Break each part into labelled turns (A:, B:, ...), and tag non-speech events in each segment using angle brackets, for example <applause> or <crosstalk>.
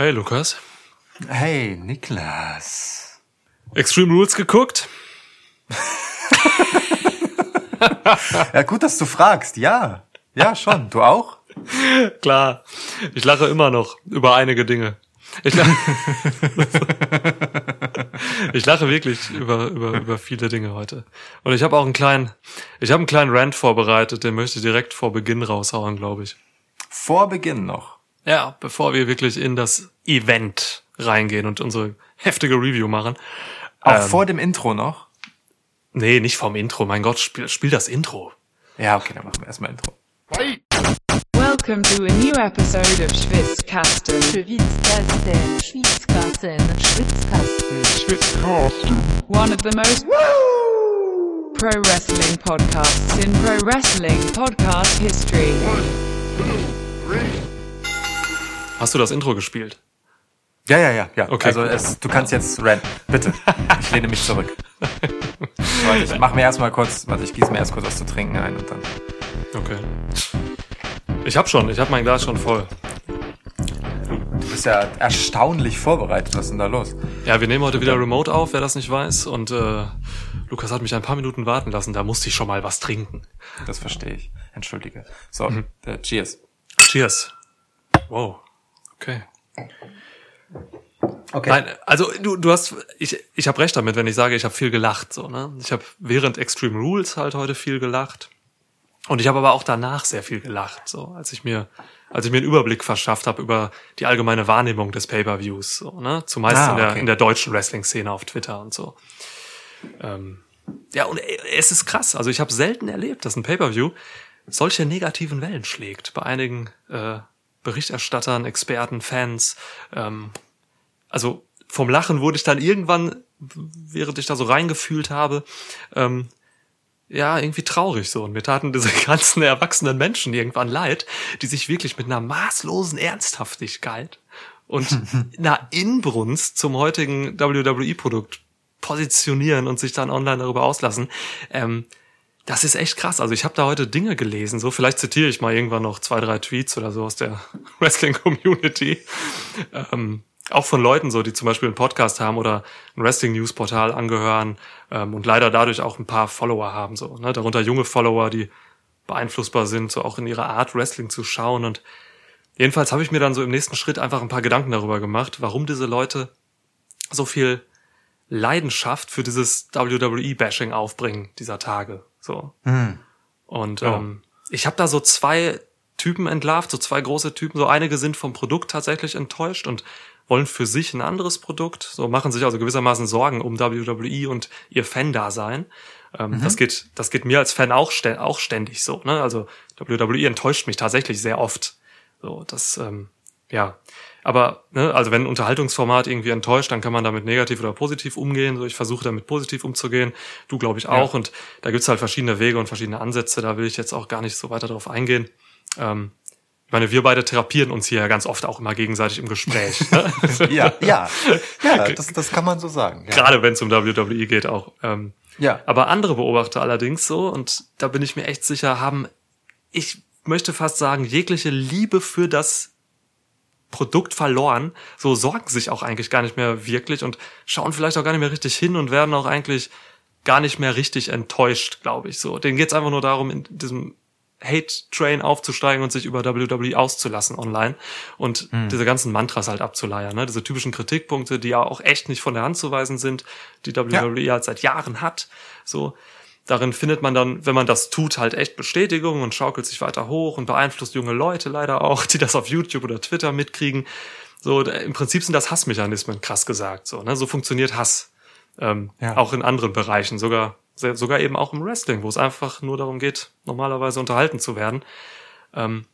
A: Hey Lukas.
B: Hey Niklas.
A: Extreme Rules geguckt? <laughs>
B: ja, gut, dass du fragst. Ja. Ja, schon. Du auch?
A: Klar. Ich lache immer noch über einige Dinge. Ich lache, <laughs> ich lache wirklich über, über, über viele Dinge heute. Und ich habe auch einen kleinen, ich habe einen kleinen Rant vorbereitet, den möchte ich direkt vor Beginn raushauen, glaube ich.
B: Vor Beginn noch?
A: Ja, bevor wir wirklich in das Event reingehen und unsere heftige Review machen.
B: Auch ähm, vor dem Intro noch?
A: Nee, nicht vom Intro. Mein Gott, spiel, spiel das Intro.
B: Ja, okay, dann machen wir erstmal Intro.
C: Welcome to a new episode of Schwitzkasten.
D: Schwitzkasten. Schwitzkasten. Schwitzkasten.
C: Schwitzkasten. One of the most Woo! pro wrestling podcasts in pro wrestling podcast history.
A: Hast du das Intro gespielt?
B: Ja, ja, ja, ja. Okay. Also es, du kannst jetzt rennen. Bitte. Ich lehne mich zurück. <laughs> warte, ich mach mir erstmal kurz, warte, ich gieße mir erst kurz was zu trinken ein und dann.
A: Okay. Ich hab schon, ich hab mein Glas schon voll.
B: Du bist ja erstaunlich vorbereitet. Was ist denn da los?
A: Ja, wir nehmen heute wieder Remote auf, wer das nicht weiß. Und äh, Lukas hat mich ein paar Minuten warten lassen. Da musste ich schon mal was trinken.
B: Das verstehe ich. Entschuldige. So, mhm. äh, cheers.
A: Cheers. Wow. Okay. Okay. Nein, also du, du hast, ich, ich habe recht damit, wenn ich sage, ich habe viel gelacht. So, ne? Ich habe während Extreme Rules halt heute viel gelacht. Und ich habe aber auch danach sehr viel gelacht, so als ich mir, als ich mir einen Überblick verschafft habe über die allgemeine Wahrnehmung des Pay-per-Views, so, ne? Zumeist ah, in, der, in der deutschen Wrestling-Szene auf Twitter und so. Ähm, ja, und es ist krass. Also ich habe selten erlebt, dass ein Pay-per-View solche negativen Wellen schlägt. Bei einigen äh, Berichterstattern, Experten, Fans. Ähm, also vom Lachen wurde ich dann irgendwann, während ich da so reingefühlt habe, ähm, ja, irgendwie traurig so. Und mir taten diese <laughs> ganzen erwachsenen Menschen irgendwann leid, die sich wirklich mit einer maßlosen Ernsthaftigkeit und <laughs> einer Inbrunst zum heutigen WWE-Produkt positionieren und sich dann online darüber auslassen. Ähm, das ist echt krass. Also ich habe da heute Dinge gelesen. So vielleicht zitiere ich mal irgendwann noch zwei, drei Tweets oder so aus der <laughs> Wrestling-Community. Ähm, auch von Leuten so, die zum Beispiel einen Podcast haben oder ein Wrestling-News-Portal angehören ähm, und leider dadurch auch ein paar Follower haben. So, ne? Darunter junge Follower, die beeinflussbar sind, so auch in ihrer Art Wrestling zu schauen. Und jedenfalls habe ich mir dann so im nächsten Schritt einfach ein paar Gedanken darüber gemacht, warum diese Leute so viel Leidenschaft für dieses WWE-Bashing aufbringen dieser Tage. So. Mhm. Und ja. ähm, ich habe da so zwei Typen entlarvt, so zwei große Typen. So einige sind vom Produkt tatsächlich enttäuscht und wollen für sich ein anderes Produkt, so machen sich also gewissermaßen Sorgen um WWE und ihr Fan-Dasein. Ähm, mhm. Das geht, das geht mir als Fan auch, auch ständig so. Ne? Also WWE enttäuscht mich tatsächlich sehr oft. So, das, ähm, ja. Aber, ne, also wenn ein Unterhaltungsformat irgendwie enttäuscht, dann kann man damit negativ oder positiv umgehen. So, ich versuche damit positiv umzugehen. Du, glaube ich, auch. Ja. Und da gibt's halt verschiedene Wege und verschiedene Ansätze. Da will ich jetzt auch gar nicht so weiter darauf eingehen. Ähm, ich meine, wir beide therapieren uns hier ja ganz oft auch immer gegenseitig im Gespräch. <laughs>
B: Ne? ja, <laughs> ja, ja, das, das kann man so sagen. Ja.
A: Gerade wenn es um WWE geht auch. Ähm, ja. Aber andere Beobachter allerdings so, und da bin ich mir echt sicher, haben, ich möchte fast sagen, jegliche Liebe für das Produkt verloren, so sorgen sich auch eigentlich gar nicht mehr wirklich und schauen vielleicht auch gar nicht mehr richtig hin und werden auch eigentlich gar nicht mehr richtig enttäuscht, glaube ich so. Denen geht's einfach nur darum, in diesem Hate-Train aufzusteigen und sich über WWE auszulassen online und hm. diese ganzen Mantras halt abzuleiern, ne? diese typischen Kritikpunkte, die ja auch echt nicht von der Hand zu weisen sind, die WWE ja. halt seit Jahren hat, so darin findet man dann, wenn man das tut, halt echt Bestätigung und schaukelt sich weiter hoch und beeinflusst junge Leute leider auch, die das auf YouTube oder Twitter mitkriegen. So, im Prinzip sind das Hassmechanismen, krass gesagt. So, ne? so funktioniert Hass. Ähm, ja. Auch in anderen Bereichen, sogar, sogar eben auch im Wrestling, wo es einfach nur darum geht, normalerweise unterhalten zu werden. Ähm,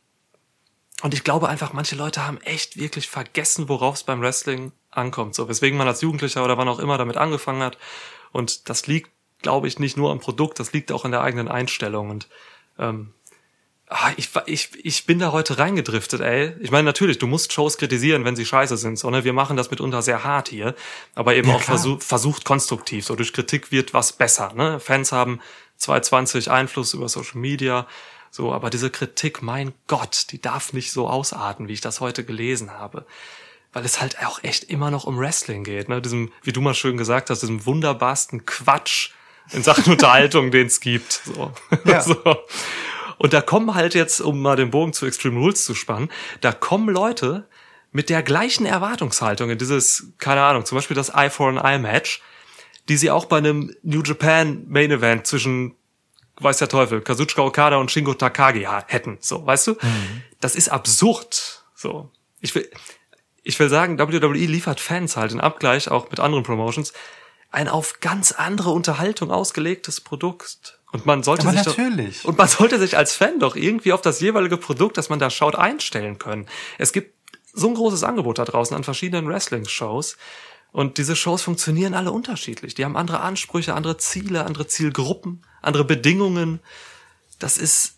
A: und ich glaube einfach, manche Leute haben echt wirklich vergessen, worauf es beim Wrestling ankommt. So, weswegen man als Jugendlicher oder wann auch immer damit angefangen hat. Und das liegt glaube ich, nicht nur am Produkt, das liegt auch in der eigenen Einstellung. Und ähm, ah, ich, ich, ich bin da heute reingedriftet, ey. Ich meine, natürlich, du musst Shows kritisieren, wenn sie scheiße sind, sondern wir machen das mitunter sehr hart hier, aber eben ja, auch versuch, versucht konstruktiv. So durch Kritik wird was besser. Ne? Fans haben 220 Einfluss über Social Media. So, aber diese Kritik, mein Gott, die darf nicht so ausarten, wie ich das heute gelesen habe. weil es halt auch echt immer noch um Wrestling geht, ne? Diesem, wie du mal schön gesagt hast, diesem wunderbarsten Quatsch in Sachen Unterhaltung, den es gibt. So. Ja. <laughs> so. Und da kommen halt jetzt, um mal den Bogen zu Extreme Rules zu spannen, da kommen Leute mit der gleichen Erwartungshaltung in dieses, keine Ahnung, zum Beispiel das Eye for an Eye Match, die sie auch bei einem New Japan Main Event zwischen weiß der Teufel, Kazuchika Okada und Shingo Takagi hätten, so, weißt du? Mhm. Das ist absurd, so. Ich will, ich will sagen, WWE liefert Fans halt in Abgleich auch mit anderen Promotions ein auf ganz andere Unterhaltung ausgelegtes Produkt. Und man sollte
B: Aber
A: sich
B: natürlich.
A: Doch, und man sollte sich als Fan doch irgendwie auf das jeweilige Produkt, das man da schaut, einstellen können. Es gibt so ein großes Angebot da draußen an verschiedenen Wrestling-Shows. Und diese Shows funktionieren alle unterschiedlich. Die haben andere Ansprüche, andere Ziele, andere Zielgruppen, andere Bedingungen. Das ist,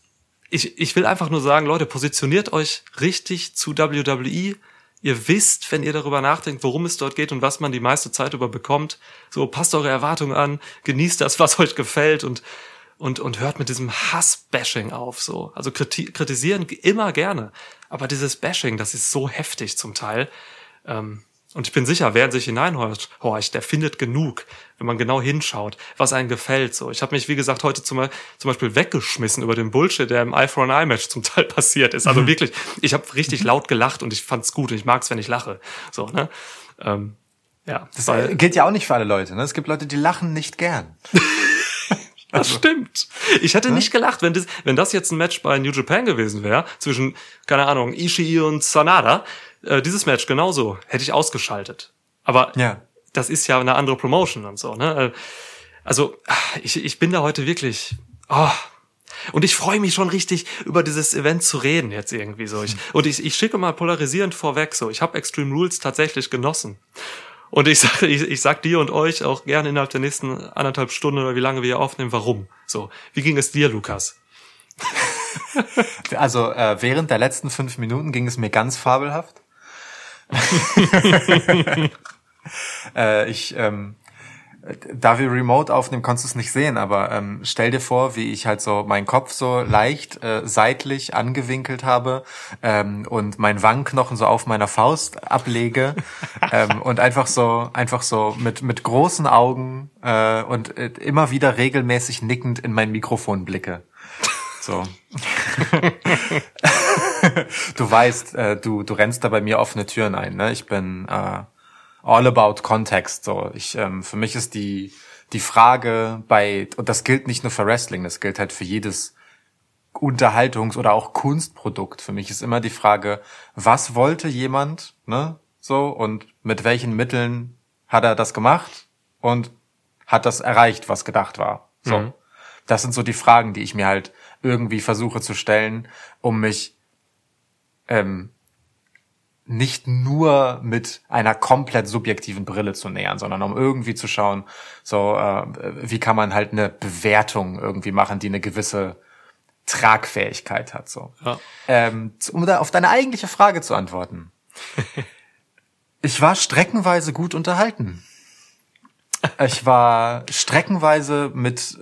A: ich, ich will einfach nur sagen, Leute, positioniert euch richtig zu WWE. Ihr wisst, wenn ihr darüber nachdenkt, worum es dort geht und was man die meiste Zeit über bekommt. So, passt eure Erwartungen an, genießt das, <laughs> was euch gefällt und, und, und hört mit diesem Hass-Bashing auf, so. Also kritisieren immer gerne. Aber dieses Bashing, das ist so heftig zum Teil. Ähm, und ich bin sicher, wer in sich hineinhorcht, der findet genug, wenn man genau hinschaut, was einem gefällt. So, ich habe mich, wie gesagt, heute zum, zum, Beispiel weggeschmissen über den Bullshit, der im Eye for an Eye Match zum Teil <laughs> passiert ist. Also mhm. wirklich, ich habe richtig laut gelacht und ich fand's gut und ich mag's, wenn ich lache. So, ne? Ähm, ja.
B: Das weil, gilt ja auch nicht für alle Leute. Ne? Es gibt Leute, die lachen nicht gern. <laughs>
A: Das also. stimmt. Ich hätte nicht gelacht, wenn das, wenn das jetzt ein Match bei New Japan gewesen wäre, zwischen, keine Ahnung, Ishii und Sanada, äh, dieses Match genauso hätte ich ausgeschaltet. Aber ja. das ist ja eine andere Promotion und so. Ne? Äh, also ich, ich bin da heute wirklich. Oh, und ich freue mich schon richtig, über dieses Event zu reden jetzt irgendwie so. Ich, und ich, ich schicke mal polarisierend vorweg so. Ich habe Extreme Rules tatsächlich genossen. Und ich <laughs> sage, ich, ich sag dir und euch auch gerne innerhalb der nächsten anderthalb Stunden oder wie lange wir hier aufnehmen, warum. So, wie ging es dir, Lukas? <laughs>
B: also äh, während der letzten fünf Minuten ging es mir ganz fabelhaft. <laughs> äh, ich, ähm, da wir remote aufnehmen, konntest du es nicht sehen, aber ähm, stell dir vor, wie ich halt so meinen Kopf so leicht äh, seitlich angewinkelt habe ähm, und mein Wangenknochen so auf meiner Faust ablege <laughs> ähm, und einfach so einfach so mit mit großen Augen äh, und äh, immer wieder regelmäßig nickend in mein Mikrofon blicke. So. <laughs> <laughs> du weißt, äh, du, du rennst da bei mir offene Türen ein. Ne? Ich bin äh, all about Context. So, ich ähm, für mich ist die die Frage bei und das gilt nicht nur für Wrestling, das gilt halt für jedes Unterhaltungs- oder auch Kunstprodukt. Für mich ist immer die Frage, was wollte jemand, ne? So und mit welchen Mitteln hat er das gemacht und hat das erreicht, was gedacht war. So. Mhm. Das sind so die Fragen, die ich mir halt irgendwie versuche zu stellen, um mich ähm, nicht nur mit einer komplett subjektiven Brille zu nähern, sondern um irgendwie zu schauen, so äh, wie kann man halt eine Bewertung irgendwie machen, die eine gewisse Tragfähigkeit hat. So, ja. ähm, um da auf deine eigentliche Frage zu antworten. <laughs> ich war streckenweise gut unterhalten. Ich war streckenweise mit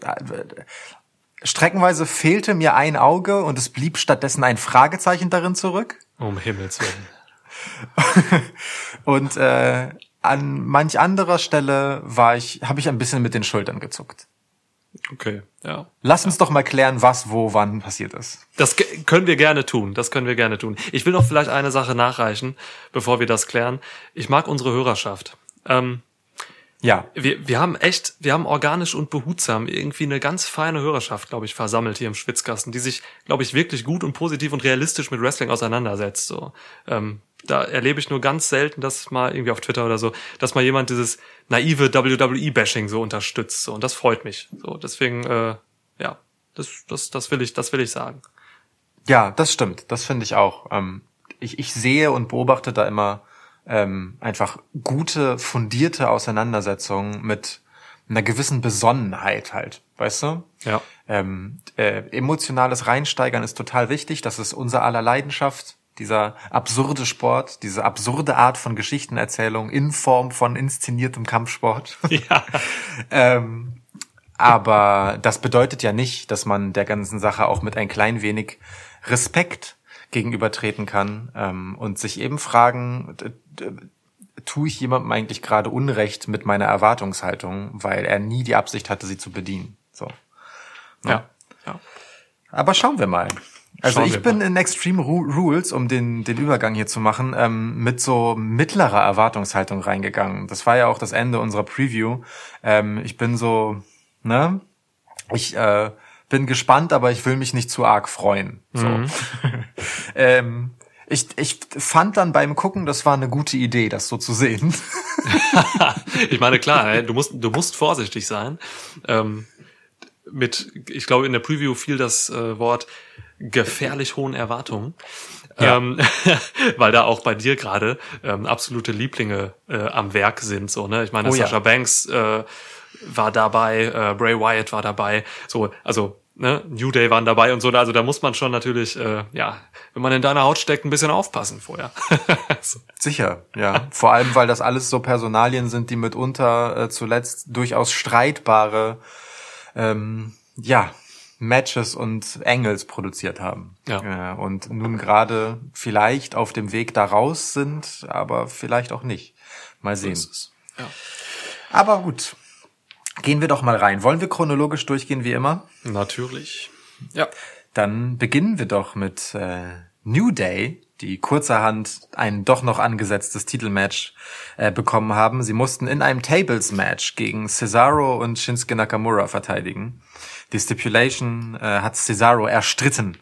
B: Streckenweise fehlte mir ein Auge und es blieb stattdessen ein Fragezeichen darin zurück.
A: Um Himmels
B: Willen. <laughs> und äh, an manch anderer Stelle war ich, habe ich ein bisschen mit den Schultern gezuckt.
A: Okay, ja.
B: Lass uns ja. doch mal klären, was, wo, wann passiert ist.
A: Das können wir gerne tun. Das können wir gerne tun. Ich will noch vielleicht eine Sache nachreichen, bevor wir das klären. Ich mag unsere Hörerschaft. Ähm, ja. Wir, wir haben echt, wir haben organisch und behutsam irgendwie eine ganz feine Hörerschaft, glaube ich, versammelt hier im Schwitzkasten, die sich, glaube ich, wirklich gut und positiv und realistisch mit Wrestling auseinandersetzt. So. Ähm, da erlebe ich nur ganz selten, dass mal irgendwie auf Twitter oder so, dass mal jemand dieses naive WWE-Bashing so unterstützt. So. Und das freut mich. So, deswegen, äh, ja, das, das, das will ich, das will ich sagen.
B: Ja, das stimmt. Das finde ich auch. Ähm, ich, ich sehe und beobachte da immer ähm, einfach gute, fundierte Auseinandersetzungen mit einer gewissen Besonnenheit halt, weißt du?
A: Ja.
B: Ähm, äh, emotionales Reinsteigern ist total wichtig. Das ist unser aller Leidenschaft. Dieser absurde Sport, diese absurde Art von Geschichtenerzählung in Form von inszeniertem Kampfsport. <laughs>
A: Ja.
B: ähm, aber das bedeutet ja nicht, dass man der ganzen Sache auch mit ein klein wenig Respekt gegenübertreten kann ähm, und sich eben fragen, tue ich jemandem eigentlich gerade Unrecht mit meiner Erwartungshaltung, weil er nie die Absicht hatte, sie zu bedienen. So.
A: Ja. ja.
B: Aber schauen wir mal. Also
A: Schauen
B: ich bin
A: mal.
B: in Extreme Ru Rules, um den, den Übergang hier zu machen, ähm, mit so mittlerer Erwartungshaltung reingegangen. Das war ja auch das Ende unserer Preview. Ähm, ich bin so, ne? Ich äh, bin gespannt, aber ich will mich nicht zu arg freuen. So.
A: Mhm. <laughs>
B: ähm, ich, ich fand dann beim Gucken, das war eine gute Idee, das so zu sehen. <laughs>
A: ich meine, klar, <laughs> du musst, du musst vorsichtig sein. Ähm, mit, ich glaube, in der Preview fiel das äh, Wort gefährlich hohen Erwartungen.
B: Ja.
A: Ähm, weil da auch bei dir gerade ähm, absolute Lieblinge äh, am Werk sind. So, ne? Ich meine,
B: Oh ja.
A: Sasha Banks äh, war dabei, äh, Bray Wyatt war dabei. So, also ne? New Day waren dabei und so. Also da muss man schon natürlich, äh, ja, wenn man in deiner Haut steckt, ein bisschen aufpassen vorher. <laughs> so.
B: Sicher, ja. Vor allem, weil das alles so Personalien sind, die mitunter äh, zuletzt durchaus streitbare ähm, ja, Matches und Angles produziert haben.
A: Ja.
B: Äh, und nun gerade vielleicht auf dem Weg da raus sind, aber vielleicht auch nicht. Mal sehen.
A: Ja.
B: Aber gut. Gehen wir doch mal rein. Wollen wir chronologisch durchgehen wie immer?
A: Natürlich. Ja.
B: Dann beginnen wir doch mit äh, New Day, die kurzerhand ein doch noch angesetztes Titelmatch äh, bekommen haben. Sie mussten in einem Tables-Match gegen Cesaro und Shinsuke Nakamura verteidigen. Die Stipulation äh, hat Cesaro erstritten,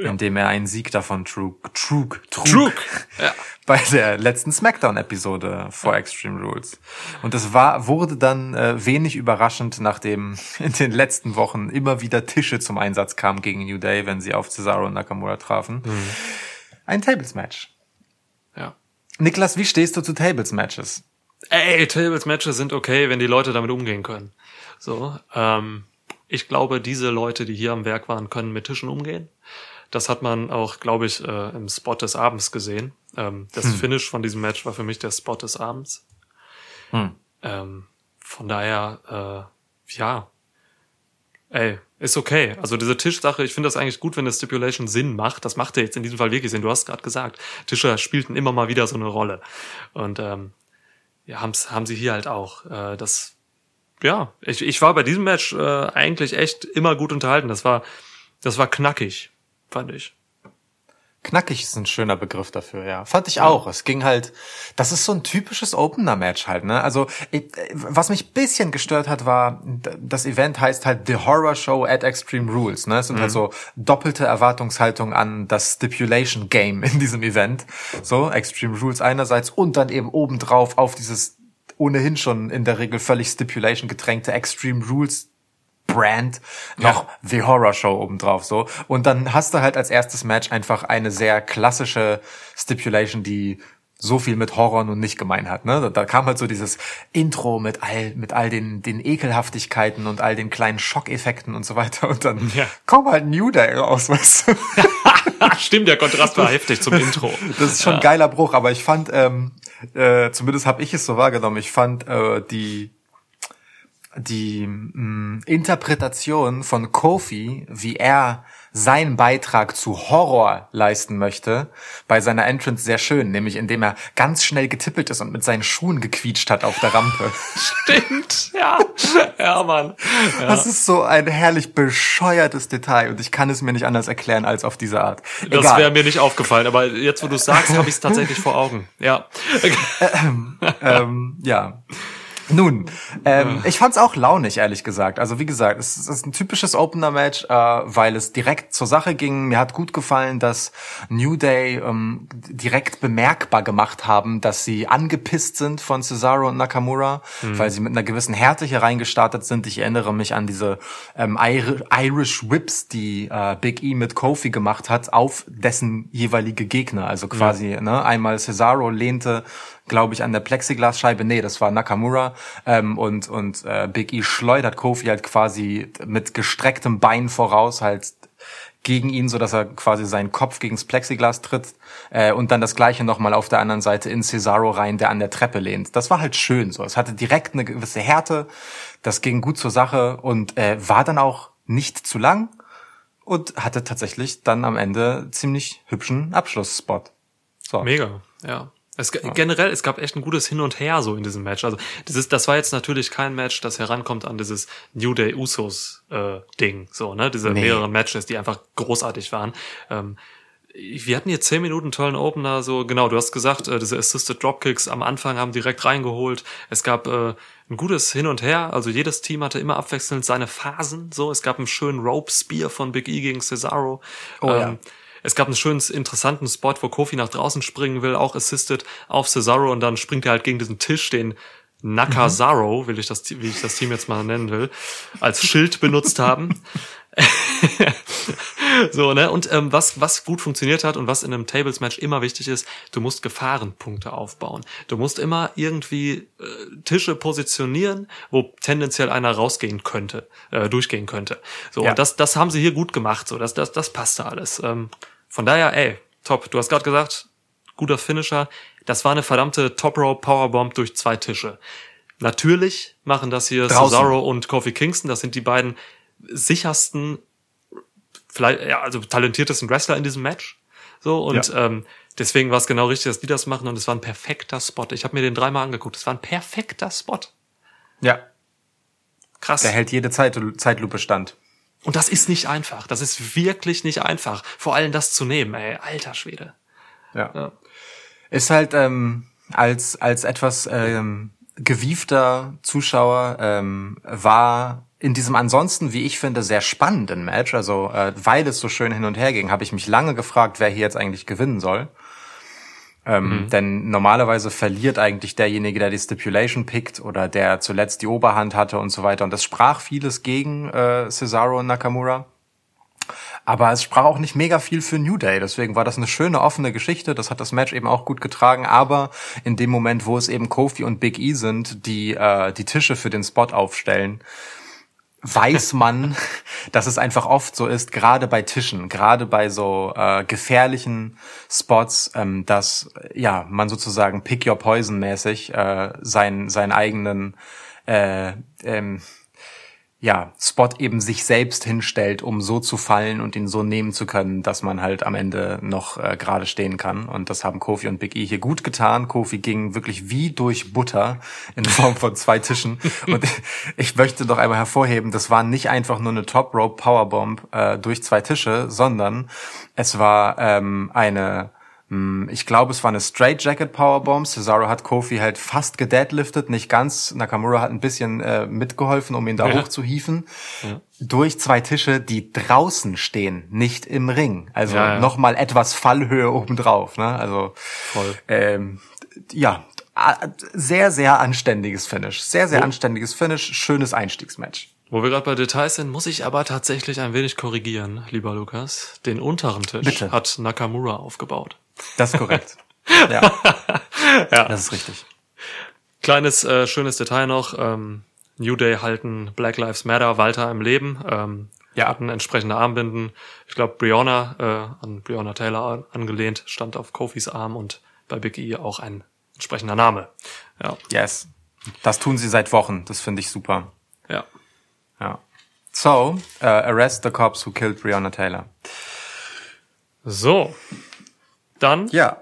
B: indem er einen Sieg davon trug, trug, trug,
A: Trug, <laughs> ja.
B: bei der letzten Smackdown-Episode vor Extreme Rules. Und es war, wurde dann äh, wenig überraschend, nachdem <laughs> in den letzten Wochen immer wieder Tische zum Einsatz kamen gegen New Day, wenn sie auf Cesaro und Nakamura trafen. Ein Tables-Match.
A: Ja.
B: Niklas, wie stehst du zu Tables-Matches?
A: Ey, Tables-Matches sind okay, wenn die Leute damit umgehen können. So, ähm, ich glaube, diese Leute, die hier am Werk waren, können mit Tischen umgehen. Das hat man auch, glaube ich, äh, im Spot des Abends gesehen. Ähm, das Finish von diesem Match war für mich der Spot des Abends.
B: Hm.
A: Ähm, von daher, äh, ja, ey, ist okay. Also diese Tischsache, ich finde das eigentlich gut, wenn eine Stipulation Sinn macht. Das macht er jetzt in diesem Fall wirklich Sinn. Du hast gerade gesagt, Tische spielten immer mal wieder so eine Rolle. Und ähm, ja, haben's, haben sie hier halt auch. Äh, das, ja, ich, ich war bei diesem Match äh, eigentlich echt immer gut unterhalten. Das war, das war knackig, fand ich.
B: Knackig ist ein schöner Begriff dafür, ja. Fand ich auch. Es ging halt, das ist so ein typisches Opener-Match halt, ne? Also, ich, was mich bisschen gestört hat, war, das Event heißt halt The Horror Show at Extreme Rules, ne? Es sind halt so doppelte Erwartungshaltung an das Stipulation Game <laughs> in diesem Event. So, Extreme Rules einerseits und dann eben obendrauf auf dieses ohnehin schon in der Regel völlig Stipulation getränkte Extreme Rules Brand noch The Horror Show obendrauf so. Und dann hast du halt als erstes Match einfach eine sehr klassische Stipulation, die so viel mit Horror nun nicht gemein hat. Ne? Da kam halt so dieses Intro mit all, mit all den, den Ekelhaftigkeiten und all den kleinen Schockeffekten und so weiter. Und dann
A: Ja.
B: kommt halt New Day raus, weißt du? <laughs>
A: Stimmt, der Kontrast war heftig zum Intro.
B: Das ist schon ein geiler Bruch, aber ich fand, ähm, äh, zumindest habe ich es so wahrgenommen, ich fand äh, die die mh, Interpretation von Kofi, wie er seinen Beitrag zu Horror leisten möchte, bei seiner Entrance sehr schön, nämlich indem er ganz schnell getippelt ist und mit seinen Schuhen gequietscht hat auf der Rampe. <laughs>
A: Stimmt, ja. Ja, Mann. Ja.
B: Das ist so ein herrlich bescheuertes Detail und ich kann es mir nicht anders erklären als auf diese Art.
A: Das
B: Egal.
A: wäre mir nicht aufgefallen, aber jetzt, wo du es sagst, habe ich es tatsächlich vor Augen. Ja. <laughs>
B: ähm, ja. Nun, ähm, ich fand's auch launig, ehrlich gesagt. Also wie gesagt, es ist- es ist ein typisches Opener-Match, äh, weil es direkt zur Sache ging. Mir hat gut gefallen, dass New Day ähm, direkt bemerkbar gemacht haben, dass sie angepisst sind von Cesaro und Nakamura, weil sie mit einer gewissen Härte hier reingestartet sind. Ich erinnere mich an diese ähm, Ir- Irish Whips, die äh, Big E mit Kofi gemacht hat, auf dessen jeweilige Gegner. Also quasi, ne, einmal Cesaro lehnte glaube ich, an der Plexiglasscheibe. Nee, das war Nakamura. Ähm, und und äh, Big E schleudert Kofi halt quasi mit gestrecktem Bein voraus halt gegen ihn, so dass er quasi seinen Kopf gegens Plexiglas tritt äh, und dann das gleiche nochmal auf der anderen Seite in Cesaro rein, der an der Treppe lehnt. Das war halt schön so. Es hatte direkt eine gewisse Härte, das ging gut zur Sache und äh, war dann auch nicht zu lang und hatte tatsächlich dann am Ende ziemlich hübschen Abschlussspot. So.
A: Mega, ja. Es, Generell, es gab echt ein gutes Hin und Her so in diesem Match. Also dieses, das war jetzt natürlich kein Match, das herankommt an dieses New Day Usos äh, Ding, so ne, diese
B: Nee.
A: mehreren Matches, die einfach großartig waren. Ähm, wir hatten hier zehn Minuten tollen Opener, so genau. Du hast gesagt, äh, diese Assisted Dropkicks am Anfang haben direkt reingeholt. Es gab äh, ein gutes Hin und Her. Also jedes Team hatte immer abwechselnd seine Phasen. So, es gab einen schönen Rope Spear von Big E gegen Cesaro.
B: Oh ja.
A: Es gab einen schönen, interessanten Spot, wo Kofi nach draußen springen will, auch assisted auf Cesaro und dann springt er halt gegen diesen Tisch, den Nakazaro, will ich das, wie ich das Team jetzt mal nennen will, als Schild benutzt haben. <laughs> so, ne? Und ähm, was, was gut funktioniert hat und was in einem Tables-Match immer wichtig ist, du musst Gefahrenpunkte aufbauen. Du musst immer irgendwie äh, Tische positionieren, wo tendenziell einer rausgehen könnte, äh, durchgehen könnte. So,
B: Ja.
A: und das, das haben sie hier gut gemacht. So, das, das, das passte alles. Ähm, von daher, ey, top. Du hast gerade gesagt, guter Finisher. Das war eine verdammte Top Rope Powerbomb durch zwei Tische. Natürlich machen das hier
B: Draußen.
A: Cesaro und Kofi Kingston. Das sind die beiden sichersten, vielleicht, ja, also talentiertesten Wrestler in diesem Match. So, und
B: Ja.
A: ähm, deswegen war es genau richtig, dass die das machen und es war ein perfekter Spot. Ich habe mir den dreimal angeguckt. Es war ein perfekter Spot.
B: Ja,
A: Krass.
B: der hält jede Zeit, Zeitlupe stand.
A: Und das ist nicht einfach. Das ist wirklich nicht einfach. Vor allem das zu nehmen, ey. Alter Schwede.
B: Ja.
A: Ja.
B: Ist halt ähm, als als etwas ähm, gewiefter Zuschauer ähm, war in diesem ansonsten, wie ich finde, sehr spannenden Match, also äh, weil es so schön hin und her ging, habe ich mich lange gefragt, wer hier jetzt eigentlich gewinnen soll. Ähm, Denn normalerweise verliert eigentlich derjenige, der die Stipulation pickt oder der zuletzt die Oberhand hatte und so weiter. Und das sprach vieles gegen äh, Cesaro und Nakamura. Aber es sprach auch nicht mega viel für New Day. Deswegen war das eine schöne offene Geschichte. Das hat das Match eben auch gut getragen. Aber in dem Moment, wo es eben Kofi und Big E sind, die äh, die Tische für den Spot aufstellen, weiß man, <laughs> dass es einfach oft so ist, gerade bei Tischen, gerade bei so äh, gefährlichen Spots, ähm, dass ja man sozusagen Pick Your Poison mäßig äh, seinen seinen eigenen äh, ähm, ja, Spot eben sich selbst hinstellt, um so zu fallen und ihn so nehmen zu können, dass man halt am Ende noch äh, gerade stehen kann. Und das haben Kofi und Big E hier gut getan. Kofi ging wirklich wie durch Butter in Form von zwei Tischen. <laughs> Und ich möchte doch einmal hervorheben, das war nicht einfach nur eine Top Rope Powerbomb äh, durch zwei Tische, sondern es war ähm, eine ich glaube, es war eine Straight Jacket Powerbomb. Cesaro hat Kofi halt fast gedeadliftet, nicht ganz. Nakamura hat ein bisschen äh, mitgeholfen, um ihn da
A: Ja.
B: hochzuhieven. Durch zwei Tische, die draußen stehen, nicht im Ring. Also
A: Ja, ja.
B: nochmal etwas Fallhöhe obendrauf. Ne? Also
A: Voll.
B: ähm, ja, sehr, sehr anständiges Finish. Sehr, sehr
A: Wo-
B: anständiges Finish. Schönes Einstiegsmatch.
A: Wo wir gerade bei Details sind, muss ich aber tatsächlich ein wenig korrigieren, lieber Lukas. Den unteren Tisch
B: Bitte.
A: hat Nakamura aufgebaut.
B: Das ist korrekt. <laughs> ja.
A: Ja.
B: Das ist richtig.
A: Kleines, äh, schönes Detail noch. Ähm, New Day halten Black Lives Matter weiter im Leben. Ähm,
B: Ja.
A: hatten entsprechende Armbinden. Ich glaube, Brianna, äh, an Brianna Taylor an, angelehnt, stand auf Kofis Arm und bei Big E auch ein entsprechender Name. Ja,
B: Yes. Das tun sie seit Wochen. Das finde ich super.
A: ja.
B: Ja. So, uh, arrest the cops who killed Breonna Taylor.
A: So. Dann
B: Ja.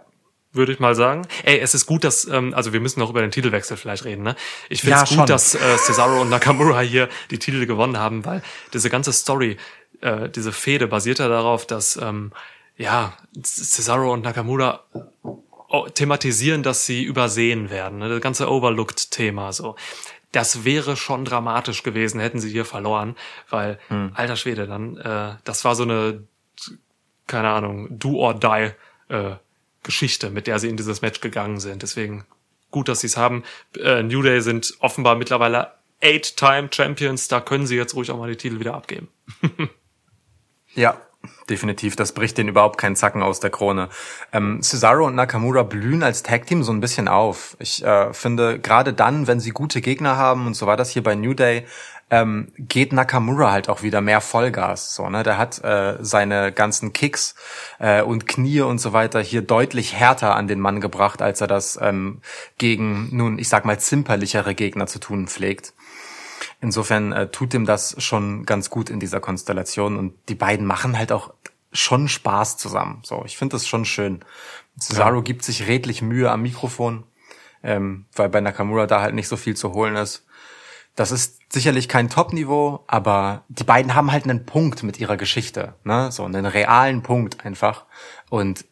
A: würde ich mal sagen. Ey, es ist gut, dass, ähm, also wir müssen noch über den Titelwechsel vielleicht reden, ne? Ich finde
B: Ja,
A: es gut,
B: schon.
A: dass äh, Cesaro und Nakamura hier die Titel gewonnen haben, weil diese ganze Story, äh, diese Fehde basiert ja darauf, dass ähm, ja, Cesaro und Nakamura oh, thematisieren, dass sie übersehen werden. Ne? Das ganze Overlooked-Thema so. Das wäre schon dramatisch gewesen, hätten sie hier verloren, weil, alter Schwede, dann, äh, das war so eine keine Ahnung, do or die äh, Geschichte, mit der sie in dieses Match gegangen sind. Deswegen gut, dass sie es haben. Äh, New Day sind offenbar mittlerweile Eight-Time Champions. Da können sie jetzt ruhig auch mal die Titel wieder abgeben. <laughs>
B: Ja, definitiv. Das bricht denen überhaupt keinen Zacken aus der Krone. Ähm, Cesaro und Nakamura blühen als Tag-Team so ein bisschen auf. Ich äh, finde, gerade dann, wenn sie gute Gegner haben, und so war das hier bei New Day, ähm, geht Nakamura halt auch wieder mehr Vollgas. So, ne? Der hat äh, seine ganzen Kicks äh, und Knie und so weiter hier deutlich härter an den Mann gebracht, als er das ähm, gegen, nun, ich sag mal, zimperlichere Gegner zu tun pflegt. insofern äh, tut ihm das schon ganz gut in dieser Konstellation und die beiden machen halt auch schon Spaß zusammen. So, ich finde das schon schön. Cesaro
A: Ja.
B: gibt sich redlich Mühe am Mikrofon, ähm, weil bei Nakamura da halt nicht so viel zu holen ist. Das ist sicherlich kein Top-Niveau, aber die beiden haben halt einen Punkt mit ihrer Geschichte, ne? So einen realen Punkt einfach. Und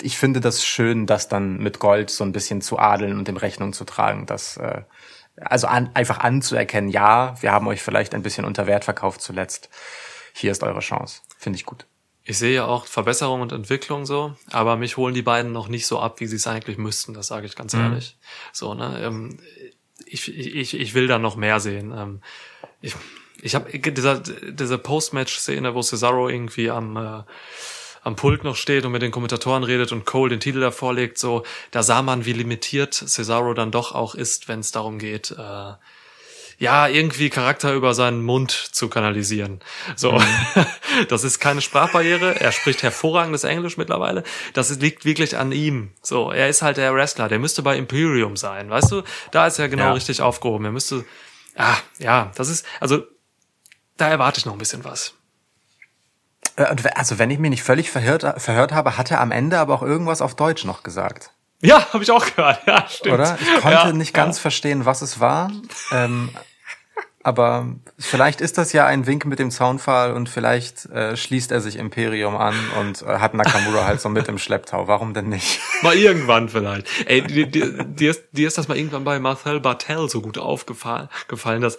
B: ich finde das schön, das dann mit Gold so ein bisschen zu adeln und in Rechnung zu tragen, dass äh, also an, einfach anzuerkennen, ja, wir haben euch vielleicht ein bisschen unter Wert verkauft zuletzt. Hier ist eure Chance. Finde ich gut.
A: Ich sehe ja auch Verbesserung und Entwicklung so, aber mich holen die beiden noch nicht so ab, wie sie es eigentlich müssten, das sage ich ganz ehrlich. So, ne? Ich, ich, ich will da noch mehr sehen. Ähm, ich ich habe dieser, diese Post-Match-Szene, wo Cesaro irgendwie am, äh, am Pult noch steht und mit den Kommentatoren redet und Cole den Titel da vorlegt, so, da sah man, wie limitiert Cesaro dann doch auch ist, wenn es darum geht, äh, ja, irgendwie Charakter über seinen Mund zu kanalisieren. So, <laughs> das ist keine Sprachbarriere. Er spricht hervorragendes Englisch mittlerweile. Das liegt wirklich an ihm. So, er ist halt der Wrestler. Der müsste bei Imperium sein. Weißt du, da ist er genau
B: Ja.
A: richtig aufgehoben. Er müsste, ah, ja, das ist, also, da erwarte ich noch ein bisschen was.
B: Äh, Also wenn ich mich nicht völlig verhört, verhört habe, hat er am Ende aber auch irgendwas auf Deutsch noch gesagt.
A: Ja, habe ich auch gehört. Ja, stimmt.
B: Oder? Ich konnte
A: ja,
B: nicht ganz verstehen, was es war. Ähm, aber vielleicht ist das ja ein Wink mit dem Zaunpfahl und vielleicht äh, schließt er sich Imperium an und äh, hat Nakamura halt so mit im Schlepptau. Warum denn nicht? <laughs>
A: Mal irgendwann vielleicht. Ey, dir, dir, dir, ist, dir ist das mal irgendwann bei Marcel Bartel so gut aufgefallen, gefallen, dass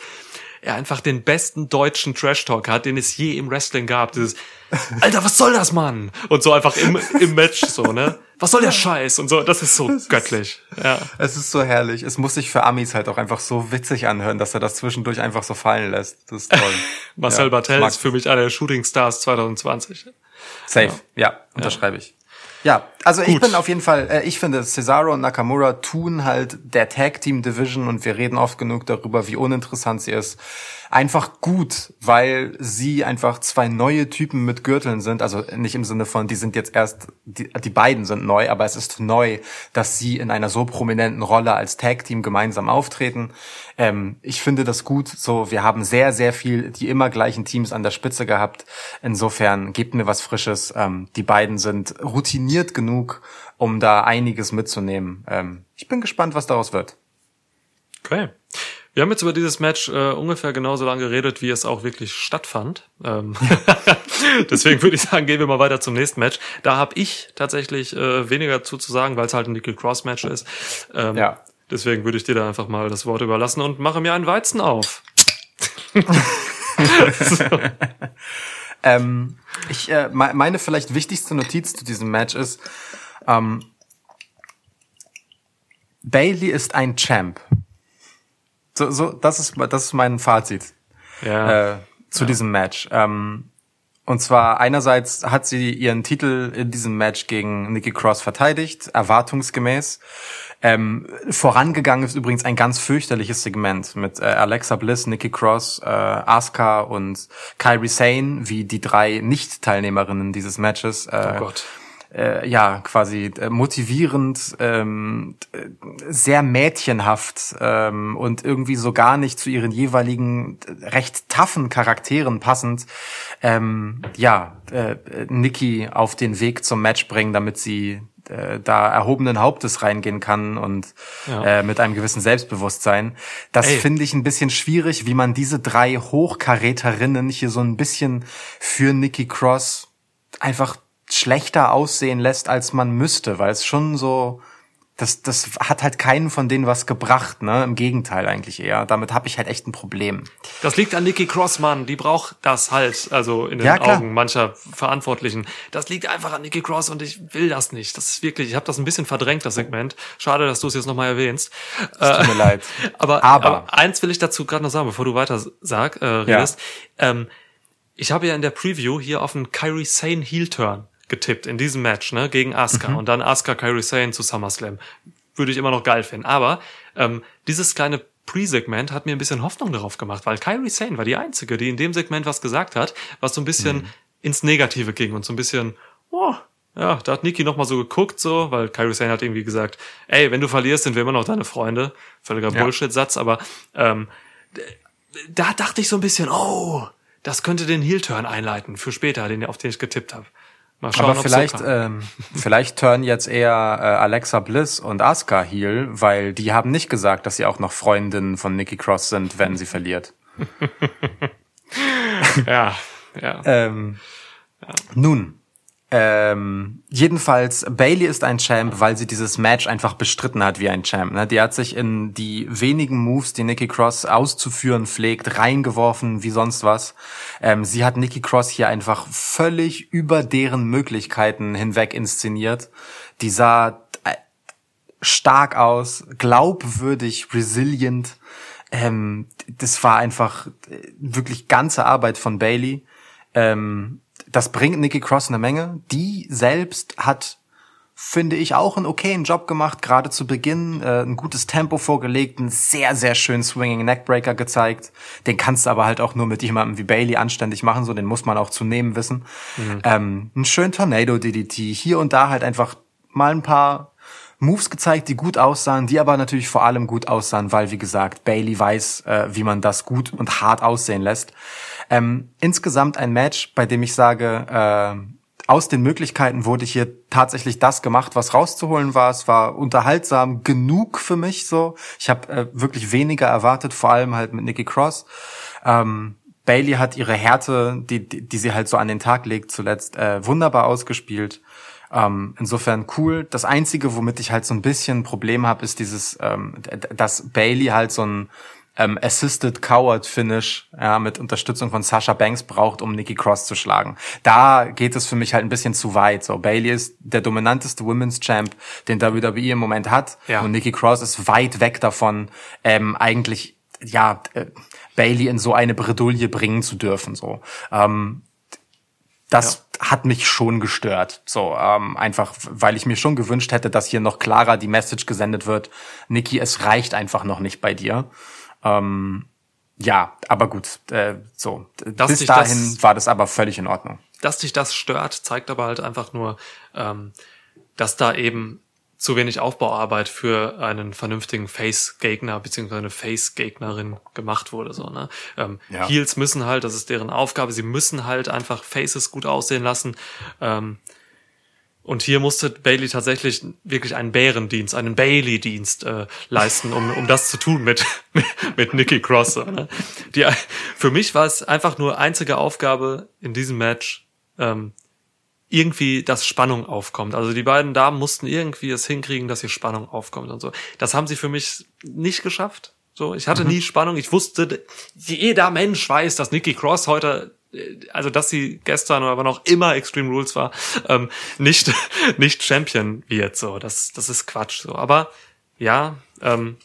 A: er einfach den besten deutschen Trash-Talk hat, den es je im Wrestling gab. Dieses, Alter, was soll das, Mann? Und so einfach im, im Match so, ne? Was soll der Scheiß? Und so, das ist so <laughs> göttlich. Ja.
B: Es ist so herrlich. Es muss sich für Amis halt auch einfach so witzig anhören, dass er das zwischendurch einfach so fallen lässt. Das ist toll. <laughs>
A: Marcel
B: Ja,
A: Bartel ist für mich einer der Shooting Stars 2020.
B: Safe, ja, unterschreibe ich. Ja, also ich
A: Gut.
B: bin auf jeden Fall, äh, ich finde, Cesaro und Nakamura tun halt der Tag Team Division und wir reden oft genug darüber, wie uninteressant sie ist, einfach gut, weil sie einfach zwei neue Typen mit Gürteln sind, also nicht im Sinne von, die sind jetzt erst, die, die beiden sind neu, aber es ist neu, dass sie in einer so prominenten Rolle als Tag Team gemeinsam auftreten. Ähm, ich finde das gut, so, wir haben sehr, sehr viel die immer gleichen Teams an der Spitze gehabt. Insofern gebt mir was Frisches. Ähm, die beiden sind routiniert genug, um da einiges mitzunehmen. Ähm, ich bin gespannt, was daraus wird.
A: Okay. Wir haben jetzt über dieses Match äh, ungefähr genauso lange geredet, wie es auch wirklich stattfand. Ähm <laughs> Deswegen würde ich sagen, gehen wir mal weiter zum nächsten Match. Da habe ich tatsächlich äh, weniger zu, zu sagen, weil es halt ein Nickel Cross Match ist. Ähm,
B: Ja.
A: Deswegen würde ich dir da einfach mal das Wort überlassen und mache mir einen Weizen auf. <laughs> <laughs>
B: Ähm, ich, äh, me- meine vielleicht wichtigste Notiz zu diesem Match ist, ähm, Bailey ist ein Champ. So, so, das ist, das ist mein Fazit.
A: Ja.
B: äh, zu diesem Match. Ähm, und zwar einerseits hat sie ihren Titel in diesem Match gegen Nikki Cross verteidigt, erwartungsgemäß. Ähm, vorangegangen ist übrigens ein ganz fürchterliches Segment mit äh, Alexa Bliss, Nikki Cross, äh, Asuka und Kyrie Sane, wie die drei Nicht-Teilnehmerinnen dieses Matches. Äh,
A: oh Gott.
B: äh, ja, quasi äh, motivierend, ähm, äh, sehr mädchenhaft ähm, und irgendwie so gar nicht zu ihren jeweiligen äh, recht taffen Charakteren passend, ähm, ja, äh, Nikki auf den Weg zum Match bringen, damit sie äh, da erhobenen Hauptes reingehen kann und
A: Ja.
B: äh, mit einem gewissen Selbstbewusstsein. Das finde ich ein bisschen schwierig, wie man diese drei Hochkaräterinnen hier so ein bisschen für Nikki Cross einfach schlechter aussehen lässt, als man müsste, weil es schon so, das, das hat halt keinen von denen was gebracht, ne? Im Gegenteil eigentlich eher. Damit habe ich halt echt ein Problem.
A: Das liegt an Nikki Cross, Mann. Die braucht das halt, also in den
B: Ja.
A: Augen mancher Verantwortlichen. Das liegt einfach an Nikki Cross und ich will das nicht. Das ist wirklich, ich habe das ein bisschen verdrängt, das Segment. Schade, dass du es jetzt nochmal erwähnst. Äh,
B: Tut mir leid. <laughs>
A: Aber,
B: Aber-
A: aber, eins will ich dazu gerade noch sagen, bevor du weiter sag, äh, redest. Ähm, ich habe ja in der Preview hier auf einen Kyrie Sane Heel Turn getippt in diesem Match, ne, gegen Asuka
B: Mhm.
A: und dann Asuka Kyrie Sane zu SummerSlam. Würde ich immer noch geil finden. Aber ähm, dieses kleine Pre-Segment hat mir ein bisschen Hoffnung darauf gemacht, weil Kyrie Sane war die einzige, die in dem Segment was gesagt hat, was so ein bisschen
B: Mhm.
A: ins Negative ging und so ein bisschen, oh, ja, da hat Niki noch mal so geguckt, so, weil Kyrie Sane hat irgendwie gesagt, ey, wenn du verlierst, sind wir immer noch deine Freunde. Völliger
B: Ja.
A: Bullshit-Satz, aber ähm, da dachte ich so ein bisschen, oh, das könnte den Heel-Turn einleiten für später, den, auf den ich getippt habe. Mal schauen,
B: Aber vielleicht, ähm, vielleicht turn jetzt eher äh, Alexa Bliss und Asuka Heel, weil die haben nicht gesagt, dass sie auch noch Freundinnen von Nikki Cross sind, wenn sie verliert. <laughs>
A: ja, ja.
B: Ähm, Nun, ähm, jedenfalls, Bailey ist ein Champ, weil sie dieses Match einfach bestritten hat wie ein Champ. Ne? Die hat sich in die wenigen Moves, die Nikki Cross auszuführen pflegt, reingeworfen wie sonst was. Ähm, sie hat Nikki Cross hier einfach völlig über deren Möglichkeiten hinweg inszeniert. Die sah äh, stark aus, glaubwürdig, resilient. Ähm, das war einfach äh, wirklich ganze Arbeit von Bailey. Ähm, das bringt Nikki Cross eine Menge. Die selbst hat, finde ich, auch einen okayen Job gemacht, gerade zu Beginn. Äh, ein gutes Tempo vorgelegt, einen sehr, sehr schönen Swinging Neckbreaker gezeigt. Den kannst du aber halt auch nur mit jemandem wie Bailey anständig machen, so den muss man auch zu nehmen wissen. Ähm, einen schönen Tornado DDT, hier und da halt einfach mal ein paar Moves gezeigt, die gut aussahen, die aber natürlich vor allem gut aussahen, weil, wie gesagt, Bailey weiß, äh, wie man das gut und hart aussehen lässt. Ähm, insgesamt ein Match, bei dem ich sage, äh, aus den Möglichkeiten wurde hier tatsächlich das gemacht, was rauszuholen war. Es war unterhaltsam genug für mich so. Ich habe äh, wirklich weniger erwartet, vor allem halt mit Nikki Cross. Ähm, Bailey hat ihre Härte, die, die, die sie halt so an den Tag legt, zuletzt äh, wunderbar ausgespielt. Ähm, insofern cool. Das Einzige, womit ich halt so ein bisschen ein Problem habe, ist dieses, ähm, dass Bailey halt so ein ähm, Assisted Coward Finish ja, mit Unterstützung von Sasha Banks braucht, um Nikki Cross zu schlagen. Da geht es für mich halt ein bisschen zu weit. So Bailey ist der dominanteste Women's Champ, den WWE im Moment hat,
A: Ja.
B: und Nikki Cross ist weit weg davon, ähm, eigentlich ja äh, Bailey in so eine Bredouille bringen zu dürfen. So. Ähm, das hat mich schon gestört. So, ähm, einfach, weil ich mir schon gewünscht hätte, dass hier noch klarer die Message gesendet wird. Niki, es reicht einfach noch nicht bei dir. Ähm, ja, aber gut, äh, so.
A: Dass
B: Bis dahin
A: das-
B: war das aber völlig in Ordnung.
A: dass dich das stört, zeigt aber halt einfach nur, ähm, dass da eben zu wenig Aufbauarbeit für einen vernünftigen Face-Gegner beziehungsweise eine Face-Gegnerin gemacht wurde. So, ne? ähm,
B: Ja.
A: Heels müssen halt, das ist deren Aufgabe, sie müssen halt einfach Faces gut aussehen lassen. Ähm, und hier musste Bailey tatsächlich wirklich einen Bärendienst, einen Bailey-Dienst äh, leisten, um, um das zu tun mit, <laughs> mit, Nikki Cross. so, Ne? Die, für mich war es einfach nur einzige Aufgabe in diesem Match, ähm, irgendwie, dass Spannung aufkommt. Also die beiden Damen mussten irgendwie es hinkriegen, dass hier Spannung aufkommt und so. Das haben sie für mich nicht geschafft. So, ich hatte nie Spannung. Ich wusste, jeder Mensch weiß, dass Nikki Cross heute, also dass sie gestern aber noch immer Extreme Rules war, ähm, nicht <laughs> nicht Champion wird. So, das das ist Quatsch. So, aber ja, ähm,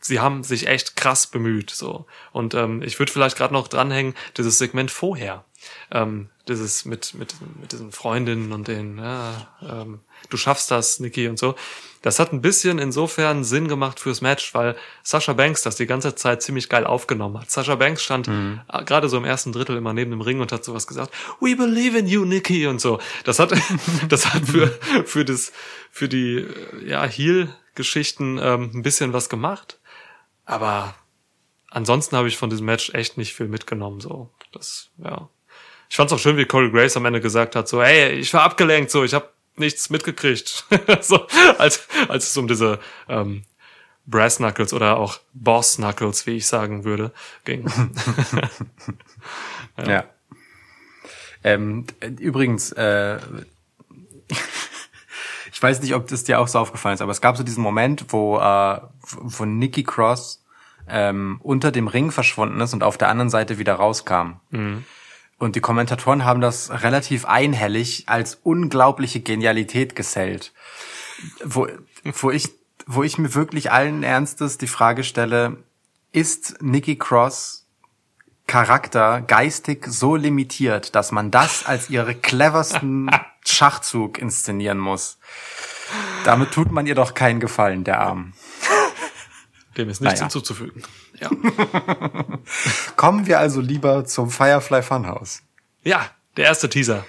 A: sie haben sich echt krass bemüht. So und ähm, ich würde vielleicht gerade noch dranhängen dieses Segment vorher, ähm, dieses mit mit mit diesen Freundinnen und den, ja, ähm, du schaffst das, Niki und so. Das hat ein bisschen insofern Sinn gemacht fürs Match, weil Sasha Banks das die ganze Zeit ziemlich geil aufgenommen hat. Sasha Banks stand äh, gerade so im ersten Drittel immer neben dem Ring und hat sowas gesagt, We believe in you, Nikki und so. Das hat <laughs> das hat für für das für die äh, ja Heel-Geschichten ähm, ein bisschen was gemacht. Aber ansonsten habe ich von diesem Match echt nicht viel mitgenommen. So, das ja. Ich fand's auch schön, wie Corey Grace am Ende gesagt hat, so, hey, ich war abgelenkt, so, ich habe nichts mitgekriegt. <laughs> so, als, als es um diese ähm, Brass Knuckles oder auch Boss Knuckles, wie ich sagen würde, ging. <laughs>
B: Ja. Ähm, übrigens, äh, <laughs> ich weiß nicht, ob das dir auch so aufgefallen ist, aber es gab so diesen Moment, wo, äh, wo Nikki Cross ähm, unter dem Ring verschwunden ist und auf der anderen Seite wieder rauskam. Und die Kommentatoren haben das relativ einhellig als unglaubliche Genialität gesellt. Wo, wo ich, wo ich mir wirklich allen Ernstes die Frage stelle, ist Nikki Cross Charakter geistig so limitiert, dass man das als ihre cleversten <laughs> Schachzug inszenieren muss. Damit tut man ihr doch keinen Gefallen, der Arm.
A: Dem ist nichts
B: Naja.
A: hinzuzufügen. Ja. <laughs>
B: Kommen wir also lieber zum Firefly Funhouse.
A: ja, der erste Teaser.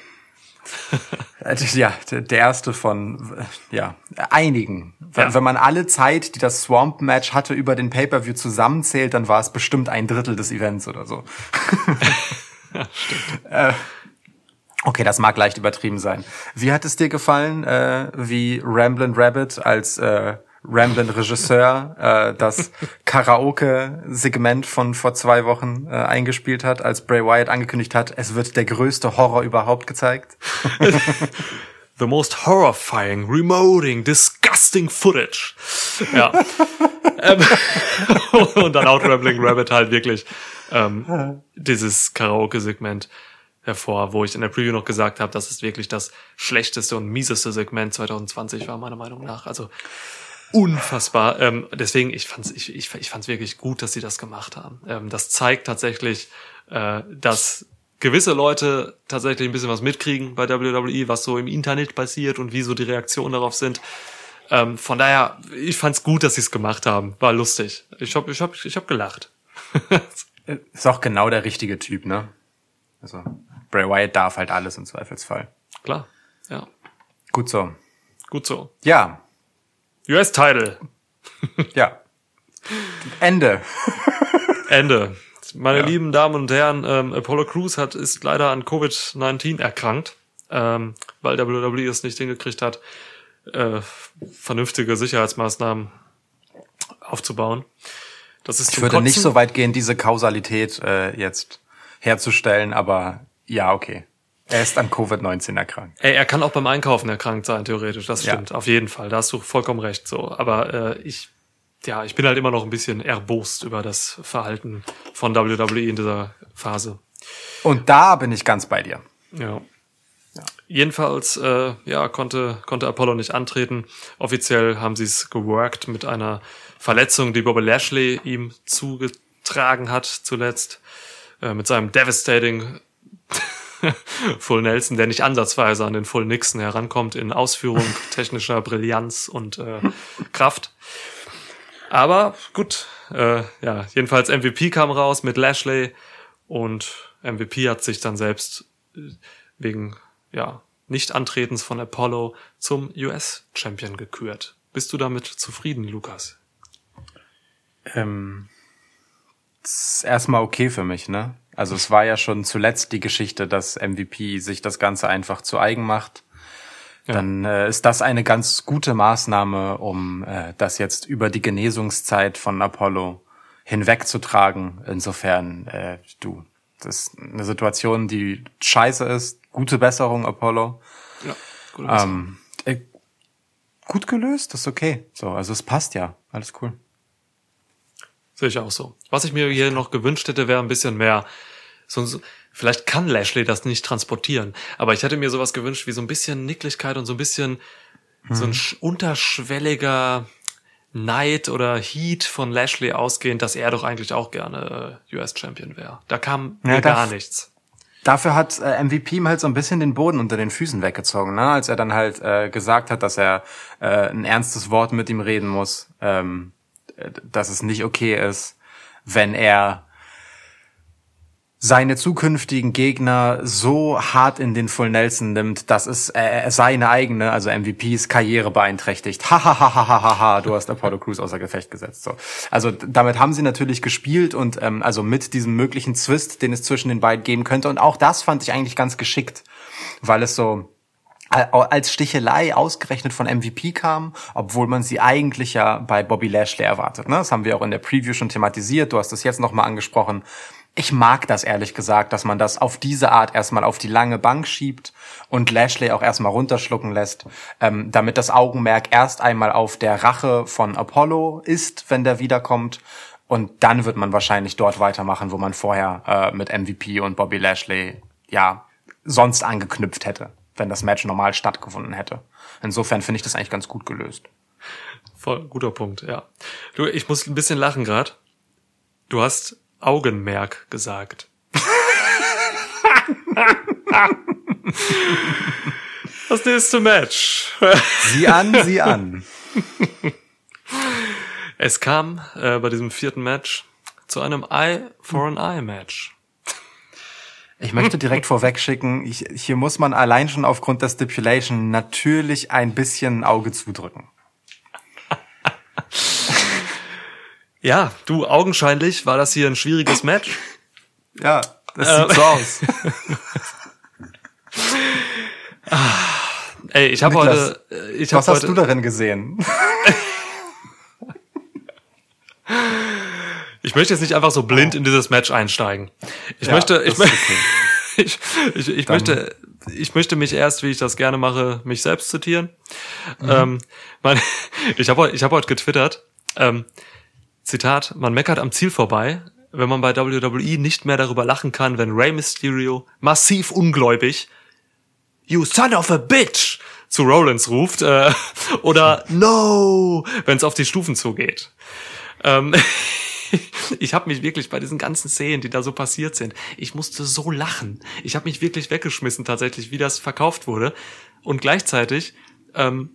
B: Äh, Ja, der erste von ja einigen. Wenn,
A: Ja.
B: wenn man alle Zeit, die das Swamp Match hatte, über den Pay-per-View zusammenzählt, dann war es bestimmt ein Drittel des Events oder so. <laughs> Äh, Okay, das mag leicht übertrieben sein. Wie hat es dir gefallen, äh, wie Ramblin' Rabbit als äh, Ramblin' Regisseur äh, das Karaoke-Segment von vor zwei Wochen äh, eingespielt hat, als Bray Wyatt angekündigt hat, es wird der größte Horror überhaupt gezeigt? <laughs>
A: The most horrifying, remoting, disgusting footage. Ja. ähm, <laughs> und dann haut Rambling Rabbit halt wirklich ähm, dieses Karaoke-Segment hervor, wo ich in der Preview noch gesagt habe, dass es wirklich das schlechteste und mieseste Segment 2020 war, meiner Meinung nach. Also unfassbar. Ähm, deswegen, ich fand's, ich, ich, ich fand's wirklich gut, dass sie das gemacht haben. Ähm, das zeigt tatsächlich, äh, dass gewisse Leute tatsächlich ein bisschen was mitkriegen bei WWE, was so im Internet passiert und wie so die Reaktionen darauf sind. Ähm, von daher, ich fand's gut, dass sie es gemacht haben. War lustig. Ich hab, ich hab, ich hab gelacht. <laughs>
B: Ist auch genau der richtige Typ, ne? Also Bray Wyatt darf halt alles im Zweifelsfall.
A: Klar. Ja.
B: Gut so.
A: Gut so.
B: Ja,
A: US-Title.
B: ja. Ende.
A: Ende. Meine
B: Ja.
A: lieben Damen und Herren, ähm, Apollo Crews hat, ist leider an Covid-19 erkrankt, ähm, weil WWE es nicht hingekriegt hat, äh, vernünftige Sicherheitsmaßnahmen aufzubauen. Das ist
B: Ich würde nicht
A: Kotzen.
B: so weit gehen, diese Kausalität äh, jetzt herzustellen, aber ja, okay. Er ist an Covid-19 erkrankt.
A: Ey, er kann auch beim Einkaufen erkrankt sein, theoretisch. Das
B: Ja.
A: stimmt, auf jeden Fall. Da hast du vollkommen recht. So, aber äh, ich, ja, ich bin halt immer noch ein bisschen erbost über das Verhalten von WWE in dieser Phase.
B: Und da bin ich ganz bei dir.
A: Ja. Jedenfalls, äh, ja, konnte, konnte Apollo nicht antreten. Offiziell haben sie es geworkt mit einer Verletzung, die Bobby Lashley ihm zugetragen hat zuletzt. Äh, mit seinem devastating <laughs> Full Nelson, der nicht ansatzweise an den Full Nixon herankommt in Ausführung, <laughs> technischer Brillanz und äh, Kraft. Aber gut, äh, ja, jedenfalls MVP kam raus mit Lashley und MVP hat sich dann selbst äh, wegen ja, Nicht-Antretens von Apollo zum US-Champion gekürt. Bist du damit zufrieden, Lukas?
B: Ähm, das ist erstmal okay für mich, ne? Also es war ja schon zuletzt die Geschichte, dass MVP sich das Ganze einfach zu eigen macht. Dann äh, ist das eine ganz gute Maßnahme, um äh, das jetzt über die Genesungszeit von Apollo hinwegzutragen. Insofern, äh, du, das ist eine Situation, die scheiße ist. Gute Besserung, Apollo.
A: Ja, gut.
B: Ähm, äh, gut gelöst, das ist okay. So, also es passt ja. Alles cool.
A: Sehe ich auch so. Was ich mir hier noch gewünscht hätte, wäre ein bisschen mehr. So, so, vielleicht kann Lashley das nicht transportieren, aber ich hätte mir sowas gewünscht wie so ein bisschen Nicklichkeit und so ein bisschen so ein sch- unterschwelliger Neid oder Heat von Lashley ausgehend, dass er doch eigentlich auch gerne äh, US-Champion wäre. Da kam
B: Ja,
A: mir gar nichts.
B: Dafür hat äh, MVP ihm halt so ein bisschen den Boden unter den Füßen weggezogen, ne? als er dann halt äh, gesagt hat, dass er äh, ein ernstes Wort mit ihm reden muss, ähm, äh, dass es nicht okay ist, wenn er seine zukünftigen Gegner so hart in den Full Nelson nimmt, dass es äh, seine eigene, also MVPs Karriere beeinträchtigt. Ha ha ha ha ha ha du hast Apollo Crews außer Gefecht gesetzt. So. Also damit haben sie natürlich gespielt und ähm, also mit diesem möglichen Zwist, den es zwischen den beiden geben könnte. Und auch das fand ich eigentlich ganz geschickt, weil es so al- als Stichelei ausgerechnet von MVP kam, obwohl man sie eigentlich ja bei Bobby Lashley erwartet. Ne? Das haben wir auch in der Preview schon thematisiert. Du hast es jetzt nochmal angesprochen. Ich mag das ehrlich gesagt, dass man das auf diese Art erstmal auf die lange Bank schiebt und Lashley auch erstmal runterschlucken lässt, ähm, damit das Augenmerk erst einmal auf der Rache von Apollo ist, wenn der wiederkommt. Und dann wird man wahrscheinlich dort weitermachen, wo man vorher äh, mit MVP und Bobby Lashley ja sonst angeknüpft hätte, wenn das Match normal stattgefunden hätte. Insofern finde ich das eigentlich ganz gut gelöst.
A: Voll guter Punkt, ja. Du, ich muss ein bisschen lachen gerade. Du hast Augenmerk gesagt. <laughs> Das nächste Match.
B: Sieh an, sieh an. <laughs>
A: Es kam äh, bei diesem vierten Match zu einem Eye for an Eye Match.
B: Ich möchte direkt vorwegschicken, ich, hier muss man allein schon aufgrund der Stipulation natürlich ein bisschen ein Auge zudrücken. <laughs>
A: Ja, du, augenscheinlich war das hier ein schwieriges Match.
B: Ja, das
A: Ähm.
B: sieht so aus. <laughs>
A: Ey, ich habe heute, äh, ich habe
B: Was hast
A: heute,
B: du darin gesehen? <laughs>
A: ich möchte jetzt nicht einfach so blind in dieses Match einsteigen. Ich
B: Ja,
A: möchte, ich,
B: okay. <laughs>
A: ich, ich, ich möchte, ich möchte mich erst, wie ich das gerne mache, mich selbst zitieren.
B: Mhm.
A: Ähm, mein, ich habe ich hab heute getwittert, ähm, Zitat, man meckert am Ziel vorbei, wenn man bei WWE nicht mehr darüber lachen kann, wenn Rey Mysterio massiv ungläubig You son of a bitch zu Rollins ruft äh, oder <laughs> No, wenn es auf die Stufen zugeht. Ähm, <laughs> ich habe mich wirklich bei diesen ganzen Szenen, die da so passiert sind, ich musste so lachen. Ich habe mich wirklich weggeschmissen tatsächlich, wie das verkauft wurde. Und gleichzeitig ähm,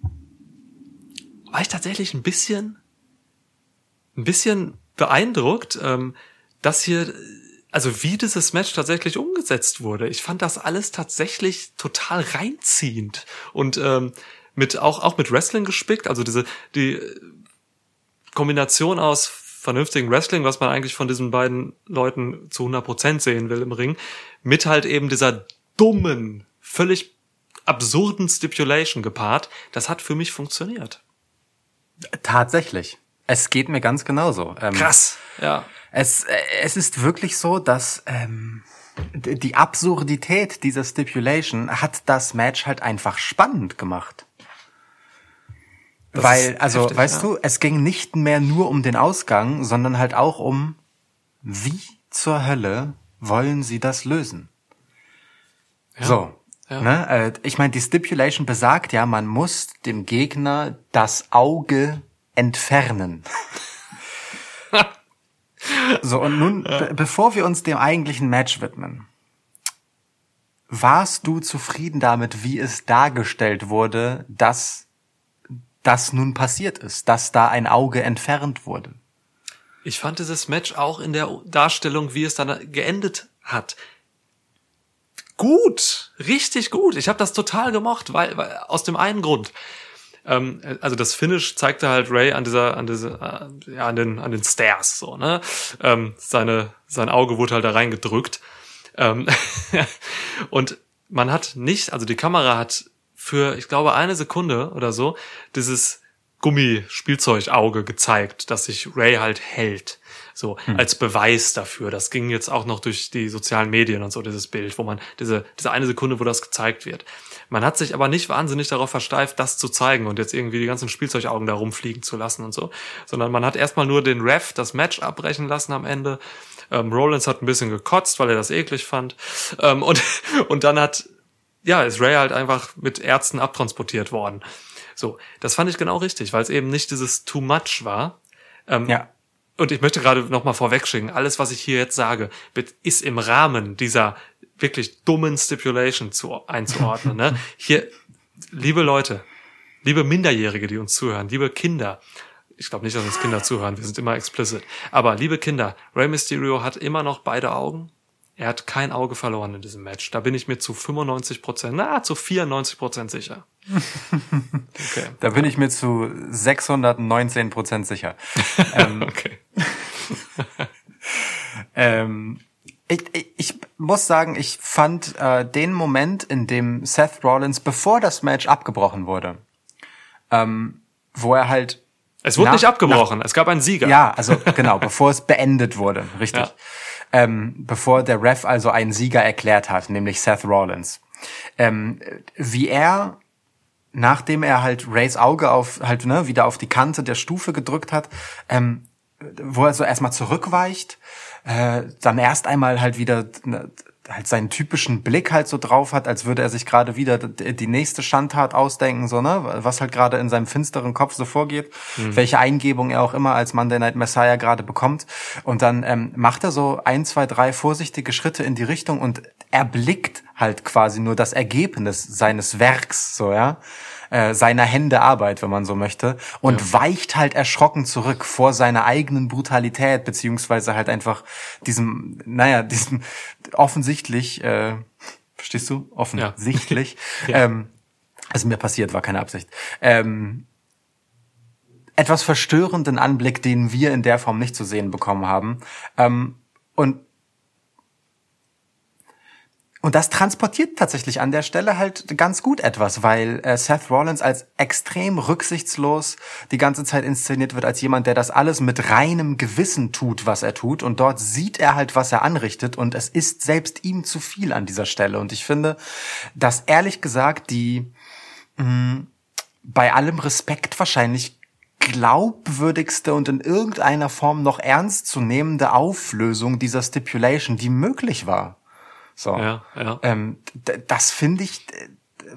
A: war ich tatsächlich ein bisschen, ein bisschen beeindruckt, ähm, dass hier, also wie dieses Match tatsächlich umgesetzt wurde. Ich fand das alles tatsächlich total reinziehend und ähm, mit auch auch mit Wrestling gespickt. Also diese die Kombination aus vernünftigen Wrestling, was man eigentlich von diesen beiden Leuten zu 100% sehen will im Ring, mit halt eben dieser dummen, völlig absurden Stipulation gepaart, das hat für mich funktioniert.
B: Tatsächlich. Es geht mir ganz genauso. Ähm,
A: Krass. Ja.
B: Es, äh, es ist wirklich so, dass ähm, die Absurdität dieser Stipulation hat das Match halt einfach spannend gemacht.
A: Das
B: Weil, also,
A: heftig,
B: weißt
A: ja.
B: du, es ging nicht mehr nur um den Ausgang, sondern halt auch um, wie zur Hölle wollen sie das lösen? So.
A: Ja.
B: Ne? Äh, ich meine, die Stipulation besagt ja, man muss dem Gegner das Auge entfernen. so, und nun, be bevor wir uns dem eigentlichen Match widmen, warst du zufrieden damit, wie es dargestellt wurde, dass das nun passiert ist, dass da ein Auge entfernt wurde?
A: Ich fand dieses Match auch in der Darstellung, wie es dann geendet hat, gut, richtig gut. Ich habe das total gemocht, weil, weil aus dem einen Grund. Ähm, also das Finish zeigte halt Ray an dieser, an diese, äh, ja, an den, an den Stairs so ne. Ähm, seine, sein Auge wurde halt da reingedrückt. Ähm, <laughs> und man hat nicht, also die Kamera hat für, ich glaube, eine Sekunde oder so dieses Gummispielzeugauge gezeigt, dass sich Ray halt hält. So, als Beweis dafür. Das ging jetzt auch noch durch die sozialen Medien und so, dieses Bild, wo man, diese, diese eine Sekunde, wo das gezeigt wird. Man hat sich aber nicht wahnsinnig darauf versteift, das zu zeigen und jetzt irgendwie die ganzen Spielzeugaugen da rumfliegen zu lassen und so, sondern man hat erstmal nur den Ref das Match abbrechen lassen am Ende. Ähm, Rollins hat ein bisschen gekotzt, weil er das eklig fand. Ähm, und, <laughs> und dann hat, ja, ist Ray halt einfach mit Ärzten abtransportiert worden. So, das fand ich genau richtig, weil es eben nicht dieses Too Much war. Ähm,
B: Ja.
A: und ich möchte gerade noch mal vorwegschicken, alles, was ich hier jetzt sage, ist im Rahmen dieser wirklich dummen Stipulation zu, einzuordnen. Ne? Hier, liebe Leute, liebe Minderjährige, die uns zuhören, liebe Kinder, ich glaube nicht, dass uns Kinder zuhören, wir sind immer explicit, aber liebe Kinder, Rey Mysterio hat immer noch beide Augen. Er hat kein Auge verloren in diesem Match. Da bin ich mir zu 95 Prozent, na, zu 94 Prozent sicher. Okay.
B: Da bin ich mir zu 619 Prozent sicher. <laughs> ähm,
A: Okay. <laughs>
B: Ähm, ich, ich, ich muss sagen, ich fand äh, den Moment, in dem Seth Rollins, bevor das Match abgebrochen wurde, ähm, wo er halt
A: Es wurde
B: Nach-
A: nicht abgebrochen. Es gab einen Sieger.
B: ja, also genau, bevor es beendet wurde, <laughs> richtig.
A: Ja.
B: Ähm, bevor der Ref also einen Sieger erklärt hat, nämlich Seth Rollins. Ähm, wie er, nachdem er halt Rays Auge auf, halt, ne, wieder auf die Kante der Stufe gedrückt hat, ähm, wo er so erstmal zurückweicht, äh, dann erst einmal halt wieder ne, halt seinen typischen Blick halt so drauf hat, als würde er sich gerade wieder die nächste Schandtat ausdenken, so, ne, was halt gerade in seinem finsteren Kopf so vorgeht, welche Eingebung er auch immer als Monday Night Messiah gerade bekommt. Und dann ähm, macht er so ein, zwei, drei vorsichtige Schritte in die Richtung und erblickt halt quasi nur das Ergebnis seines Werks, so, ja. Äh, seiner Hände Arbeit, wenn man so möchte, und
A: Ja.
B: weicht halt erschrocken zurück vor seiner eigenen Brutalität, beziehungsweise halt einfach diesem, naja, diesem offensichtlich, äh, verstehst du? Offensichtlich.
A: Ja. <laughs>
B: Ähm, also mir passiert, war keine Absicht. Ähm, etwas verstörenden Anblick, den wir in der Form nicht zu sehen bekommen haben. Ähm, und und das transportiert tatsächlich an der Stelle halt ganz gut etwas, weil äh, Seth Rollins als extrem rücksichtslos die ganze Zeit inszeniert wird als jemand, der das alles mit reinem Gewissen tut, was er tut. Und dort sieht er halt, was er anrichtet. Und es ist selbst ihm zu viel an dieser Stelle. Und ich finde, dass ehrlich gesagt die mh, bei allem Respekt wahrscheinlich glaubwürdigste und in irgendeiner Form noch ernstzunehmende Auflösung dieser Stipulation, die möglich war. So.
A: Ja, ja.
B: Ähm, das finde ich äh,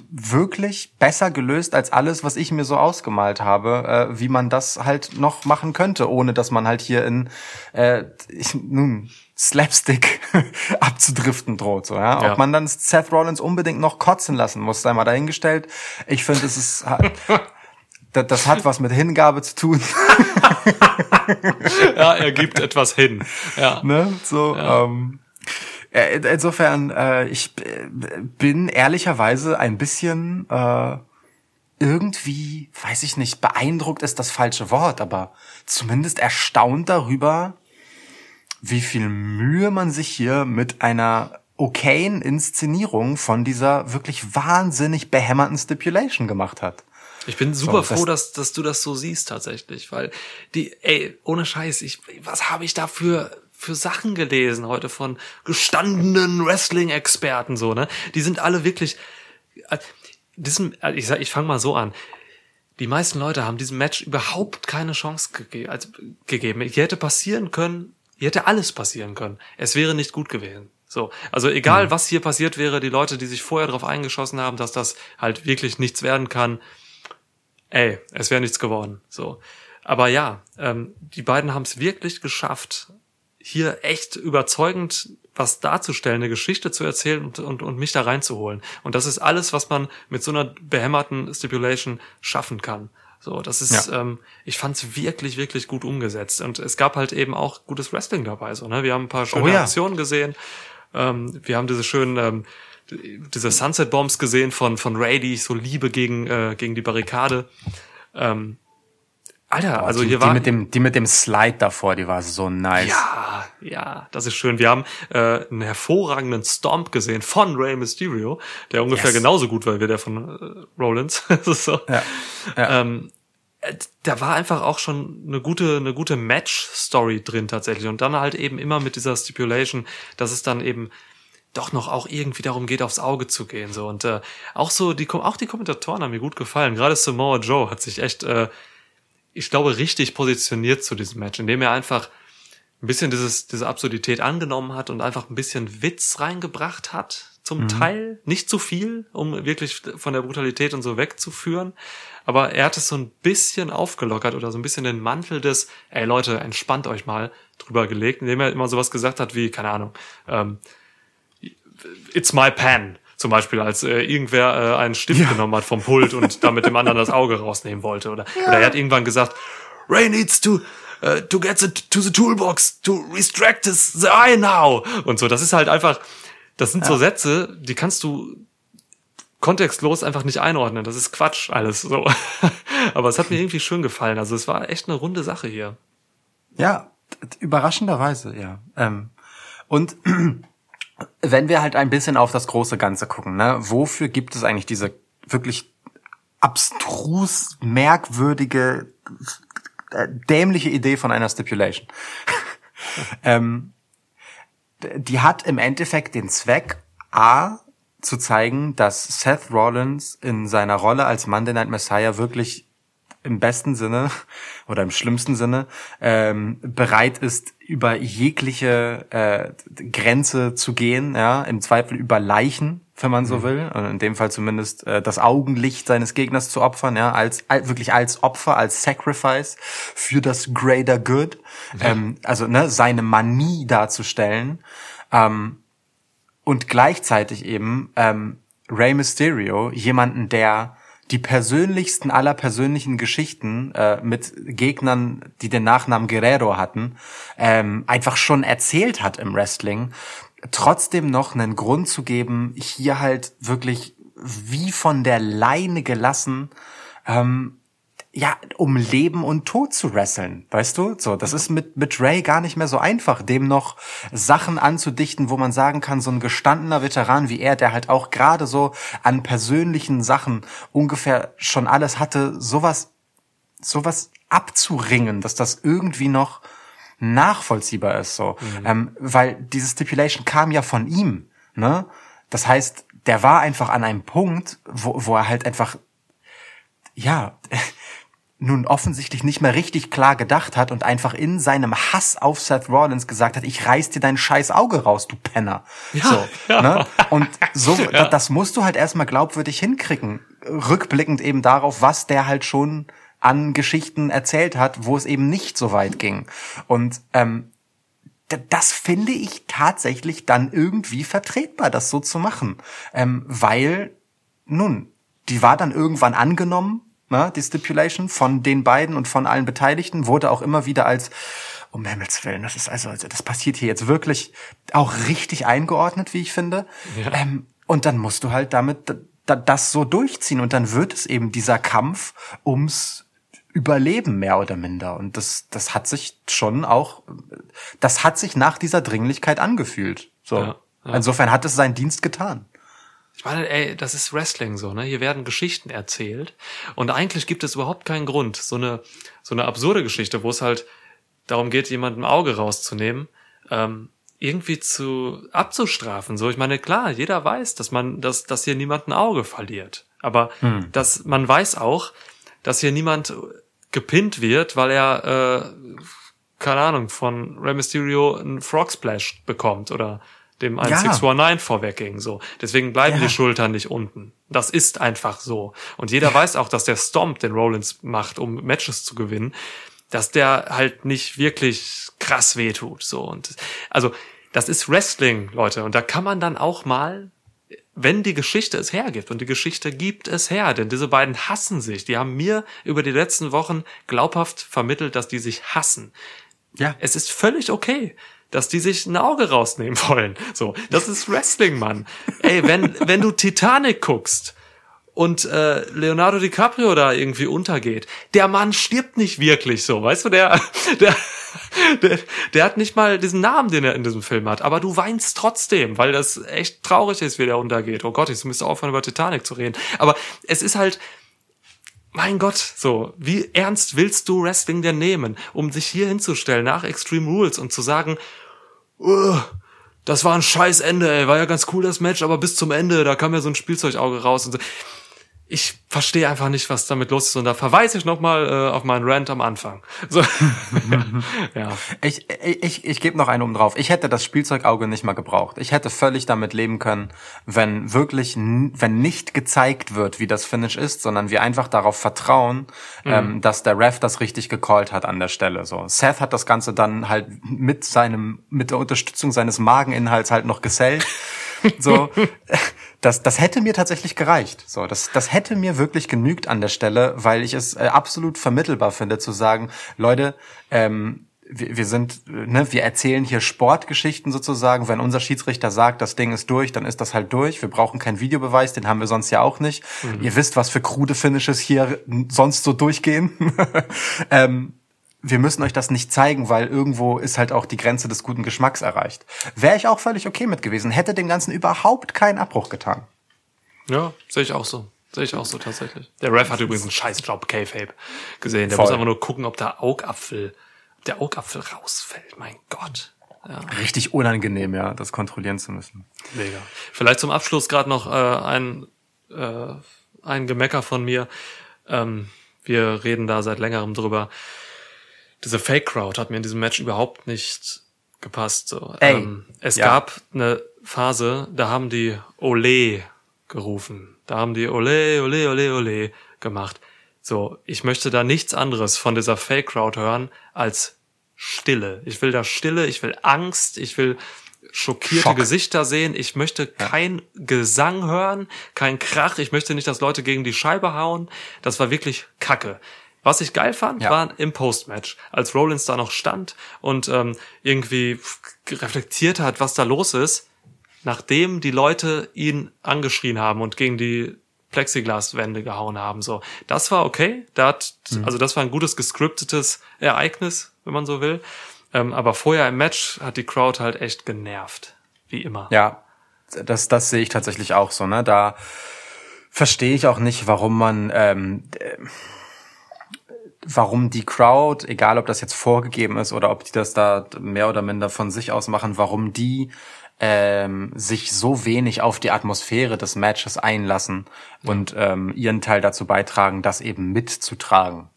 B: wirklich besser gelöst als alles, was ich mir so ausgemalt habe, äh, wie man das halt noch machen könnte, ohne dass man halt hier in äh, ich, nun Slapstick <laughs> abzudriften droht. So, ja?
A: Ja.
B: Ob man dann Seth Rollins unbedingt noch kotzen lassen muss, sei mal dahingestellt. Ich finde, es ist das, <laughs> das hat was mit Hingabe zu tun. <laughs>
A: ja, er gibt etwas hin. Ja.
B: ne? So,
A: Ja.
B: ähm, äh, insofern, äh, ich äh, bin ehrlicherweise ein bisschen äh, irgendwie, weiß ich nicht, beeindruckt ist das falsche Wort, aber zumindest erstaunt darüber, wie viel Mühe man sich hier mit einer okayen Inszenierung von dieser wirklich wahnsinnig behämmerten Stipulation gemacht hat.
A: Ich bin super
B: So,
A: froh, dass, dass du das so siehst tatsächlich, weil die, ey, ohne Scheiß, ich, was habe ich da für, Sachen gelesen heute von gestandenen Wrestling-Experten so, ne? Die sind alle wirklich, äh, diesem, äh, ich sag, ich fange mal so an. Die meisten Leute haben diesem Match überhaupt keine Chance gege also, gegeben. Hier hätte passieren können, hier hätte alles passieren können. Es wäre nicht gut gewesen. So, also egal was hier passiert wäre, die Leute, die sich vorher darauf eingeschossen haben, dass das halt wirklich nichts werden kann, ey, es wäre nichts geworden. So. Aber ja, ähm, die beiden haben es wirklich geschafft, hier echt überzeugend was darzustellen, eine Geschichte zu erzählen und, und, und mich da reinzuholen. Und das ist alles, was man mit so einer behämmerten Stipulation schaffen kann. So, das ist,
B: Ja.
A: ähm, ich fand es wirklich, wirklich gut umgesetzt. Und es gab halt eben auch gutes Wrestling dabei. So, ne? Wir haben ein paar schöne
B: Oh ja.
A: Aktionen gesehen. Ähm, wir haben diese schönen, ähm, diese Sunset Bombs gesehen von, von Ray, die ich so liebe gegen, äh, gegen die Barrikade. Ähm, Alter, also
B: die,
A: hier
B: die
A: war.
B: mit dem, die mit dem Slide davor, die war so nice.
A: Ja, ja, das ist schön. Wir haben äh, einen hervorragenden Stomp gesehen von Rey Mysterio, der ungefähr
B: Yes.
A: genauso gut war wie der von äh, Rollins. <laughs> Das ist so.
B: Ja. Ja.
A: Ähm, äh, da war einfach auch schon eine gute, eine gute Match-Story drin tatsächlich. Und dann halt eben immer mit dieser Stipulation, dass es dann eben doch noch auch irgendwie darum geht, aufs Auge zu gehen. So. Und äh, auch so, die, auch die Kommentatoren haben mir gut gefallen. Gerade Samoa Joe hat sich echt, äh, ich glaube, richtig positioniert zu diesem Match, indem er einfach ein bisschen dieses, diese Absurdität angenommen hat und einfach ein bisschen Witz reingebracht hat, zum Teil. Nicht zu viel, um wirklich von der Brutalität und so wegzuführen. Aber er hat es so ein bisschen aufgelockert oder so ein bisschen den Mantel des, ey Leute, entspannt euch mal drüber gelegt, indem er immer sowas gesagt hat wie, keine Ahnung, ähm, It's my pen. Zum Beispiel, als äh, irgendwer äh, einen Stift genommen hat vom Pult und damit dem anderen das Auge rausnehmen wollte. Oder, oder er hat irgendwann gesagt, Ray needs to, uh, to get the, to the toolbox to restrict his, the eye now. Und so, das ist halt einfach, das sind so Sätze, die kannst du kontextlos einfach nicht einordnen. Das ist Quatsch alles so. <laughs> Aber es hat mir irgendwie schön gefallen. Also es war echt eine runde Sache hier.
B: Ja, überraschenderweise, ja. Ähm, und wenn wir halt ein bisschen auf das große Ganze gucken, ne, wofür gibt es eigentlich diese wirklich abstrus merkwürdige, äh, dämliche Idee von einer Stipulation? <laughs> ähm, die hat im Endeffekt den Zweck, A, zu zeigen, dass Seth Rollins in seiner Rolle als Monday Night Messiah wirklich im besten Sinne <laughs> oder im schlimmsten Sinne ähm, bereit ist, über jegliche äh, Grenze zu gehen, ja, im Zweifel über Leichen, wenn man so will, und in dem Fall zumindest äh, das Augenlicht seines Gegners zu opfern, ja, als, als wirklich als Opfer, als Sacrifice für das greater good, ähm, also ne, seine Manie darzustellen. Ähm, und gleichzeitig eben ähm, Rey Mysterio, jemanden, der die persönlichsten aller persönlichen Geschichten äh, mit Gegnern, die den Nachnamen Guerrero hatten, ähm, einfach schon erzählt hat im Wrestling, trotzdem noch einen Grund zu geben, hier halt wirklich wie von der Leine gelassen ähm, ja, um Leben und Tod zu wresteln, weißt du? So, das ist mit, mit Ray gar nicht mehr so einfach, dem noch Sachen anzudichten, wo man sagen kann, so ein gestandener Veteran wie er, der halt auch gerade so an persönlichen Sachen ungefähr schon alles hatte, sowas, sowas abzuringen, dass das irgendwie noch nachvollziehbar ist, so. Mhm. Ähm, weil diese Stipulation kam ja von ihm, ne? Das heißt, der war einfach an einem Punkt, wo, wo er halt einfach, ja, nun offensichtlich nicht mehr richtig klar gedacht hat und einfach in seinem Hass auf Seth Rollins gesagt hat, ich reiß dir dein scheiß Auge raus, du Penner. Ja, so, ja. Ne? Und so, <laughs> ja. das musst du halt erstmal glaubwürdig hinkriegen. Rückblickend eben darauf, was der halt schon an Geschichten erzählt hat, wo es eben nicht so weit ging. Und ähm, das finde ich tatsächlich dann irgendwie vertretbar, das so zu machen. Ähm, weil, nun, die war dann irgendwann angenommen ne, die Stipulation von den beiden und von allen Beteiligten wurde auch immer wieder als um Himmels Willen, das ist also, also das passiert hier jetzt wirklich auch richtig eingeordnet, wie ich finde. Ja. Ähm, und dann musst du halt damit das so durchziehen und dann wird es eben dieser Kampf ums Überleben mehr oder minder. Und das, das hat sich schon auch, das hat sich nach dieser Dringlichkeit angefühlt. So. Ja, ja. Insofern hat es seinen Dienst getan.
A: Ich meine, ey, das ist Wrestling so, ne? Hier werden Geschichten erzählt und eigentlich gibt es überhaupt keinen Grund, so eine so eine absurde Geschichte, wo es halt darum geht, jemandem Auge rauszunehmen, ähm, irgendwie zu abzustrafen. So, ich meine, klar, jeder weiß, dass man, dass dass hier niemand ein Auge verliert, aber hm. dass man weiß auch, dass hier niemand gepinnt wird, weil er äh, keine Ahnung von Rey Mysterio einen Frog Splash bekommt oder dem 1619 ja. vorwegging. So. Deswegen bleiben ja. die Schultern nicht unten. Das ist einfach so. Und jeder weiß auch, dass der Stomp, den Rollins macht, um Matches zu gewinnen, dass der halt nicht wirklich krass wehtut. So. Und also, das ist Wrestling, Leute. Und da kann man dann auch mal, wenn die Geschichte es hergibt, und die Geschichte gibt es her, denn diese beiden hassen sich. Die haben mir über die letzten Wochen glaubhaft vermittelt, dass die sich hassen. Ja. Es ist völlig okay dass die sich ein Auge rausnehmen wollen. So, das ist Wrestling, Mann. Ey, wenn wenn du Titanic guckst und äh, Leonardo DiCaprio da irgendwie untergeht, der Mann stirbt nicht wirklich so, weißt du, der der der, der hat nicht mal diesen Namen, den er in diesem Film hat, aber du weinst trotzdem, weil das echt traurig ist, wie der untergeht. Oh Gott, ich müsste aufhören über Titanic zu reden. Aber es ist halt mein Gott, so, wie ernst willst du Wrestling denn nehmen, um sich hier hinzustellen nach Extreme Rules und zu sagen, uh, das war ein scheiß Ende, ey, war ja ganz cool das Match, aber bis zum Ende, da kam ja so ein Spielzeugauge raus und so ich verstehe einfach nicht, was damit los ist. Und da verweise ich nochmal äh, auf meinen Rant am Anfang. So. <laughs>
B: ja. Ich, ich, ich, gebe noch einen um drauf. Ich hätte das Spielzeugauge nicht mal gebraucht. Ich hätte völlig damit leben können, wenn wirklich, wenn nicht gezeigt wird, wie das Finish ist, sondern wir einfach darauf vertrauen, mhm. ähm, dass der Ref das richtig gecallt hat an der Stelle. So. Seth hat das Ganze dann halt mit seinem, mit der Unterstützung seines Mageninhalts halt noch gesellt. <laughs> So, <laughs> das, das hätte mir tatsächlich gereicht. So, das, das hätte mir wirklich genügt an der Stelle, weil ich es äh, absolut vermittelbar finde zu sagen, Leute, ähm, wir, wir sind, ne, wir erzählen hier Sportgeschichten sozusagen. Wenn unser Schiedsrichter sagt, das Ding ist durch, dann ist das halt durch. Wir brauchen keinen Videobeweis, den haben wir sonst ja auch nicht. Mhm. Ihr wisst, was für krude Finishes hier sonst so durchgehen. <laughs> ähm, wir müssen euch das nicht zeigen, weil irgendwo ist halt auch die Grenze des guten Geschmacks erreicht. Wäre ich auch völlig okay mit gewesen, hätte dem Ganzen überhaupt keinen Abbruch getan.
A: Ja, sehe ich auch so. Sehe ich auch so tatsächlich. Der Ref hat übrigens einen scheiß Job, K-Fape, gesehen. Der Voll. muss einfach nur gucken, ob der Augapfel, der Augapfel rausfällt. Mein Gott.
B: Ja. Richtig unangenehm, ja, das kontrollieren zu müssen.
A: Mega. Vielleicht zum Abschluss gerade noch äh, ein, äh, ein Gemecker von mir. Ähm, wir reden da seit längerem drüber diese Fake Crowd hat mir in diesem Match überhaupt nicht gepasst. So. Ähm, es ja. gab eine Phase, da haben die Ole gerufen. Da haben die Ole, Ole, Ole, Ole gemacht. So, ich möchte da nichts anderes von dieser Fake Crowd hören als Stille. Ich will da Stille, ich will Angst, ich will schockierte
B: Schock.
A: Gesichter sehen. Ich möchte kein Gesang hören, kein Krach. Ich möchte nicht, dass Leute gegen die Scheibe hauen. Das war wirklich Kacke. Was ich geil fand,
B: Ja.
A: war im Postmatch, als Rollins da noch stand und ähm, irgendwie reflektiert hat, was da los ist, nachdem die Leute ihn angeschrien haben und gegen die Plexiglaswände gehauen haben. So, das war okay. Da hat, also das war ein gutes gescriptetes Ereignis, wenn man so will. Ähm, aber vorher im Match hat die Crowd halt echt genervt, wie immer.
B: Ja, das, das sehe ich tatsächlich auch so. Ne? Da verstehe ich auch nicht, warum man, ähm, äh, warum die Crowd, egal ob das jetzt vorgegeben ist oder ob die das da mehr oder minder von sich aus machen, warum die ähm, sich so wenig auf die Atmosphäre des Matches einlassen und ähm, ihren Teil dazu beitragen, das eben mitzutragen.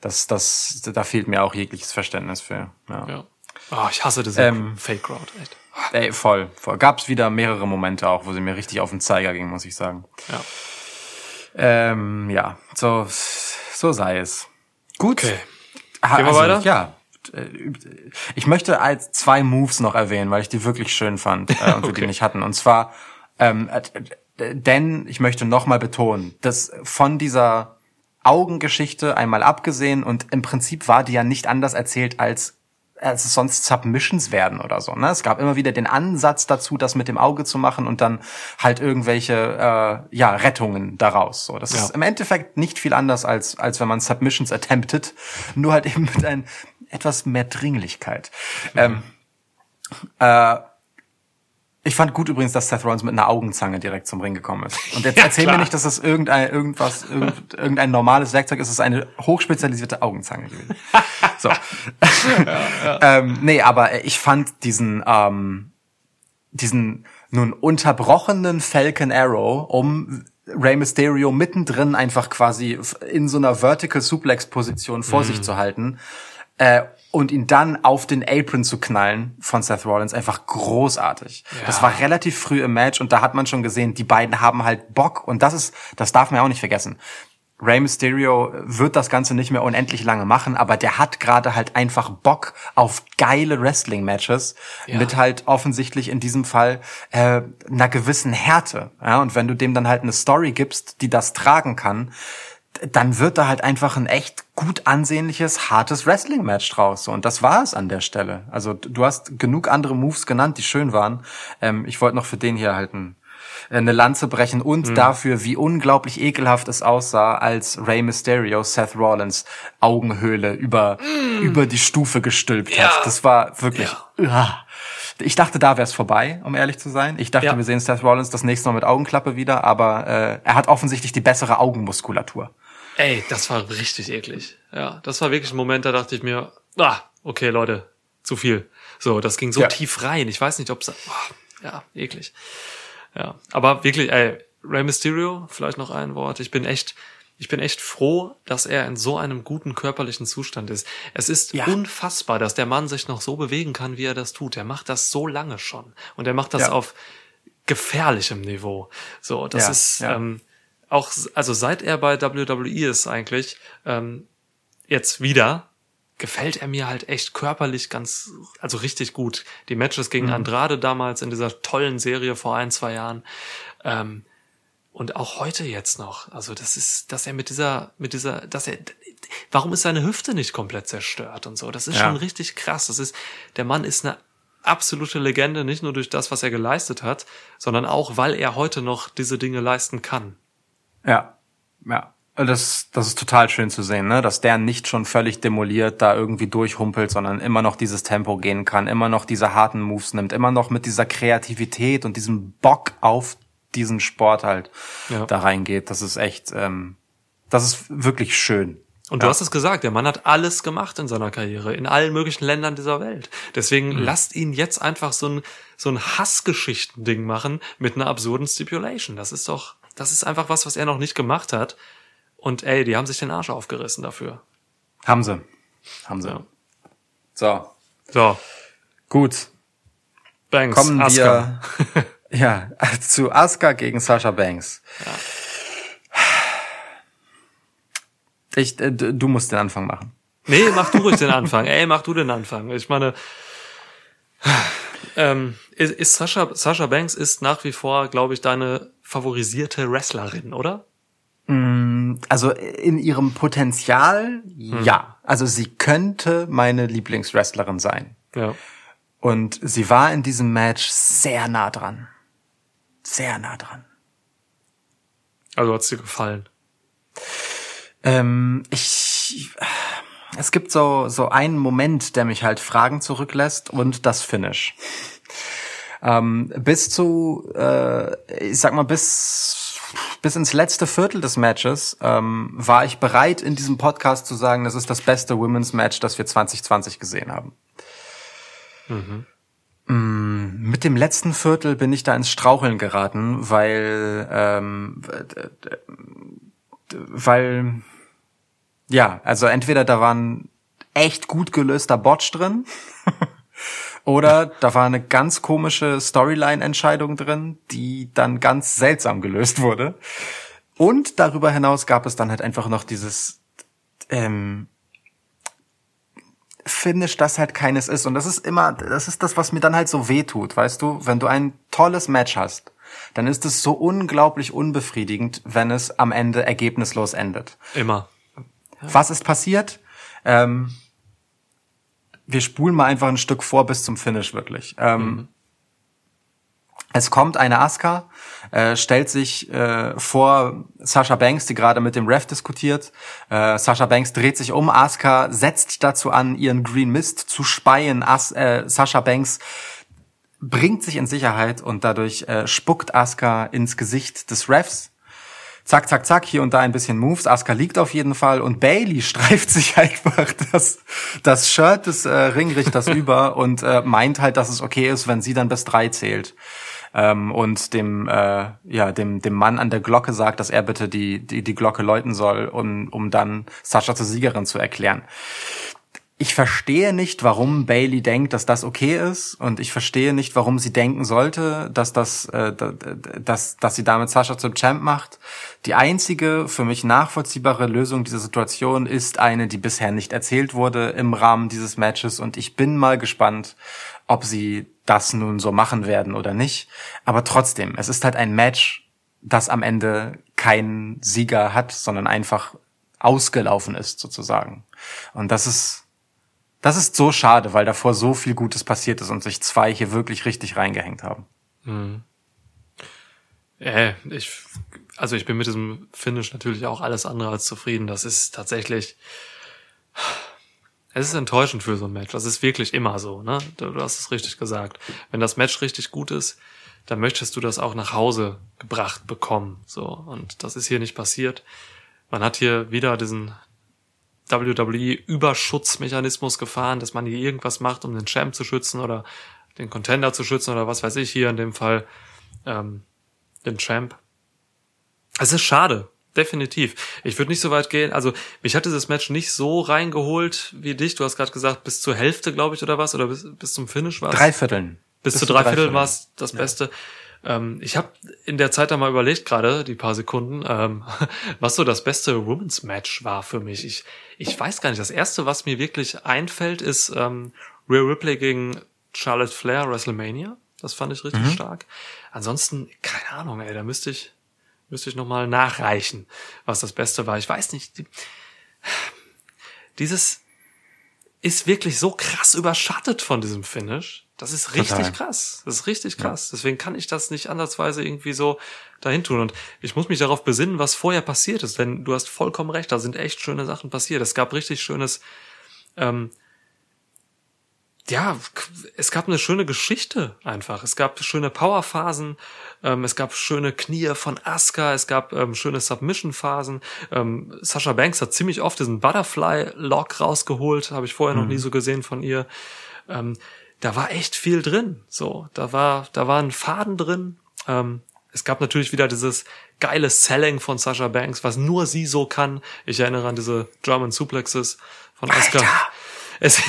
B: Das, das, da fehlt mir auch jegliches Verständnis für. Ja.
A: Ja. Oh, ich hasse diese
B: Ähm,
A: Fake Crowd, echt.
B: Ey, voll, voll. Gab's wieder mehrere Momente auch, wo sie mir richtig auf den Zeiger ging, muss ich sagen.
A: Ja.
B: Ähm, ja, so, so sei es. Gut.
A: Okay.
B: Ha-
A: Gehen wir weiter?
B: Ja. äh, Ich möchte als zwei Moves noch erwähnen, weil ich die wirklich schön fand äh, und <laughs> wir die
A: Okay.
B: nicht hatten. Und zwar, ähm, äh, äh, denn ich möchte nochmal betonen, dass von dieser Augengeschichte einmal abgesehen und im Prinzip war die ja nicht anders erzählt als als es sonst Submissions werden oder so. Ne? Es gab immer wieder den Ansatz dazu, das mit dem Auge zu machen und dann halt irgendwelche äh, ja Rettungen daraus. So, das
A: Ja.
B: ist im Endeffekt nicht viel anders als als wenn man Submissions attempted, <laughs> nur halt eben mit ein etwas mehr Dringlichkeit. Ähm, äh, ich fand gut übrigens, dass Seth Rollins mit einer Augenzange direkt zum Ring gekommen ist. Und jetzt
A: Ja,
B: erzähl
A: klar.
B: mir nicht, dass das irgendein irgendwas irgend, irgendein normales Werkzeug ist. Es ist eine hochspezialisierte Augenzange gewesen. <laughs> So. ähm, nee, aber ich fand diesen ähm, diesen nun unterbrochenen Falcon Arrow um Rey Mysterio mittendrin einfach quasi in so einer Vertical Suplex Position vor sich zu halten äh, und ihn dann auf den Apron zu knallen von Seth Rollins einfach großartig. Das war relativ früh im Match und da hat man schon gesehen, die beiden haben halt Bock und das ist, das darf man ja auch nicht vergessen. Rey Mysterio wird das Ganze nicht mehr unendlich lange machen, aber der hat gerade halt einfach Bock auf geile Wrestling-Matches
A: Ja.
B: mit halt offensichtlich in diesem Fall äh, einer gewissen Härte. Ja, und wenn du dem dann halt eine Story gibst, die das tragen kann, dann wird da halt einfach ein echt gut ansehnliches, hartes Wrestling-Match draus. So, Und das war es an der Stelle. Also du hast genug andere Moves genannt, die schön waren. Ähm, ich wollte noch für den hier halt ein, äh, eine Lanze brechen und dafür, wie unglaublich ekelhaft es aussah, als Rey Mysterio Seth Rollins Augenhöhle über, über die Stufe gestülpt
A: Ja.
B: hat. Das war wirklich... Uah. Ich dachte, da wäre es vorbei, um ehrlich zu sein. Ich dachte,
A: Ja.
B: wir sehen Seth Rollins das nächste Mal mit Augenklappe wieder, aber äh, er hat offensichtlich die bessere Augenmuskulatur.
A: Ey, das war richtig eklig. Ja, das war wirklich ein Moment, da dachte ich mir, ah, okay, Leute, zu viel. So, das ging so
B: Ja.
A: tief rein. Ich weiß nicht, ob es, ja, eklig. Ja, aber wirklich, ey, Rey Mysterio, vielleicht noch ein Wort. Ich bin echt, ich bin echt froh, dass er in so einem guten körperlichen Zustand ist. Es ist
B: Ja.
A: unfassbar, dass der Mann sich noch so bewegen kann, wie er das tut. Er macht das so lange schon. Und er macht das
B: Ja.
A: auf gefährlichem Niveau. So, das
B: Ja,
A: ist, ähm, auch, also seit er bei WWE ist eigentlich, ähm, jetzt wieder, gefällt er mir halt echt körperlich ganz, also richtig gut. Die Matches gegen Andrade damals in dieser tollen Serie vor ein, zwei Jahren, ähm, und auch heute jetzt noch. Also das ist, dass er mit dieser, mit dieser, dass er, warum ist seine Hüfte nicht komplett zerstört und so? Das ist
B: Ja.
A: schon richtig krass. Das ist, der Mann ist eine absolute Legende, nicht nur durch das, was er geleistet hat, sondern auch, weil er heute noch diese Dinge leisten kann.
B: Ja, ja. Das, das ist total schön zu sehen, ne? dass der nicht schon völlig demoliert da irgendwie durchhumpelt, sondern immer noch dieses Tempo gehen kann, immer noch diese harten Moves nimmt, immer noch mit dieser Kreativität und diesem Bock auf diesen Sport halt
A: Ja.
B: da reingeht. Das ist echt, ähm, das ist wirklich schön.
A: Und du hast es gesagt, der Mann hat alles gemacht in seiner Karriere, in allen möglichen Ländern dieser Welt. Deswegen lasst ihn jetzt einfach so ein, so ein Hassgeschichten-Ding machen mit einer absurden Stipulation. Das ist doch, das ist einfach was, was er noch nicht gemacht hat. Und ey, die haben sich den Arsch aufgerissen dafür.
B: Haben sie. Haben sie.
A: Ja.
B: So,
A: So,
B: gut.
A: Banks,
B: Kommen
A: Asuka.
B: wir <laughs> ja, zu Asuka gegen Sasha Banks. Ich, äh, du du musst den Anfang machen.
A: Nee, mach du ruhig den <laughs> Anfang. Ey, mach du den Anfang. Ich meine, Ähm, ist, ist Sascha, Sascha Banks ist nach wie vor, glaube ich, deine favorisierte Wrestlerin, oder?
B: Also in ihrem Potenzial, ja. Also sie könnte meine Lieblingswrestlerin sein.
A: Ja.
B: Und sie war in diesem Match sehr nah dran. Sehr nah dran.
A: Also hat's dir gefallen.
B: Ähm, ich, es gibt so, so einen Moment, der mich halt Fragen zurücklässt und das Finish. Ähm, bis zu, äh, ich sag mal, bis, bis ins letzte Viertel des Matches ähm, war ich bereit, in diesem Podcast zu sagen, das ist das beste Women's Match, das wir 2020 gesehen haben. Mm, Mit dem letzten Viertel bin ich da ins Straucheln geraten, weil, ähm, weil, ja, also entweder da war ein echt gut gelöster Botch drin, <laughs> oder da war eine ganz komische Storyline-Entscheidung drin, die dann ganz seltsam gelöst wurde. Und darüber hinaus gab es dann halt einfach noch dieses, ähm, Finish, das halt keines ist. Und das ist immer, das ist das, was mir dann halt so weh tut, weißt du? Wenn du ein tolles Match hast, dann ist es so unglaublich unbefriedigend, wenn es am Ende ergebnislos endet.
A: Immer.
B: Was ist passiert? Ähm, wir spulen mal einfach ein Stück vor bis zum Finish wirklich. Ähm, Es kommt eine Asuka, äh, stellt sich äh, vor Sasha Banks, die gerade mit dem Ref diskutiert. Äh, Sasha Banks dreht sich um, Asuka setzt dazu an, ihren Green Mist zu speien. As äh, Sasha Banks bringt sich in Sicherheit und dadurch äh, spuckt Asuka ins Gesicht des Refs. Zack, zack, zack, hier und da ein bisschen Moves. Asuka liegt auf jeden Fall und Bailey <laughs> streift sich einfach das, das Shirt des äh, Ringrichters <laughs> über und äh, meint halt, dass es okay ist, wenn sie dann bis drei zählt. Ähm, und dem, äh, ja, dem, dem Mann an der Glocke sagt, dass er bitte die, die, die Glocke läuten soll, um, um dann Sascha zur Siegerin zu erklären ich verstehe nicht, warum Bailey denkt, dass das okay ist, und ich verstehe nicht, warum sie denken sollte, dass das, äh, dass, dass sie damit Sascha zum Champ macht. Die einzige für mich nachvollziehbare Lösung dieser Situation ist eine, die bisher nicht erzählt wurde im Rahmen dieses Matches, und ich bin mal gespannt, ob sie das nun so machen werden oder nicht. Aber trotzdem, es ist halt ein Match, das am Ende keinen Sieger hat, sondern einfach ausgelaufen ist sozusagen. Und das ist das ist so schade, weil davor so viel Gutes passiert ist und sich zwei hier wirklich richtig reingehängt haben.
A: Äh, ich, also ich bin mit diesem Finish natürlich auch alles andere als zufrieden. Das ist tatsächlich, es ist enttäuschend für so ein Match. Das ist wirklich immer so, ne? Du, du hast es richtig gesagt. Wenn das Match richtig gut ist, dann möchtest du das auch nach Hause gebracht bekommen, so. Und das ist hier nicht passiert. Man hat hier wieder diesen WWE-Überschutzmechanismus gefahren, dass man hier irgendwas macht, um den Champ zu schützen oder den Contender zu schützen oder was weiß ich hier in dem Fall ähm, den Champ. Es ist schade, definitiv. Ich würde nicht so weit gehen. Also mich hat dieses Match nicht so reingeholt wie dich. Du hast gerade gesagt, bis zur Hälfte, glaube ich, oder was? Oder bis, bis zum Finish war
B: Drei Vierteln.
A: bis, zu drei Vierteln war es das Beste. Ähm, ich habe in der Zeit da mal überlegt, gerade die paar Sekunden, ähm, <laughs> was so das beste Women's Match war für mich. Ich, ich weiß gar nicht. Das erste, was mir wirklich einfällt, ist ähm, Rhea Ripley gegen Charlotte Flair WrestleMania. Das fand ich richtig stark. Ansonsten, keine Ahnung, ey, da müsste ich, müsste ich nochmal nachreichen, was das Beste war. Ich weiß nicht. Die, dieses ist wirklich so krass überschattet von diesem Finish. Das ist richtig
B: Total.
A: krass. Das ist richtig krass. Deswegen kann ich das nicht ansatzweise irgendwie so dahin tun. Und ich muss mich darauf besinnen, was vorher passiert ist. Denn du hast vollkommen recht, da sind echt schöne Sachen passiert. Es gab richtig schönes, ähm, ja, es gab eine schöne Geschichte einfach. Es gab schöne Powerphasen, ähm, es gab schöne Knie von Asuka, es gab ähm, schöne Submission-Phasen. Ähm, Sasha Banks hat ziemlich oft diesen Butterfly-Lock rausgeholt, habe ich vorher noch nie so gesehen von ihr. Ähm, da war echt viel drin. So, da war, da war ein Faden drin. Ähm, es gab natürlich wieder dieses geile Selling von Sasha Banks, was nur sie so kann. Ich erinnere an diese German Suplexes von Asuka. Es,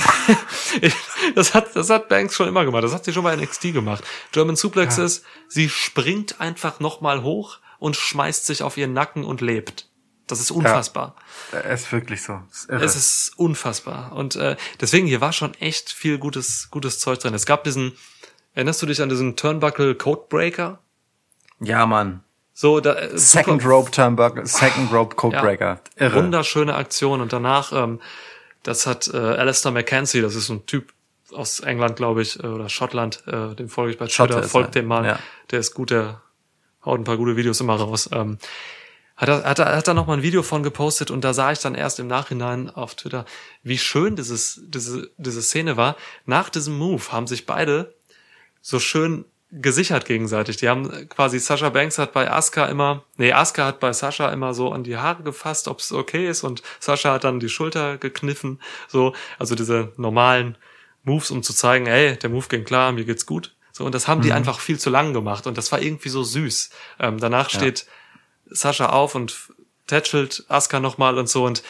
A: <laughs> das hat, das hat Banks schon immer gemacht. Das hat sie schon bei NXT gemacht. German Suplexes, sie springt einfach nochmal hoch und schmeißt sich auf ihren Nacken und lebt. Das ist unfassbar.
B: Es ist wirklich so. Es ist irre.
A: Es ist unfassbar. Und äh, deswegen, hier war schon echt viel gutes, gutes Zeug drin. Es gab diesen Erinnerst du dich an diesen Turnbuckle Codebreaker?
B: Ja, Mann.
A: So, da, äh,
B: Second
A: super-
B: Rope Turnbuckle, Second Rope <laughs> Codebreaker.
A: Ja,
B: Irre.
A: Wunderschöne Aktion. Und danach, ähm, das hat äh, Alistair McKenzie, das ist ein Typ aus England, glaube ich, äh, oder Schottland, äh, dem folge ich bei Twitter, folgt
B: er,
A: dem mal.
B: ja.
A: Der ist gut, der haut ein paar gute Videos immer raus. Ähm, hat er, hat er, hat er noch mal ein Video von gepostet und da sah ich dann erst im Nachhinein auf Twitter, wie schön dieses, diese, diese Szene war. Nach diesem Move haben sich beide so schön gesichert gegenseitig. Die haben quasi, Sasha Banks hat bei Asuka immer, nee, Asuka hat bei Sasha immer so an die Haare gefasst, ob es okay ist und Sasha hat dann die Schulter gekniffen, so, also diese normalen Moves, um zu zeigen, ey, der Move ging klar, mir geht's gut. So, und das haben die einfach viel zu lang gemacht und das war irgendwie so süß. Ähm, danach steht Sascha auf und tätschelt Asuka nochmal und so und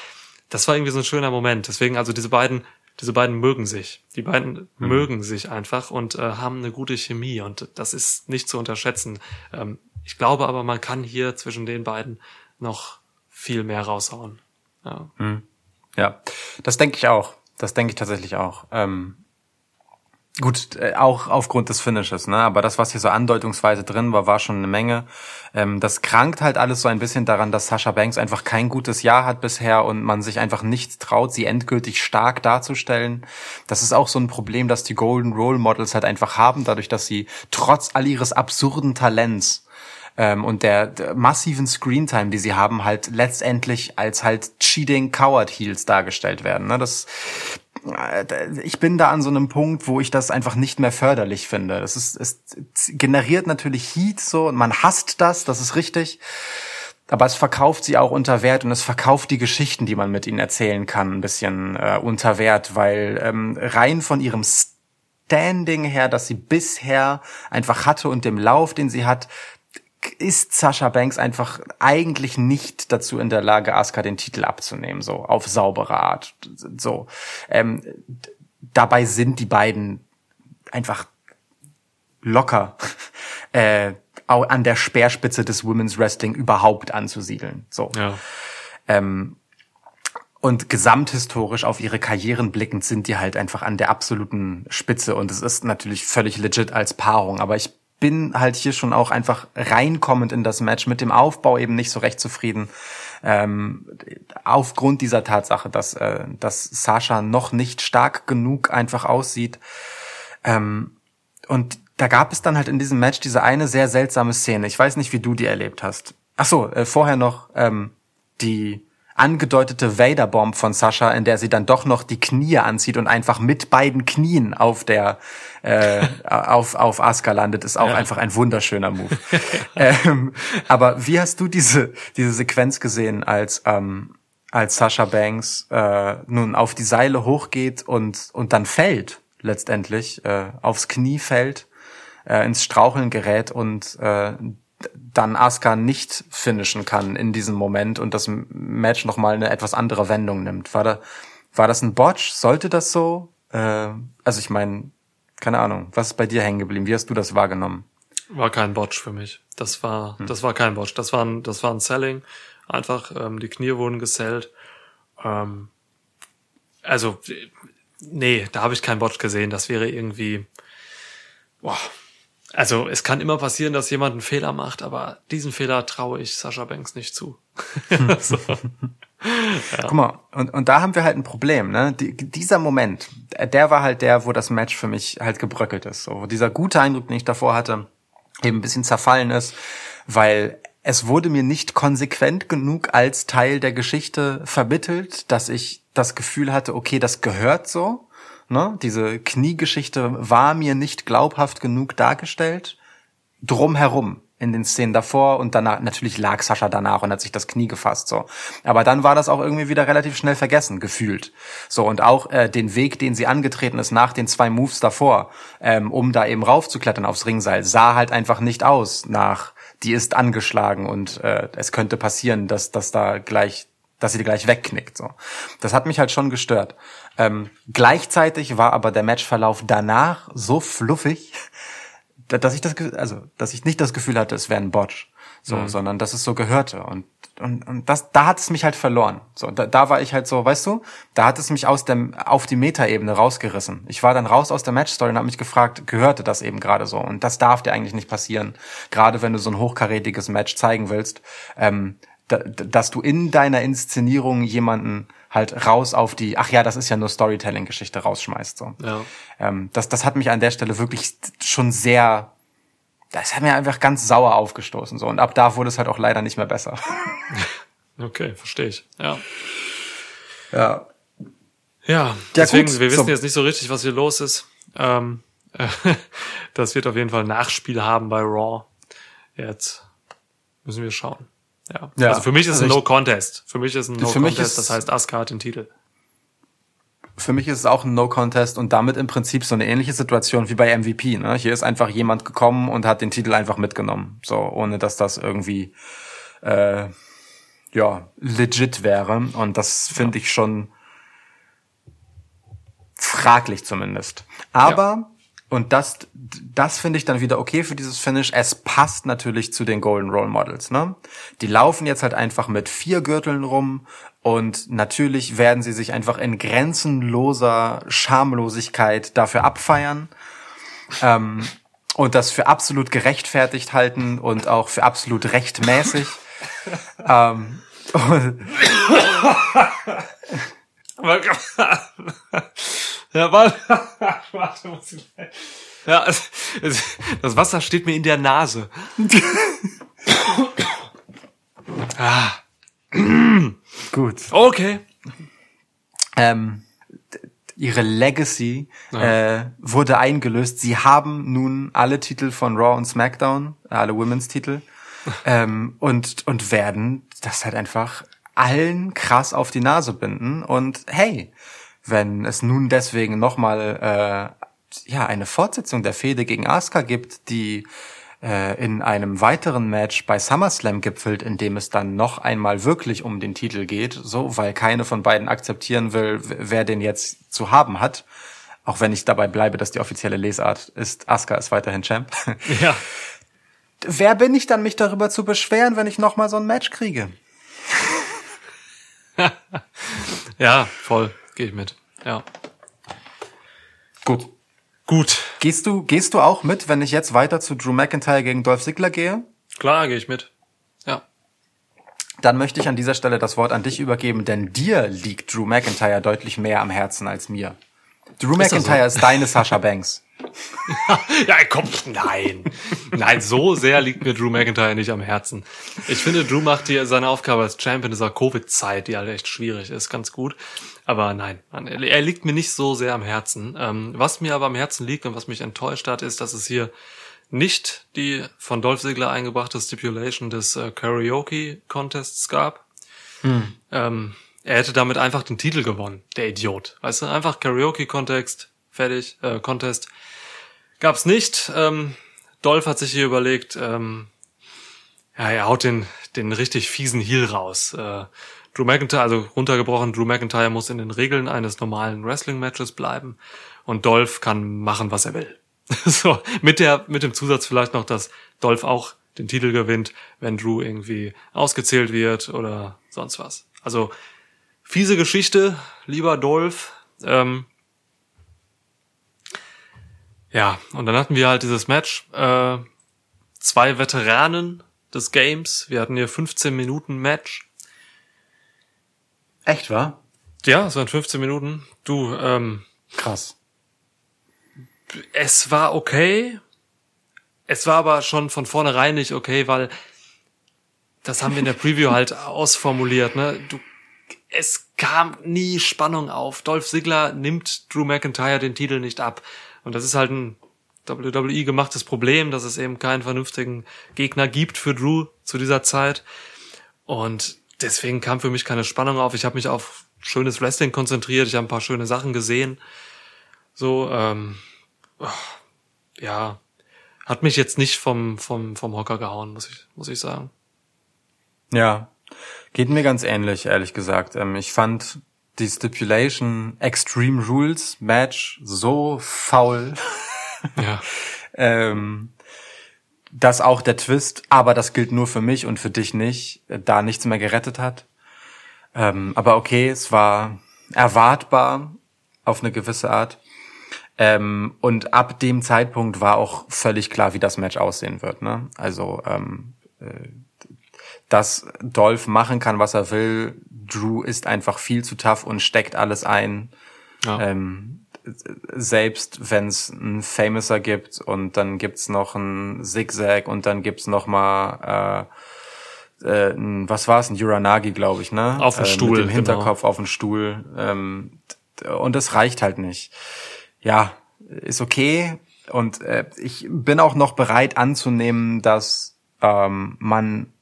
A: das war irgendwie so ein schöner Moment. Deswegen, also diese beiden, diese beiden mögen sich. Die beiden mögen sich einfach und äh, haben eine gute Chemie und das ist nicht zu unterschätzen. Ähm, ich glaube aber, man kann hier zwischen den beiden noch viel mehr raushauen. Ja.
B: Ja, das denke ich auch. Das denke ich tatsächlich auch. Ähm, gut, äh, auch aufgrund des Finishes, ne? Aber das, was hier so andeutungsweise drin war, war schon eine Menge. Ähm, das krankt halt alles so ein bisschen daran, dass Sasha Banks einfach kein gutes Jahr hat bisher und man sich einfach nicht traut, sie endgültig stark darzustellen. Das ist auch so ein Problem, das die Golden Role Models halt einfach haben, dadurch, dass sie trotz all ihres absurden Talents ähm, und der, der massiven Screentime, die sie haben, halt letztendlich als halt cheating Coward Heels dargestellt werden. Ne? Das, ich bin da an so einem Punkt, wo ich das einfach nicht mehr förderlich finde. Das ist, es generiert natürlich Heat so und man hasst das, das ist richtig. Aber es verkauft sie auch unter Wert und es verkauft die Geschichten, die man mit ihnen erzählen kann, ein bisschen äh, unter Wert, weil ähm, rein von ihrem Standing her, das sie bisher einfach hatte und dem Lauf, den sie hat, ist Sasha Banks einfach eigentlich nicht dazu in der Lage, Asuka den Titel abzunehmen, so auf saubere Art. So ähm, dabei sind die beiden einfach locker <laughs> äh, an der Speerspitze des Women's Wrestling überhaupt anzusiedeln. So.
A: Ja.
B: Ähm, und gesamthistorisch auf ihre Karrieren blickend sind die halt einfach an der absoluten Spitze und es ist natürlich völlig legit als Paarung, aber ich bin halt hier schon auch einfach reinkommend in das Match mit dem Aufbau eben nicht so recht zufrieden. Ähm, aufgrund dieser Tatsache, dass, äh, dass Sascha noch nicht stark genug einfach aussieht. Ähm, und da gab es dann halt in diesem Match diese eine sehr seltsame Szene. Ich weiß nicht, wie du die erlebt hast. Ach so, äh, vorher noch ähm, die angedeutete Vader-Bomb von Sascha, in der sie dann doch noch die Knie anzieht und einfach mit beiden Knien auf der äh, <laughs> auf auf Asuka landet, ist auch einfach ein wunderschöner Move. <laughs> ähm, aber wie hast du diese diese Sequenz gesehen, als ähm, als Sasha Banks äh, nun auf die Seile hochgeht und und dann fällt letztendlich äh, aufs Knie fällt, äh, ins Straucheln gerät und äh, dann Asuka nicht finishen kann in diesem Moment und das Match nochmal eine etwas andere Wendung nimmt. War da, war das ein Botch? Sollte das so? Äh, also ich meine, keine Ahnung, was ist bei dir hängen geblieben? Wie hast du das wahrgenommen?
A: War kein Botch für mich. Das war, das war kein Botch. Das war ein, das war ein Selling. Einfach, ähm, die Knie wurden gesellt. Ähm, also, nee, da habe ich keinen Botch gesehen. Das wäre irgendwie, boah. Also, es kann immer passieren, dass jemand einen Fehler macht, aber diesen Fehler traue ich Sascha Banks nicht zu. <laughs> so.
B: Guck mal, und, und da haben wir halt ein Problem, ne? Die, dieser Moment, der war halt der, wo das Match für mich halt gebröckelt ist. So, wo dieser gute Eindruck, den ich davor hatte, eben ein bisschen zerfallen ist, weil es wurde mir nicht konsequent genug als Teil der Geschichte vermittelt, dass ich das Gefühl hatte, okay, das gehört so. Ne? Diese Kniegeschichte war mir nicht glaubhaft genug dargestellt. Drumherum in den Szenen davor und danach, natürlich lag Sascha danach und hat sich das Knie gefasst, so. Aber dann war das auch irgendwie wieder relativ schnell vergessen, gefühlt. So, und auch äh, den Weg, den sie angetreten ist nach den zwei Moves davor, ähm, um da eben raufzuklettern aufs Ringseil, sah halt einfach nicht aus nach, die ist angeschlagen und äh, es könnte passieren, dass, dass da gleich dass sie gleich wegknickt. So, das hat mich halt schon gestört. Ähm, gleichzeitig war aber der Matchverlauf danach so fluffig, <laughs> da- dass ich das, also, dass ich nicht das Gefühl hatte, es wäre ein Botch. so, sondern dass es so gehörte und und, und das, da hat es mich halt verloren. So, da, da war ich halt so, weißt du, da hat es mich aus dem auf die Metaebene rausgerissen. Ich war dann raus aus der Matchstory und habe mich gefragt, gehörte das eben gerade so? Und das darf dir eigentlich nicht passieren, gerade wenn du so ein hochkarätiges Match zeigen willst, ähm, dass du in deiner Inszenierung jemanden halt raus auf die, ach ja, das ist ja nur Storytelling-Geschichte rausschmeißt. So.
A: Ja.
B: Ähm, das, das hat mich an der Stelle wirklich schon sehr, das hat mir einfach ganz sauer aufgestoßen. So. Und ab da wurde es halt auch leider nicht mehr besser. <laughs>
A: Okay, verstehe ich. Ja.
B: Ja.
A: Ja, deswegen,
B: gut,
A: wir wissen
B: so.
A: jetzt nicht so richtig, was hier los ist. Ähm, <laughs> das wird auf jeden Fall ein Nachspiel haben bei Raw. Jetzt müssen wir schauen. Ja.
B: Ja,
A: also für mich ist
B: also
A: ein No Contest. Für mich ist ein No Contest,
B: ist-
A: das heißt Asuka hat den Titel.
B: Für mich ist es auch ein No-Contest und damit im Prinzip so eine ähnliche Situation wie bei MVP. Ne? Hier ist einfach jemand gekommen und hat den Titel einfach mitgenommen. So, ohne dass das irgendwie äh, ja, legit wäre. Und das finde ich schon fraglich zumindest. Aber, und das, das finde ich dann wieder okay für dieses Finish, es passt natürlich zu den Golden Role Models. Ne? Die laufen jetzt halt einfach mit vier Gürteln rum und natürlich werden sie sich einfach in grenzenloser Schamlosigkeit dafür abfeiern. Ähm, und das für absolut gerechtfertigt halten und auch für absolut rechtmäßig. <laughs> ähm, <laughs> <laughs>
A: ja, warte, <laughs> warte, muss ich Ja, das Wasser steht mir in der Nase. <coughs> ah, <coughs>
B: gut.
A: okay.
B: ähm, ihre Legacy äh, wurde eingelöst. Sie haben nun alle Titel von Raw und SmackDown, alle Women's Titel, <laughs> ähm, und und werden das halt einfach allen krass auf die Nase binden. Und hey, wenn es nun deswegen nochmal äh, ja eine Fortsetzung der Fehde gegen Asuka gibt, die äh, in einem weiteren Match bei SummerSlam gipfelt, in dem es dann noch einmal wirklich um den Titel geht, so, weil keine von beiden akzeptieren will, wer den jetzt zu haben hat. Auch wenn ich dabei bleibe, dass die offizielle Lesart ist, Asuka ist weiterhin Champ. <laughs>
A: Ja.
B: wer bin ich dann, mich darüber zu beschweren, wenn ich noch mal so ein Match kriege? <laughs>
A: Ja, voll. Gehe ich mit. Ja.
B: Gut.
A: Gut.
B: Gehst du, gehst du auch mit, wenn ich jetzt weiter zu Drew McIntyre gegen Dolph Ziggler gehe?
A: Klar, gehe ich mit. Ja.
B: Dann möchte ich an dieser Stelle das Wort an dich übergeben, denn dir liegt Drew McIntyre deutlich mehr am Herzen als mir. Drew McIntyre
A: so?
B: ist deine Sasha Banks. <laughs>
A: Ja, komm, nein. Nein, so sehr liegt mir Drew McIntyre nicht am Herzen. Ich finde, Drew macht hier seine Aufgabe als Champion dieser Covid-Zeit, die halt echt schwierig ist, ganz gut. Aber nein, er liegt mir nicht so sehr am Herzen. Ähm, was mir aber am Herzen liegt und was mich enttäuscht hat, ist, dass es hier nicht die von Dolph Ziggler eingebrachte Stipulation des äh, Karaoke-Contests gab. Ähm, er hätte damit einfach den Titel gewonnen, der Idiot. Weißt du, einfach Karaoke-Kontext, fertig, äh, Contest. Gab's nicht. Ähm, Dolph hat sich hier überlegt, ähm, ja, er haut den, den richtig fiesen Heel raus. Äh, Drew McIntyre, also runtergebrochen, Drew McIntyre muss in den Regeln eines normalen Wrestling-Matches bleiben und Dolph kann machen, was er will. <laughs> so, mit der, mit dem Zusatz vielleicht noch, dass Dolph auch den Titel gewinnt, wenn Drew irgendwie ausgezählt wird oder sonst was. Also, fiese Geschichte, lieber Dolph. Ähm, ja, und dann hatten wir halt dieses Match. Äh, zwei Veteranen des Games. Wir hatten hier 15 Minuten Match.
B: Echt, wahr?
A: Ja, es waren 15 Minuten. Du, ähm,
B: Krass.
A: es war okay. Es war aber schon von vornherein nicht okay, weil das haben wir in der Preview halt <laughs> ausformuliert, ne? Du, es kam nie Spannung auf. Dolph Ziggler nimmt Drew McIntyre den Titel nicht ab. Und das ist halt ein WWE gemachtes Problem, dass es eben keinen vernünftigen Gegner gibt für Drew zu dieser Zeit. Und deswegen kam für mich keine Spannung auf. Ich habe mich auf schönes Wrestling konzentriert. Ich habe ein paar schöne Sachen gesehen. So, ähm, ja, hat mich jetzt nicht vom, vom, vom Hocker gehauen, muss ich, muss ich sagen.
B: Ja. Geht mir ganz ähnlich, ehrlich gesagt. Ähm, ich fand die Stipulation Extreme Rules Match so faul.
A: Ja. <laughs>
B: ähm, dass auch der Twist, aber das gilt nur für mich und für dich nicht, da nichts mehr gerettet hat. Ähm, aber okay, es war erwartbar auf eine gewisse Art. Ähm, und ab dem Zeitpunkt war auch völlig klar, wie das Match aussehen wird. Ne? Also, ähm, äh, dass Dolph machen kann, was er will. Drew ist einfach viel zu tough und steckt alles ein.
A: Ja.
B: Ähm, selbst wenn es einen Famouser gibt und dann gibt's noch einen Zigzag und dann gibt's noch mal äh, äh, ein, was war's, ein Uranagi, glaube ich, ne?
A: Auf dem
B: äh,
A: Stuhl,
B: Mit dem
A: genau.
B: Hinterkopf auf dem Stuhl. Ähm, und das reicht halt nicht. Ja, ist okay. Und äh, ich bin auch noch bereit anzunehmen, dass ähm, man,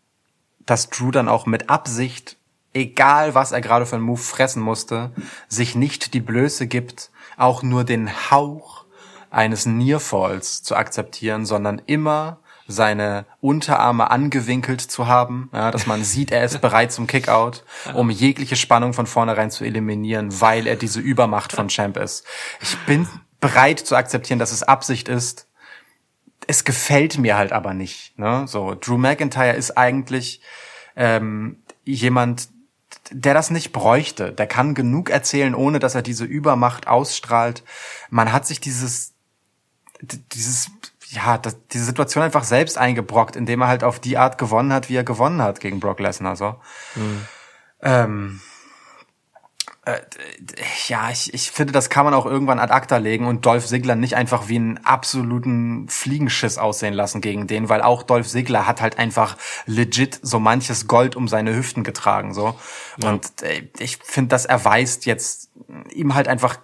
B: dass Drew dann auch mit Absicht, egal was er gerade für einen Move fressen musste, sich nicht die Blöße gibt, auch nur den Hauch eines Nearfalls zu akzeptieren, sondern immer seine Unterarme angewinkelt zu haben, ja, dass man sieht, er ist bereit zum Kickout, um jegliche Spannung von vornherein zu eliminieren, weil er diese Übermacht von Champ ist. Ich bin bereit zu akzeptieren, dass es Absicht ist. Es gefällt mir halt aber nicht. Ne? So, Drew McIntyre ist eigentlich ähm, jemand, der das nicht bräuchte. Der kann genug erzählen, ohne dass er diese Übermacht ausstrahlt. Man hat sich dieses, dieses, ja, das, diese Situation einfach selbst eingebrockt, indem er halt auf die Art gewonnen hat, wie er gewonnen hat gegen Brock Lesnar. So. Ähm, äh, ja, ich, ich finde, das kann man auch irgendwann ad acta legen und Dolph Ziggler nicht einfach wie einen absoluten Fliegenschiss aussehen lassen gegen den, weil auch Dolph Ziggler hat halt einfach legit so manches Gold um seine Hüften getragen, so. Und äh, ich finde, das erweist jetzt ihm halt einfach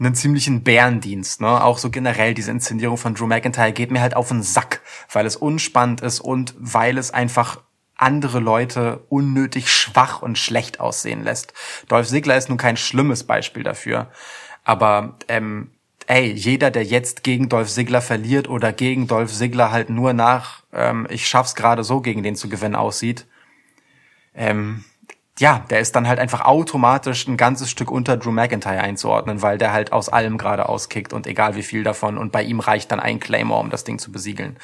B: einen ziemlichen Bärendienst, ne? Auch so generell diese Inszenierung von Drew McIntyre geht mir halt auf den Sack, weil es unspannend ist und weil es einfach andere Leute unnötig schwach und schlecht aussehen lässt. Dolph Ziggler ist nun kein schlimmes Beispiel dafür, aber ähm, ey, jeder, der jetzt gegen Dolph Ziggler verliert oder gegen Dolph Ziggler halt nur nach, ähm, ich schaff's gerade so gegen den zu gewinnen aussieht, ähm, ja, der ist dann halt einfach automatisch ein ganzes Stück unter Drew McIntyre einzuordnen, weil der halt aus allem gerade auskickt und egal wie viel davon und bei ihm reicht dann ein Claymore, um das Ding zu besiegeln.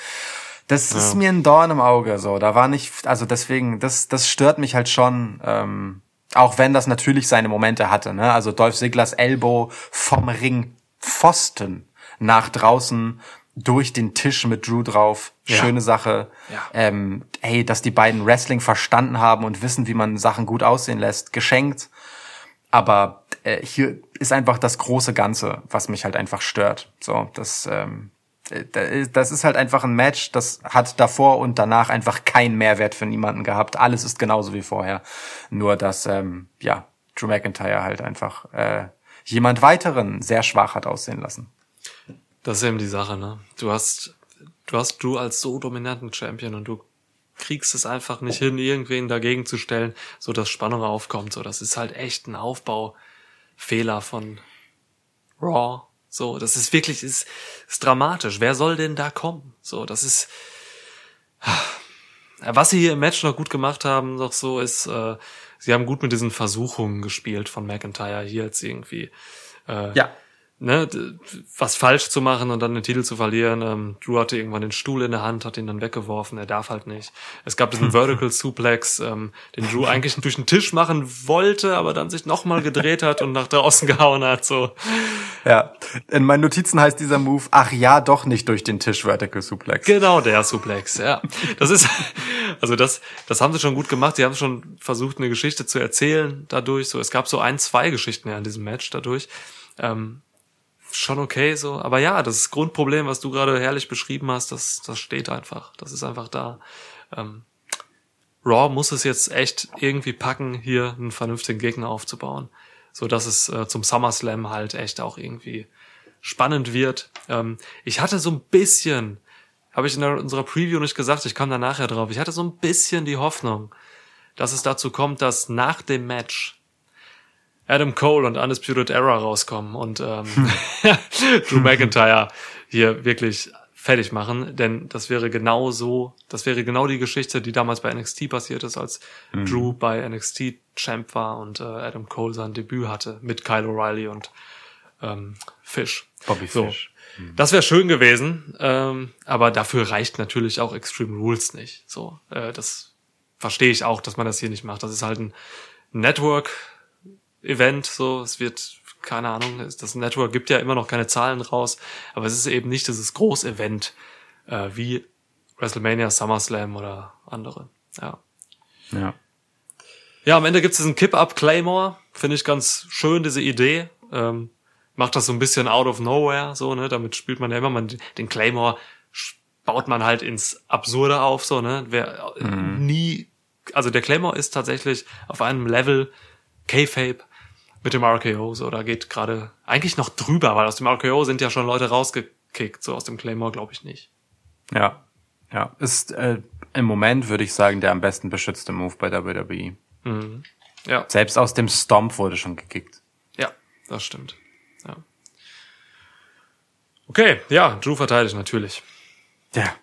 B: Das ist mir ein Dorn im Auge, so. Da war nicht, also deswegen, das, das stört mich halt schon, ähm, auch wenn das natürlich seine Momente hatte, ne? Also Dolph Ziglers Elbow vom Ring Pfosten nach draußen durch den Tisch mit Drew drauf.
A: Ja.
B: Schöne Sache.
A: Ja.
B: Ähm, hey, dass die beiden Wrestling verstanden haben und wissen, wie man Sachen gut aussehen lässt, geschenkt. Aber äh, hier ist einfach das große Ganze, was mich halt einfach stört. So, das, ähm, äh, das ist halt einfach ein Match, das hat davor und danach einfach keinen Mehrwert für niemanden gehabt. Alles ist genauso wie vorher. Nur, dass, ähm, ja, Drew McIntyre halt einfach äh, jemand weiteren sehr schwach hat aussehen lassen.
A: Das ist eben die Sache, ne? Du hast, du hast Drew als so dominanten Champion und du kriegst es einfach nicht hin, irgendwen dagegen zu stellen, so dass Spannung aufkommt. So, das ist halt echt ein Aufbaufehler von Raw. So, das ist wirklich, ist, ist dramatisch. Wer soll denn da kommen? So, das ist, was sie hier im Match noch gut gemacht haben, doch so ist, äh, sie haben gut mit diesen Versuchungen gespielt von McIntyre hier jetzt irgendwie. Äh,
B: Ja.
A: Ne, was falsch zu machen und dann den Titel zu verlieren. Ähm, Drew hatte irgendwann den Stuhl in der Hand, hat ihn dann weggeworfen, er darf halt nicht. Es gab diesen <laughs> Vertical Suplex, ähm, den Drew eigentlich durch den Tisch machen wollte, aber dann sich nochmal gedreht hat und nach draußen <laughs> gehauen hat, so.
B: Ja. In meinen Notizen heißt dieser Move, ach ja, doch nicht durch den Tisch Vertical Suplex.
A: Genau der Suplex, ja. Das ist, <laughs> also das, das haben sie schon gut gemacht. Sie haben schon versucht, eine Geschichte zu erzählen dadurch. So, es gab so ein, zwei Geschichten ja in diesem Match dadurch. Ähm, schon okay, so. Aber ja, das Grundproblem, was du gerade herrlich beschrieben hast, das, das steht einfach. Das ist einfach da. Ähm, Raw muss es jetzt echt irgendwie packen, hier einen vernünftigen Gegner aufzubauen, so dass es äh, zum SummerSlam halt echt auch irgendwie spannend wird. Ähm, ich hatte so ein bisschen, habe ich in unserer Preview nicht gesagt, ich kam da nachher drauf, ich hatte so ein bisschen die Hoffnung, dass es dazu kommt, dass nach dem Match Adam Cole und Undisputed Era rauskommen und ähm, <laughs> Drew McIntyre hier wirklich fertig machen, denn das wäre genau so, das wäre genau die Geschichte, die damals bei NXT passiert ist, als Drew bei NXT Champ war und äh, Adam Cole sein Debüt hatte mit Kyle O'Reilly und ähm, Fish.
B: Bobby
A: So.
B: Fish.
A: Das wäre schön gewesen, ähm, aber dafür reicht natürlich auch Extreme Rules nicht. So, äh, das verstehe ich auch, dass man das hier nicht macht. Das ist halt ein Network-Event. So, es wird keine Ahnung. Das Network gibt ja immer noch keine Zahlen raus, aber es ist eben nicht dieses Groß-Event äh, wie WrestleMania, SummerSlam oder andere. Ja.
B: Ja.
A: Ja, am Ende gibt es diesen Kip-Up Claymore. Finde ich ganz schön, diese Idee. Ähm, macht das so ein bisschen out of nowhere, so, ne? Damit spielt man ja immer, man, den Claymore baut man halt ins Absurde auf, so, ne? Wer äh, nie, also der Claymore ist tatsächlich auf einem Level K-Fape mit dem RKO, so, da geht gerade eigentlich noch drüber, weil aus dem RKO sind ja schon Leute rausgekickt, so aus dem Claymore glaube ich nicht.
B: Ja. Ja. Ist äh, im Moment, würde ich sagen, der am besten beschützte Move bei WWE.
A: Ja,
B: Selbst aus dem Stomp wurde schon gekickt.
A: ja, das stimmt. Ja. Okay, ja, Drew verteidigt natürlich.
B: Ja.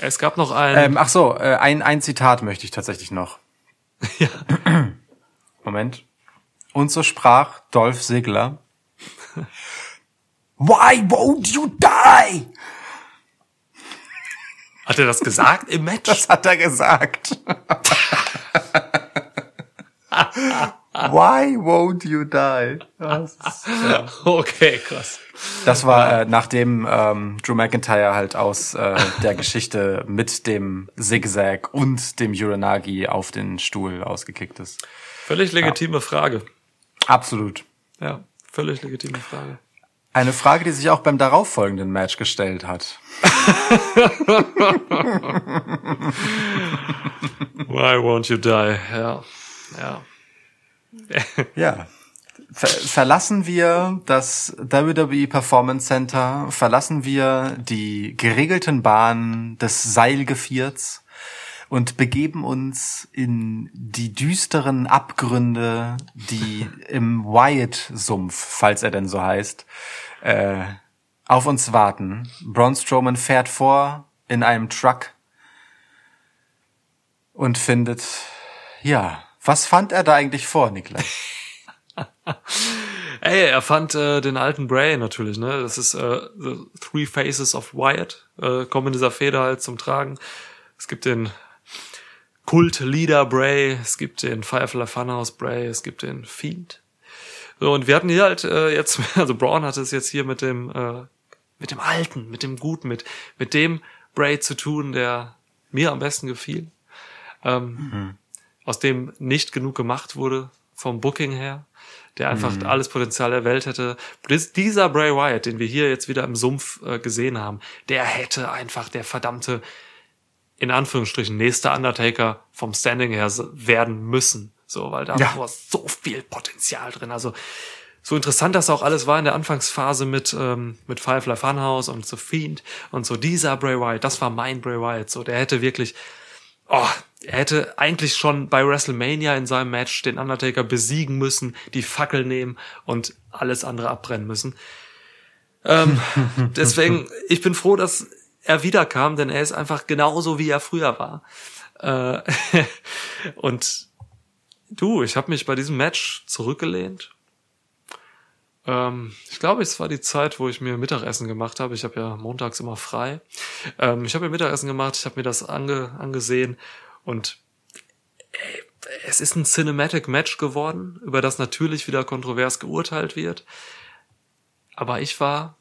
A: Es gab noch ein,
B: Ähm, ach so, äh, ein, ein Zitat möchte ich tatsächlich noch. <laughs>
A: ja, <clears throat>
B: Moment. Und so sprach Dolph Ziggler. Why won't you die?
A: hat er das gesagt im Match?
B: Das hat er gesagt. Why won't you die? Ist-
A: Okay, krass.
B: das war äh, nachdem ähm, Drew McIntyre halt aus äh, der Geschichte mit dem Zigzag und dem Uranagi auf den Stuhl ausgekickt ist.
A: Völlig legitime Frage.
B: Absolut.
A: Ja, völlig legitime Frage.
B: Eine Frage, die sich auch beim darauffolgenden Match gestellt hat.
A: Why won't you die? Ja, ja.
B: Ja. Ver verlassen wir das WWE Performance Center, verlassen wir die geregelten Bahnen des Seilgevierts und begeben uns in die düsteren Abgründe, die im Wyatt-Sumpf, falls er denn so heißt, äh, auf uns warten. Braun Strowman fährt vor in einem Truck und findet, ja, was fand er da eigentlich vor, Niklas? <laughs>
A: Ey, er fand äh, den alten Bray natürlich, ne? Das ist äh, The Three Faces of Wyatt, äh, kommen in dieser Feder halt zum Tragen. Es gibt den Kult-Leader Bray, es gibt den Firefly Funhouse Bray, es gibt den Fiend. So, und wir hatten hier halt äh, jetzt, <laughs> also Braun hatte es jetzt hier mit dem, äh, mit dem Alten, mit dem Guten, mit, mit dem Bray zu tun, der mir am besten gefiel. Ähm, Aus dem nicht genug gemacht wurde vom Booking her, der einfach alles Potenzial der Welt hätte. Dies- Dieser Bray Wyatt, den wir hier jetzt wieder im Sumpf äh, gesehen haben, der hätte einfach der verdammte in Anführungsstrichen nächste Undertaker vom Standing her werden müssen. So, weil da
B: Ja.
A: war so viel Potenzial drin. Also so interessant das auch alles war in der Anfangsphase mit ähm, mit Firefly Funhouse und The Fiend und so dieser Bray Wyatt, das war mein Bray Wyatt. So, der hätte wirklich, oh, er hätte eigentlich schon bei WrestleMania in seinem Match den Undertaker besiegen müssen, die Fackel nehmen und alles andere abbrennen müssen. Ähm, <laughs> deswegen, ich bin froh, dass er wiederkam, denn er ist einfach genauso, wie er früher war. Äh, <laughs> und du, ich habe mich bei diesem Match zurückgelehnt. Ähm, ich glaube, es war die Zeit, wo ich mir Mittagessen gemacht habe. Ich habe ja montags immer frei. Ähm, ich habe mir Mittagessen gemacht, ich habe mir das ange angesehen und ey, es ist ein Cinematic Match geworden, über das natürlich wieder kontrovers geurteilt wird. Aber ich war,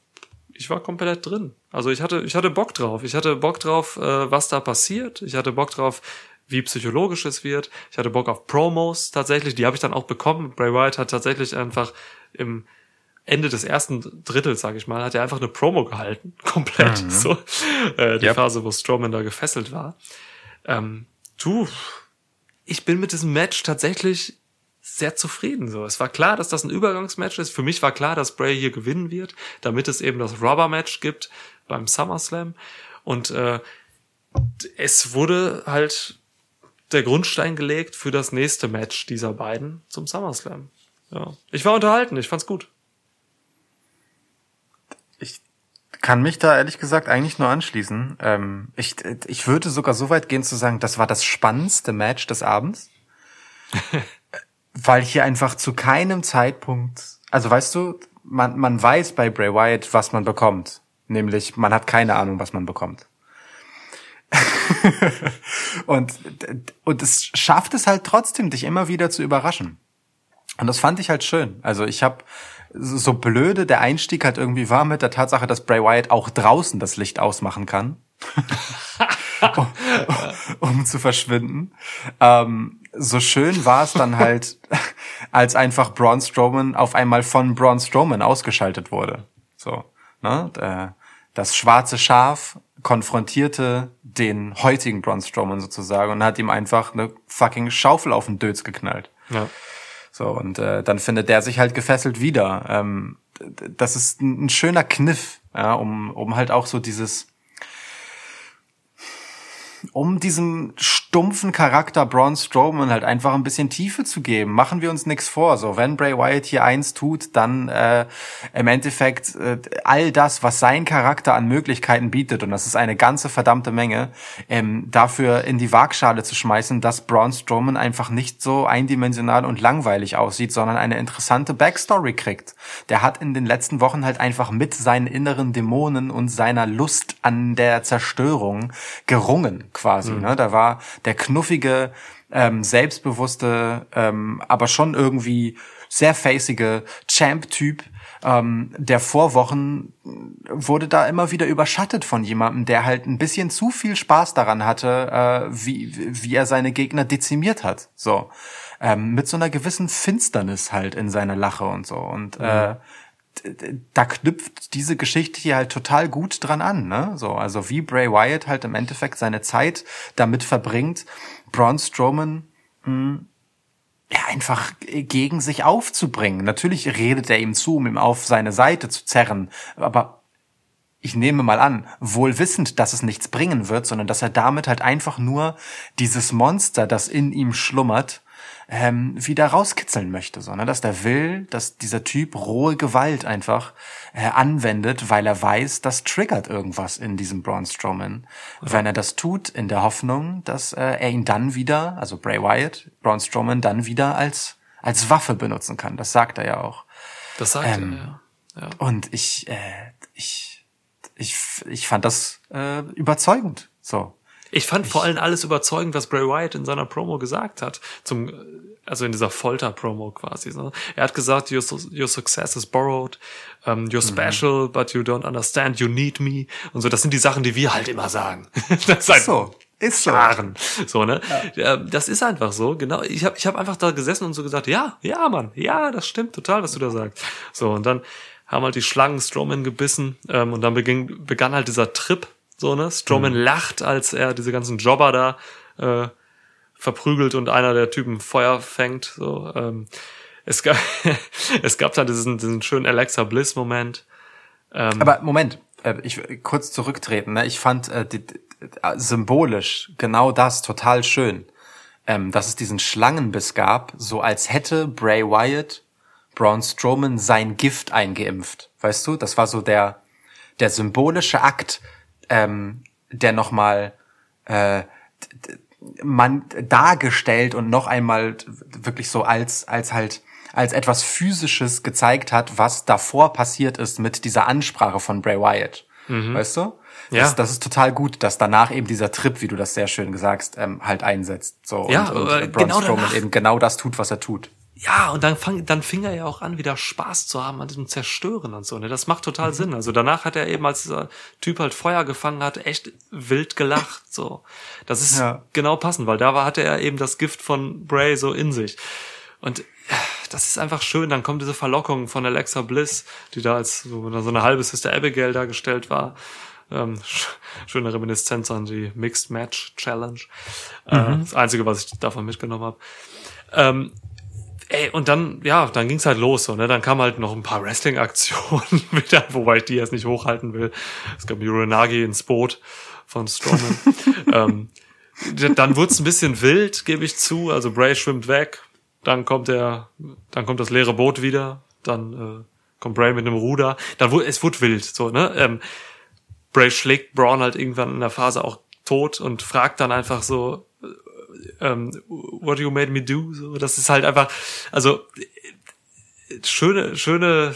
A: ich war komplett drin. Also ich hatte, ich hatte Bock drauf. Ich hatte Bock drauf, äh, was da passiert. Ich hatte Bock drauf, wie psychologisch es wird. Ich hatte Bock auf Promos tatsächlich. Die habe ich dann auch bekommen. Bray Wyatt hat tatsächlich einfach im Ende des ersten Drittels, sage ich mal, hat er einfach eine Promo gehalten, <laughs> komplett. So äh, die
B: Yep.
A: Phase, wo Strowman da gefesselt war. Ähm, du, ich bin mit diesem Match tatsächlich sehr zufrieden. So, es war klar, dass das ein Übergangsmatch ist. Für mich war klar, dass Bray hier gewinnen wird, damit es eben das Rubber-Match gibt beim SummerSlam. Und äh, es wurde halt der Grundstein gelegt für das nächste Match dieser beiden zum SummerSlam. Ja. Ich war unterhalten, ich fand's gut.
B: Ich kann mich da ehrlich gesagt eigentlich nur anschließen. Ähm, ich, ich würde sogar so weit gehen zu sagen, das war das spannendste Match des Abends. <laughs> weil hier einfach zu keinem Zeitpunkt, also weißt du, man, man weiß bei Bray Wyatt, was man bekommt. Nämlich, man hat keine Ahnung, was man bekommt. <laughs> und, und es schafft es halt trotzdem, dich immer wieder zu überraschen. Und das fand ich halt schön. Also ich habe so blöde der Einstieg halt irgendwie war mit der Tatsache, dass Bray Wyatt auch draußen das Licht ausmachen kann. <laughs> <laughs> um, um, zu verschwinden. Ähm, so schön war es dann halt, <laughs> als einfach Braun Strowman auf einmal von Braun Strowman ausgeschaltet wurde. So, ne? Das schwarze Schaf konfrontierte den heutigen Braun Strowman sozusagen und hat ihm einfach eine fucking Schaufel auf den Dötz geknallt. Ja. So, und äh, dann findet der sich halt gefesselt wieder. Ähm, das ist ein, ein schöner Kniff, ja, um, um halt auch so dieses um diesem stumpfen Charakter Braun Strowman halt einfach ein bisschen Tiefe zu geben. Machen wir uns nichts vor. So, wenn Bray Wyatt hier eins tut, dann äh, im Endeffekt äh, all das, was sein Charakter an Möglichkeiten bietet, und das ist eine ganze verdammte Menge, ähm, dafür in die Waagschale zu schmeißen, dass Braun Strowman einfach nicht so eindimensional und langweilig aussieht, sondern eine interessante Backstory kriegt. Der hat in den letzten Wochen halt einfach mit seinen inneren Dämonen und seiner Lust an der Zerstörung gerungen quasi. Mhm. Ne? Da war der knuffige, ähm, selbstbewusste, ähm, aber schon irgendwie sehr facige Champ-Typ, ähm, der Vorwochen wurde da immer wieder überschattet von jemandem, der halt ein bisschen zu viel Spaß daran hatte, äh, wie, wie er seine Gegner dezimiert hat. So. Ähm, mit so einer gewissen Finsternis halt in seiner Lache und so. Und mhm. Da knüpft diese Geschichte hier halt total gut dran an, ne? So, also wie Bray Wyatt halt im Endeffekt seine Zeit damit verbringt, Braun Strowman mh, hm, ja, einfach gegen sich aufzubringen. Natürlich redet er ihm zu, um ihm auf seine Seite zu zerren, aber ich nehme mal an, wohl wissend, dass es nichts bringen wird, sondern dass er damit halt einfach nur dieses Monster, das in ihm schlummert, ähm, wieder rauskitzeln möchte, sondern dass der will, dass dieser Typ rohe Gewalt einfach äh, anwendet, weil er weiß, das triggert irgendwas in diesem Braun Strowman. Ja. Wenn er das tut, in der Hoffnung, dass äh, er ihn dann wieder, also Bray Wyatt, Braun Strowman dann wieder als als Waffe benutzen kann. Das sagt er ja auch.
A: Das sagt ähm, er, ja. ja.
B: Und ich, äh, ich, ich, ich fand das äh, überzeugend. So.
A: Ich fand ich, vor allem alles überzeugend, was Bray Wyatt in seiner Promo gesagt hat. Zum, also in dieser Folter-Promo quasi. So. Er hat gesagt, your, your success is borrowed, um, you're mhm. special, mhm. but you don't understand, you need me. Und so, das sind die Sachen, die wir halt immer sagen. <laughs> das
B: ist so. Ist so.
A: Jahren. So, ne? Ja. Das ist einfach so, genau. Ich habe ich hab einfach da gesessen und so gesagt, ja, ja, Mann, ja, das stimmt total, was du da sagst. So, und dann haben halt die Schlangen Strowman gebissen ähm, und dann beging, begann halt dieser Trip so, ne? Strowman mhm. lacht, als er diese ganzen Jobber da äh, verprügelt und einer der Typen Feuer fängt. So, ähm, es gab, <laughs> es gab da diesen, diesen schönen Alexa Bliss-Moment.
B: Ähm, Aber Moment, äh, ich kurz zurücktreten. Ne? Ich fand äh, die, die, symbolisch genau das total schön, ähm, dass es diesen Schlangenbiss gab, so als hätte Bray Wyatt Braun Strowman sein Gift eingeimpft. Weißt du, das war so der der symbolische Akt, ähm, der nochmal äh, man dargestellt und noch einmal wirklich so als als halt als etwas physisches gezeigt hat, was davor passiert ist mit dieser Ansprache von Bray Wyatt. Mhm. Weißt du? Das, ja. das ist total gut, dass danach eben dieser Trip, wie du das sehr schön gesagt, ähm, halt einsetzt. So
A: ja, und, und Braun genau
B: Strowman eben genau das tut, was er tut.
A: Ja, und dann, fang, dann fing er ja auch an, wieder Spaß zu haben an diesem Zerstören und so. Ne? Das macht total mhm. Sinn. Also danach hat er eben, als dieser Typ halt Feuer gefangen hat, echt wild gelacht. So, Das ist ja. genau passend, weil da war, hatte er eben das Gift von Bray so in sich. Und das ist einfach schön. Dann kommt diese Verlockung von Alexa Bliss, die da als so, so eine halbe Sister Abigail dargestellt war. Ähm, schöne Reminiszenz an die Mixed Match Challenge. Äh, mhm. Äh, das Einzige, was ich davon mitgenommen habe. Ähm, Ey, und dann, ja, dann ging's halt los, so, ne? Dann kam halt noch ein paar Wrestling-Aktionen <laughs> wieder, wobei ich die jetzt nicht hochhalten will. Es gab Uranagi ins Boot von Strowman. <laughs> ähm, dann wurde es ein bisschen wild, gebe ich zu. Also Bray schwimmt weg, dann kommt der, dann kommt das leere Boot wieder, dann äh, kommt Bray mit einem Ruder. Dann wurde es wurde wild, so ne. Ähm, Bray schlägt Braun halt irgendwann in der Phase auch tot und fragt dann einfach so, ähm, What You Made Me Do. So, das ist halt einfach, also schöne, schöne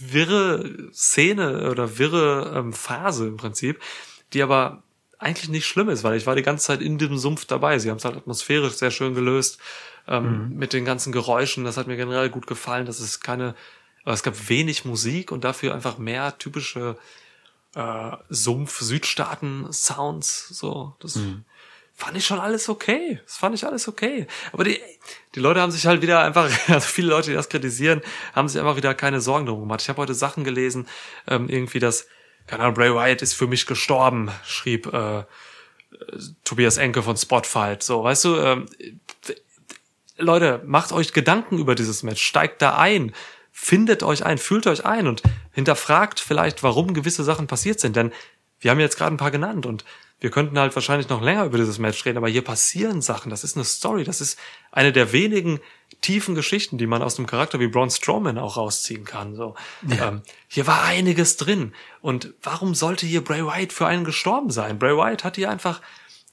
A: wirre Szene oder wirre ähm, Phase im Prinzip, die aber eigentlich nicht schlimm ist, weil ich war die ganze Zeit in diesem Sumpf dabei. Sie haben es halt atmosphärisch sehr schön gelöst ähm, mit den ganzen Geräuschen. Das hat mir generell gut gefallen. Das ist keine, aber es gab wenig Musik und dafür einfach mehr typische äh, Sumpf-Südstaaten-Sounds. So, das fand ich schon alles okay. Das fand ich alles okay. Aber die, die Leute haben sich halt wieder einfach, <laughs> also viele Leute, die das kritisieren, haben sich einfach wieder keine Sorgen drum gemacht. Ich habe heute Sachen gelesen, ähm, irgendwie, dass, keine Ahnung, Bray Wyatt ist für mich gestorben, schrieb äh, äh, Tobias Enke von Spotfight. So, weißt du, ähm, Leute, macht euch Gedanken über dieses Match, steigt da ein, findet euch ein, fühlt euch ein und hinterfragt vielleicht, warum gewisse Sachen passiert sind. Denn wir haben jetzt gerade ein paar genannt und wir könnten halt wahrscheinlich noch länger über dieses Match reden, aber hier passieren Sachen. Das ist eine Story. Das ist eine der wenigen tiefen Geschichten, die man aus einem Charakter wie Braun Strowman auch rausziehen kann. So, ähm, hier war einiges drin. Und warum sollte hier Bray Wyatt für einen gestorben sein? Bray Wyatt hat hier einfach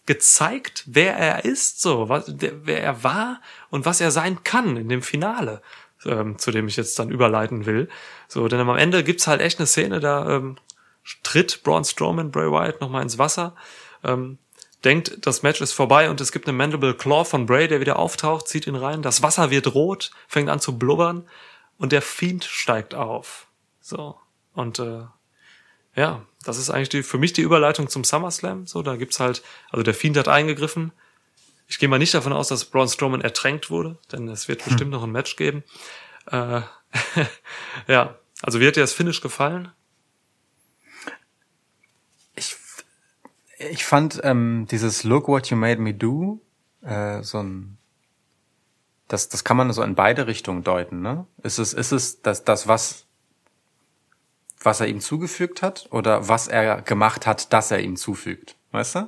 A: gezeigt, wer er ist, so, was, der, wer er war und was er sein kann in dem Finale, ähm, zu dem ich jetzt dann überleiten will. So, denn am Ende gibt's halt echt eine Szene, da ähm, tritt Braun Strowman Bray Wyatt nochmal ins Wasser, ähm, denkt, das Match ist vorbei und es gibt eine Mandible Claw von Bray, der wieder auftaucht, zieht ihn rein, das Wasser wird rot, fängt an zu blubbern und der Fiend steigt auf. So. Und äh, ja, das ist eigentlich die, für mich die Überleitung zum SummerSlam. So, da gibt's halt, also der Fiend hat eingegriffen. Ich gehe mal nicht davon aus, dass Braun Strowman ertränkt wurde, denn es wird bestimmt noch ein Match geben. Äh, <laughs> ja, also wie hat dir das Finish gefallen?
B: Ich, ich fand ähm, dieses Look What You Made Me Do äh, so ein das, das kann man so in beide Richtungen deuten, ne? Ist es, ist es das, das was, was er ihm zugefügt hat oder was er gemacht hat, dass er ihm zufügt? Weißt du?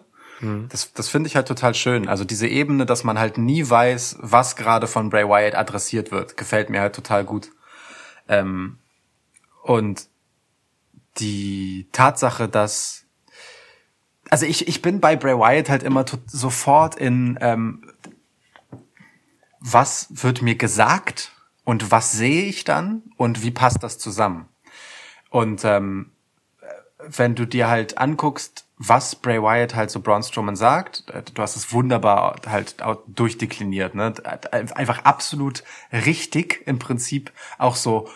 B: Das, das finde ich halt total schön. Also diese Ebene, dass man halt nie weiß, was gerade von Bray Wyatt adressiert wird, gefällt mir halt total gut. Ähm, und die Tatsache, dass also ich, ich bin bei Bray Wyatt halt immer sofort in ähm, was wird mir gesagt und was sehe ich dann und wie passt das zusammen? Und ähm, wenn du dir halt anguckst, was Bray Wyatt halt so Braun Strowman sagt, du hast es wunderbar halt auch durchdekliniert, ne? Einfach absolut richtig im Prinzip auch so,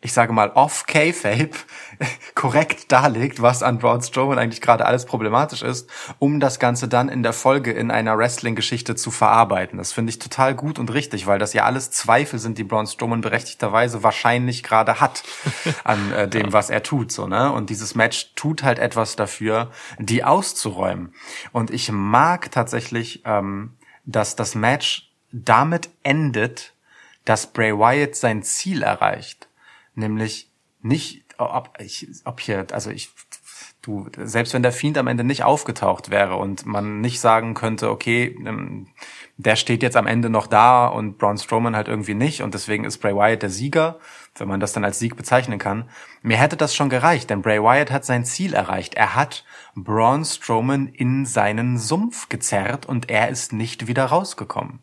B: ich sage mal, off K-Fape <laughs> korrekt darlegt, was an Braun Strowman eigentlich gerade alles problematisch ist, um das Ganze dann in der Folge in einer Wrestling-Geschichte zu verarbeiten. Das finde ich total gut und richtig, weil das ja alles Zweifel sind, die Braun Strowman berechtigterweise wahrscheinlich gerade hat <laughs> an äh, dem, was er tut, so, ne? Und dieses Match tut halt etwas dafür, die auszuräumen. Und ich mag tatsächlich, ähm, dass das Match damit endet, dass Bray Wyatt sein Ziel erreicht. Nämlich nicht, ob, ich, ob hier, also ich, du, selbst wenn der Fiend am Ende nicht aufgetaucht wäre und man nicht sagen könnte, okay, ähm, der steht jetzt am Ende noch da und Braun Strowman halt irgendwie nicht und deswegen ist Bray Wyatt der Sieger, wenn man das dann als Sieg bezeichnen kann. Mir hätte das schon gereicht, denn Bray Wyatt hat sein Ziel erreicht. Er hat Braun Strowman in seinen Sumpf gezerrt und er ist nicht wieder rausgekommen.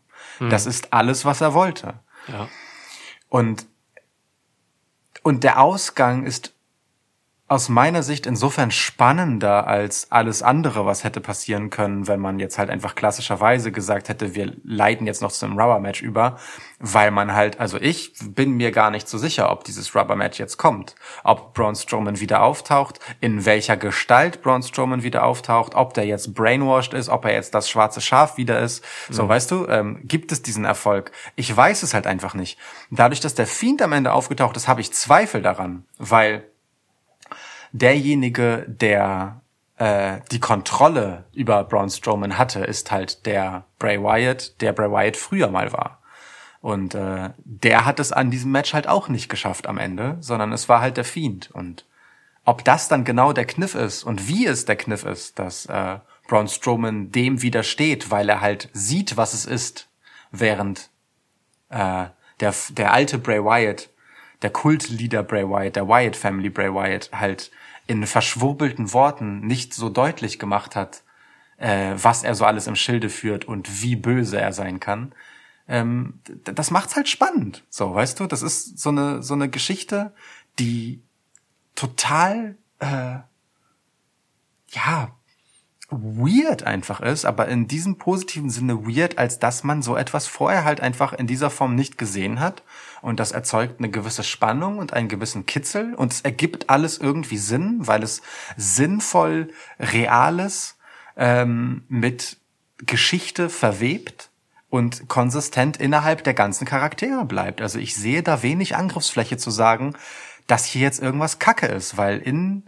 B: Das ist alles, was er wollte.
A: Ja.
B: Und, und der Ausgang ist aus meiner Sicht insofern spannender als alles andere, was hätte passieren können, wenn man jetzt halt einfach klassischerweise gesagt hätte, wir leiten jetzt noch zu einem Rubber-Match über, weil man halt, also ich bin mir gar nicht so sicher, ob dieses Rubber-Match jetzt kommt, ob Braun Strowman wieder auftaucht, in welcher Gestalt Braun Strowman wieder auftaucht, ob der jetzt brainwashed ist, ob er jetzt das schwarze Schaf wieder ist, so, weißt du, ähm, gibt es diesen Erfolg? Ich weiß es halt einfach nicht. Dadurch, dass der Fiend am Ende aufgetaucht ist, habe ich Zweifel daran, weil derjenige, der äh, die Kontrolle über Braun Strowman hatte, ist halt der Bray Wyatt, der Bray Wyatt früher mal war. Und äh, der hat es an diesem Match halt auch nicht geschafft am Ende, sondern es war halt der Fiend. Und ob das dann genau der Kniff ist und wie es der Kniff ist, dass äh, Braun Strowman dem widersteht, weil er halt sieht, was es ist, während äh, der, der alte Bray Wyatt, der Kultleader Bray Wyatt, der Wyatt Family Bray Wyatt halt in verschwurbelten Worten nicht so deutlich gemacht hat, äh, was er so alles im Schilde führt und wie böse er sein kann. Ähm, das macht's halt spannend. So, weißt du, das ist so eine so eine Geschichte, die total, äh, ja, weird einfach ist, aber in diesem positiven Sinne weird, als dass man so etwas vorher halt einfach in dieser Form nicht gesehen hat. Und das erzeugt eine gewisse Spannung und einen gewissen Kitzel und es ergibt alles irgendwie Sinn, weil es sinnvoll Reales ähm, mit Geschichte verwebt und konsistent innerhalb der ganzen Charaktere bleibt. Also ich sehe da wenig Angriffsfläche zu sagen, dass hier jetzt irgendwas Kacke ist, weil in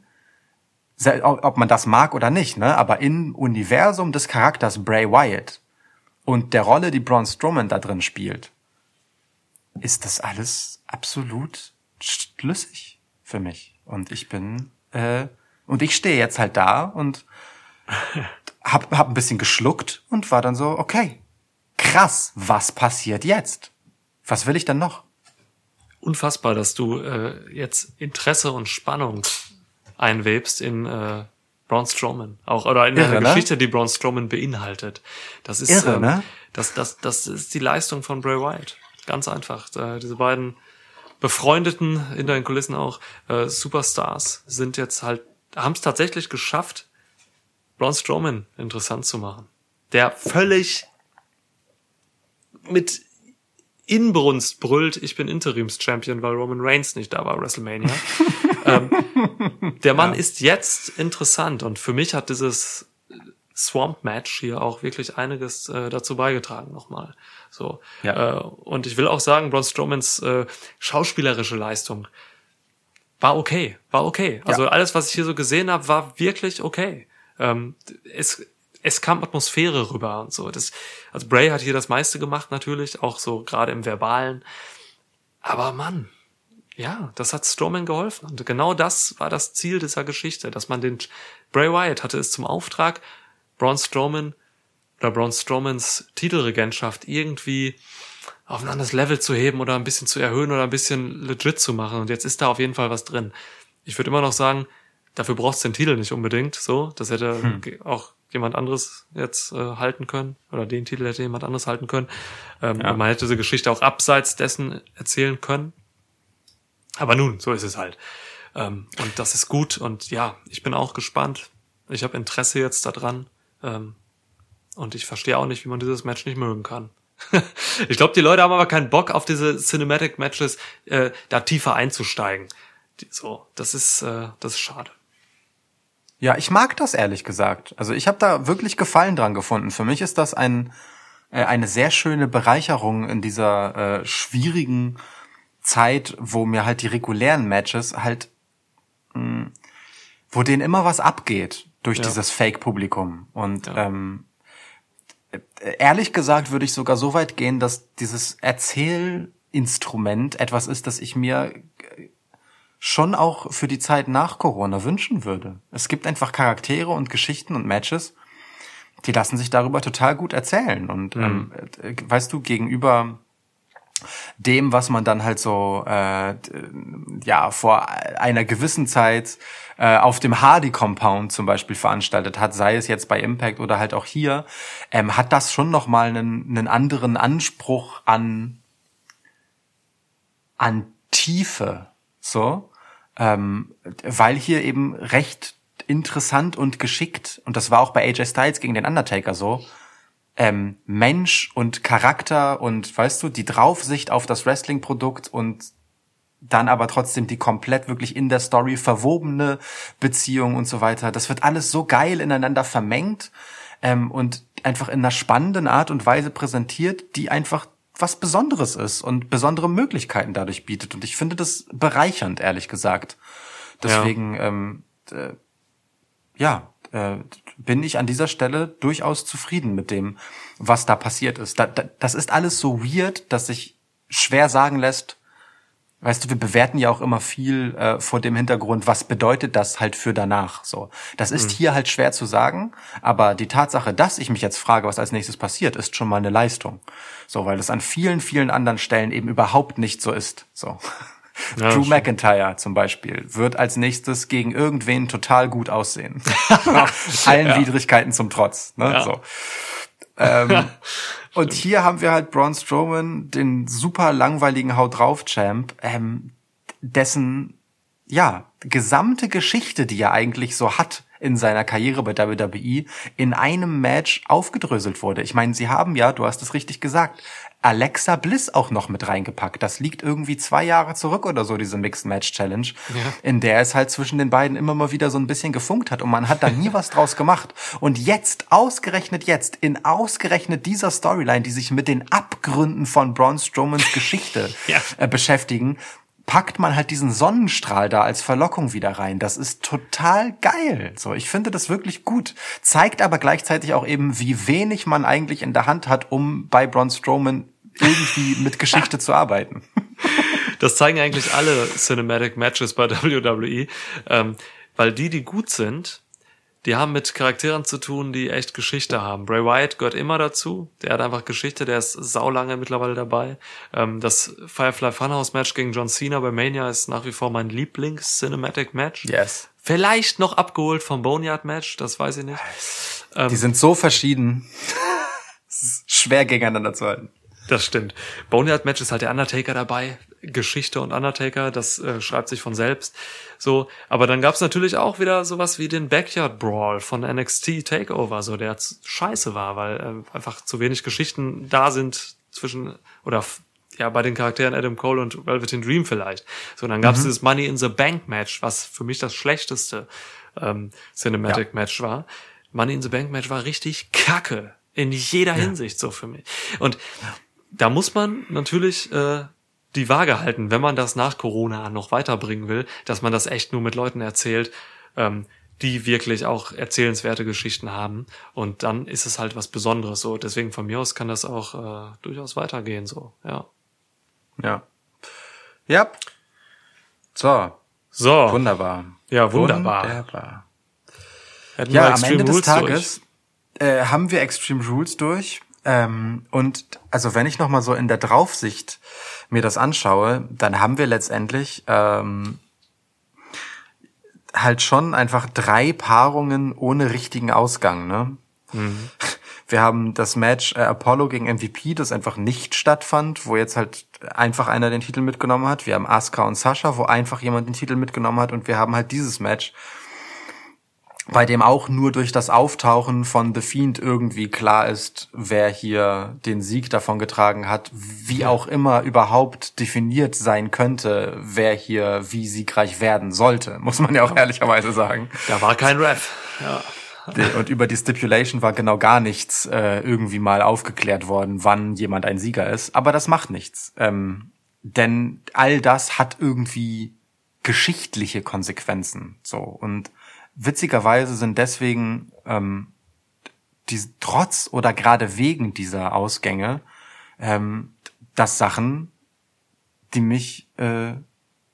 B: ob man das mag oder nicht, ne? Aber im Universum des Charakters Bray Wyatt und der Rolle, die Braun Strowman da drin spielt, ist das alles absolut schlüssig für mich. Und ich bin äh, und ich stehe jetzt halt da und <laughs> hab, hab ein bisschen geschluckt und war dann so, okay, krass, was passiert jetzt? Was will ich denn noch?
A: Unfassbar, dass du äh, jetzt Interesse und Spannung einwebst in äh, Braun Strowman. Auch, oder in Irre, eine ne? Geschichte, die Braun Strowman beinhaltet. Das ist, Irre, ähm, ne? das, das, das ist die Leistung von Bray Wyatt. Ganz einfach. Äh, diese beiden befreundeten, in den Kulissen auch, äh, Superstars sind jetzt halt, haben es tatsächlich geschafft, Braun Strowman interessant zu machen. Der völlig mit Inbrunst brüllt, ich bin Interims-Champion, weil Roman Reigns nicht da war, WrestleMania. <laughs> ähm, der Mann ja. ist jetzt interessant und für mich hat dieses Swamp Match hier auch wirklich einiges äh, dazu beigetragen nochmal. So ja. äh, und ich will auch sagen, Braun Strowmans äh, schauspielerische Leistung war okay, war okay. Also ja. alles, was ich hier so gesehen habe, war wirklich okay. Ähm, es es kam Atmosphäre rüber und so. Das, also Bray hat hier das meiste gemacht natürlich, auch so gerade im Verbalen. Aber Mann, ja, das hat Strowman geholfen. Und genau das war das Ziel dieser Geschichte, dass man den Bray Wyatt hatte es zum Auftrag, Braun Strowman oder Braun Strowmans Titelregentschaft irgendwie auf ein anderes Level zu heben oder ein bisschen zu erhöhen oder ein bisschen legit zu machen. Und jetzt ist da auf jeden Fall was drin. Ich würde immer noch sagen, dafür brauchst du den Titel nicht unbedingt. So, das hätte hm. auch jemand anderes jetzt äh, halten können oder den Titel hätte jemand anderes halten können. Ähm, ja. Man hätte diese Geschichte auch abseits dessen erzählen können. Aber nun, so ist es halt. Ähm, und das ist gut. Und ja, ich bin auch gespannt. Ich habe Interesse jetzt daran. Ähm, und ich verstehe auch nicht, wie man dieses Match nicht mögen kann. <laughs> ich glaube, die Leute haben aber keinen Bock auf diese Cinematic Matches, äh, da tiefer einzusteigen. So, das ist, äh, das ist schade.
B: Ja, ich mag das ehrlich gesagt. Also ich habe da wirklich Gefallen dran gefunden. Für mich ist das ein, äh, eine sehr schöne Bereicherung in dieser äh, schwierigen Zeit, wo mir halt die regulären Matches halt, mh, hm, wo denen immer was abgeht durch ja. dieses Fake-Publikum. Und ja. ähm, ehrlich gesagt würde ich sogar so weit gehen, dass dieses Erzählinstrument etwas ist, das ich mir schon auch für die Zeit nach Corona wünschen würde. Es gibt einfach Charaktere und Geschichten und Matches, die lassen sich darüber total gut erzählen. Und mhm. ähm, äh, weißt du, gegenüber dem, was man dann halt so äh, ja vor einer gewissen Zeit äh, auf dem Hardy Compound zum Beispiel veranstaltet hat, sei es jetzt bei Impact oder halt auch hier, ähm, hat das schon noch mal einen, einen anderen Anspruch an an Tiefe, so, ähm, weil hier eben recht interessant und geschickt und das war auch bei AJ Styles gegen den Undertaker so ähm, Mensch und Charakter und weißt du, die Draufsicht auf das Wrestling-Produkt und dann aber trotzdem die komplett wirklich in der Story verwobene Beziehung und so weiter. Das wird alles so geil ineinander vermengt ähm, und einfach in einer spannenden Art und Weise präsentiert, die einfach was Besonderes ist und besondere Möglichkeiten dadurch bietet. Und ich finde das bereichernd, ehrlich gesagt. Deswegen, ja, ähm, äh, ja äh, bin ich an dieser Stelle durchaus zufrieden mit dem, was da passiert ist. Da, da, das ist alles so weird, dass sich schwer sagen lässt, Weißt du, wir bewerten ja auch immer viel äh, vor dem Hintergrund, was bedeutet das halt für danach. So, das ist mhm. hier halt schwer zu sagen, aber die Tatsache, dass ich mich jetzt frage, was als nächstes passiert, ist schon mal eine Leistung. So, weil es an vielen, vielen anderen Stellen eben überhaupt nicht so ist. So. Ja, Drew McIntyre zum Beispiel wird als nächstes gegen irgendwen total gut aussehen. <laughs> Allen ja. Widrigkeiten zum Trotz. Ne? Ja. So. Ähm, <laughs> und hier haben wir halt Braun Strowman, den super langweiligen Haut drauf Champ, ähm, dessen ja, gesamte Geschichte, die er eigentlich so hat in seiner Karriere bei WWE, in einem Match aufgedröselt wurde. Ich meine, sie haben ja, du hast es richtig gesagt, Alexa Bliss auch noch mit reingepackt. Das liegt irgendwie zwei Jahre zurück oder so, diese Mixed Match Challenge,
A: Ja.
B: in der es halt zwischen den beiden immer mal wieder so ein bisschen gefunkt hat und man hat da nie was draus gemacht. Und jetzt, ausgerechnet jetzt, in ausgerechnet dieser Storyline, die sich mit den Abgründen von Braun Strowmans Geschichte
A: Ja.
B: äh, beschäftigen, packt man halt diesen Sonnenstrahl da als Verlockung wieder rein. Das ist total geil. So, ich finde das wirklich gut. Zeigt aber gleichzeitig auch eben, wie wenig man eigentlich in der Hand hat, um bei Braun Strowman irgendwie <laughs> mit Geschichte zu arbeiten.
A: Das zeigen eigentlich alle Cinematic Matches bei WWE, ähm, weil die, die gut sind, die haben mit Charakteren zu tun, die echt Geschichte haben. Bray Wyatt gehört immer dazu. Der hat einfach Geschichte, der ist saulange mittlerweile dabei. Ähm, das Firefly Funhouse Match gegen John Cena bei Mania ist nach wie vor mein Lieblings-Cinematic Match.
B: Yes.
A: Vielleicht noch abgeholt vom Boneyard Match, das weiß ich nicht.
B: Die sind so verschieden. <laughs> Schwer gegeneinander zu halten.
A: Das stimmt. Boneyard Match ist halt der Undertaker dabei. Geschichte und Undertaker, das äh, schreibt sich von selbst. So, aber dann gab's natürlich auch wieder sowas wie den Backyard Brawl von NXT Takeover, so der scheiße war, weil äh, einfach zu wenig Geschichten da sind zwischen oder ja bei den Charakteren Adam Cole und Velveteen Dream vielleicht. So, dann gab's dieses Money in the Bank Match, was für mich das schlechteste ähm, Cinematic Match war. Money in the Bank Match war richtig kacke in jeder Hinsicht so für mich. Und da muss man natürlich äh, die Waage halten, wenn man das nach Corona noch weiterbringen will, dass man das echt nur mit Leuten erzählt, ähm, die wirklich auch erzählenswerte Geschichten haben. Und dann ist es halt was Besonderes. So, deswegen von mir aus kann das auch äh, durchaus weitergehen. So, ja.
B: Ja. Ja. So,
A: So,
B: wunderbar.
A: Ja, wunderbar.
B: Wunderbar.
A: hätten
B: Ja, am Ende des
A: Rules
B: Tages äh, haben wir Extreme Rules durch. Ähm, und also wenn ich noch mal so in der Draufsicht mir das anschaue, dann haben wir letztendlich ähm, halt schon einfach drei Paarungen ohne richtigen Ausgang. Ne? <laughs> Wir haben das Match äh, Apollo gegen MVP, das einfach nicht stattfand, wo jetzt halt einfach einer den Titel mitgenommen hat. Wir haben Asuka und Sascha, wo einfach jemand den Titel mitgenommen hat. Und wir haben halt dieses Match, bei dem auch nur durch das Auftauchen von The Fiend irgendwie klar ist, wer hier den Sieg davon getragen hat, wie auch immer überhaupt definiert sein könnte, wer hier wie siegreich werden sollte, <laughs> muss man ja auch ehrlicherweise sagen.
A: Da war kein Ref. Ja.
B: Und über die Stipulation war genau gar nichts äh, irgendwie mal aufgeklärt worden, wann jemand ein Sieger ist. Aber das macht nichts. Ähm, denn all das hat irgendwie geschichtliche Konsequenzen. So. Und witzigerweise sind deswegen ähm, die, trotz oder gerade wegen dieser Ausgänge ähm, das Sachen, die mich äh,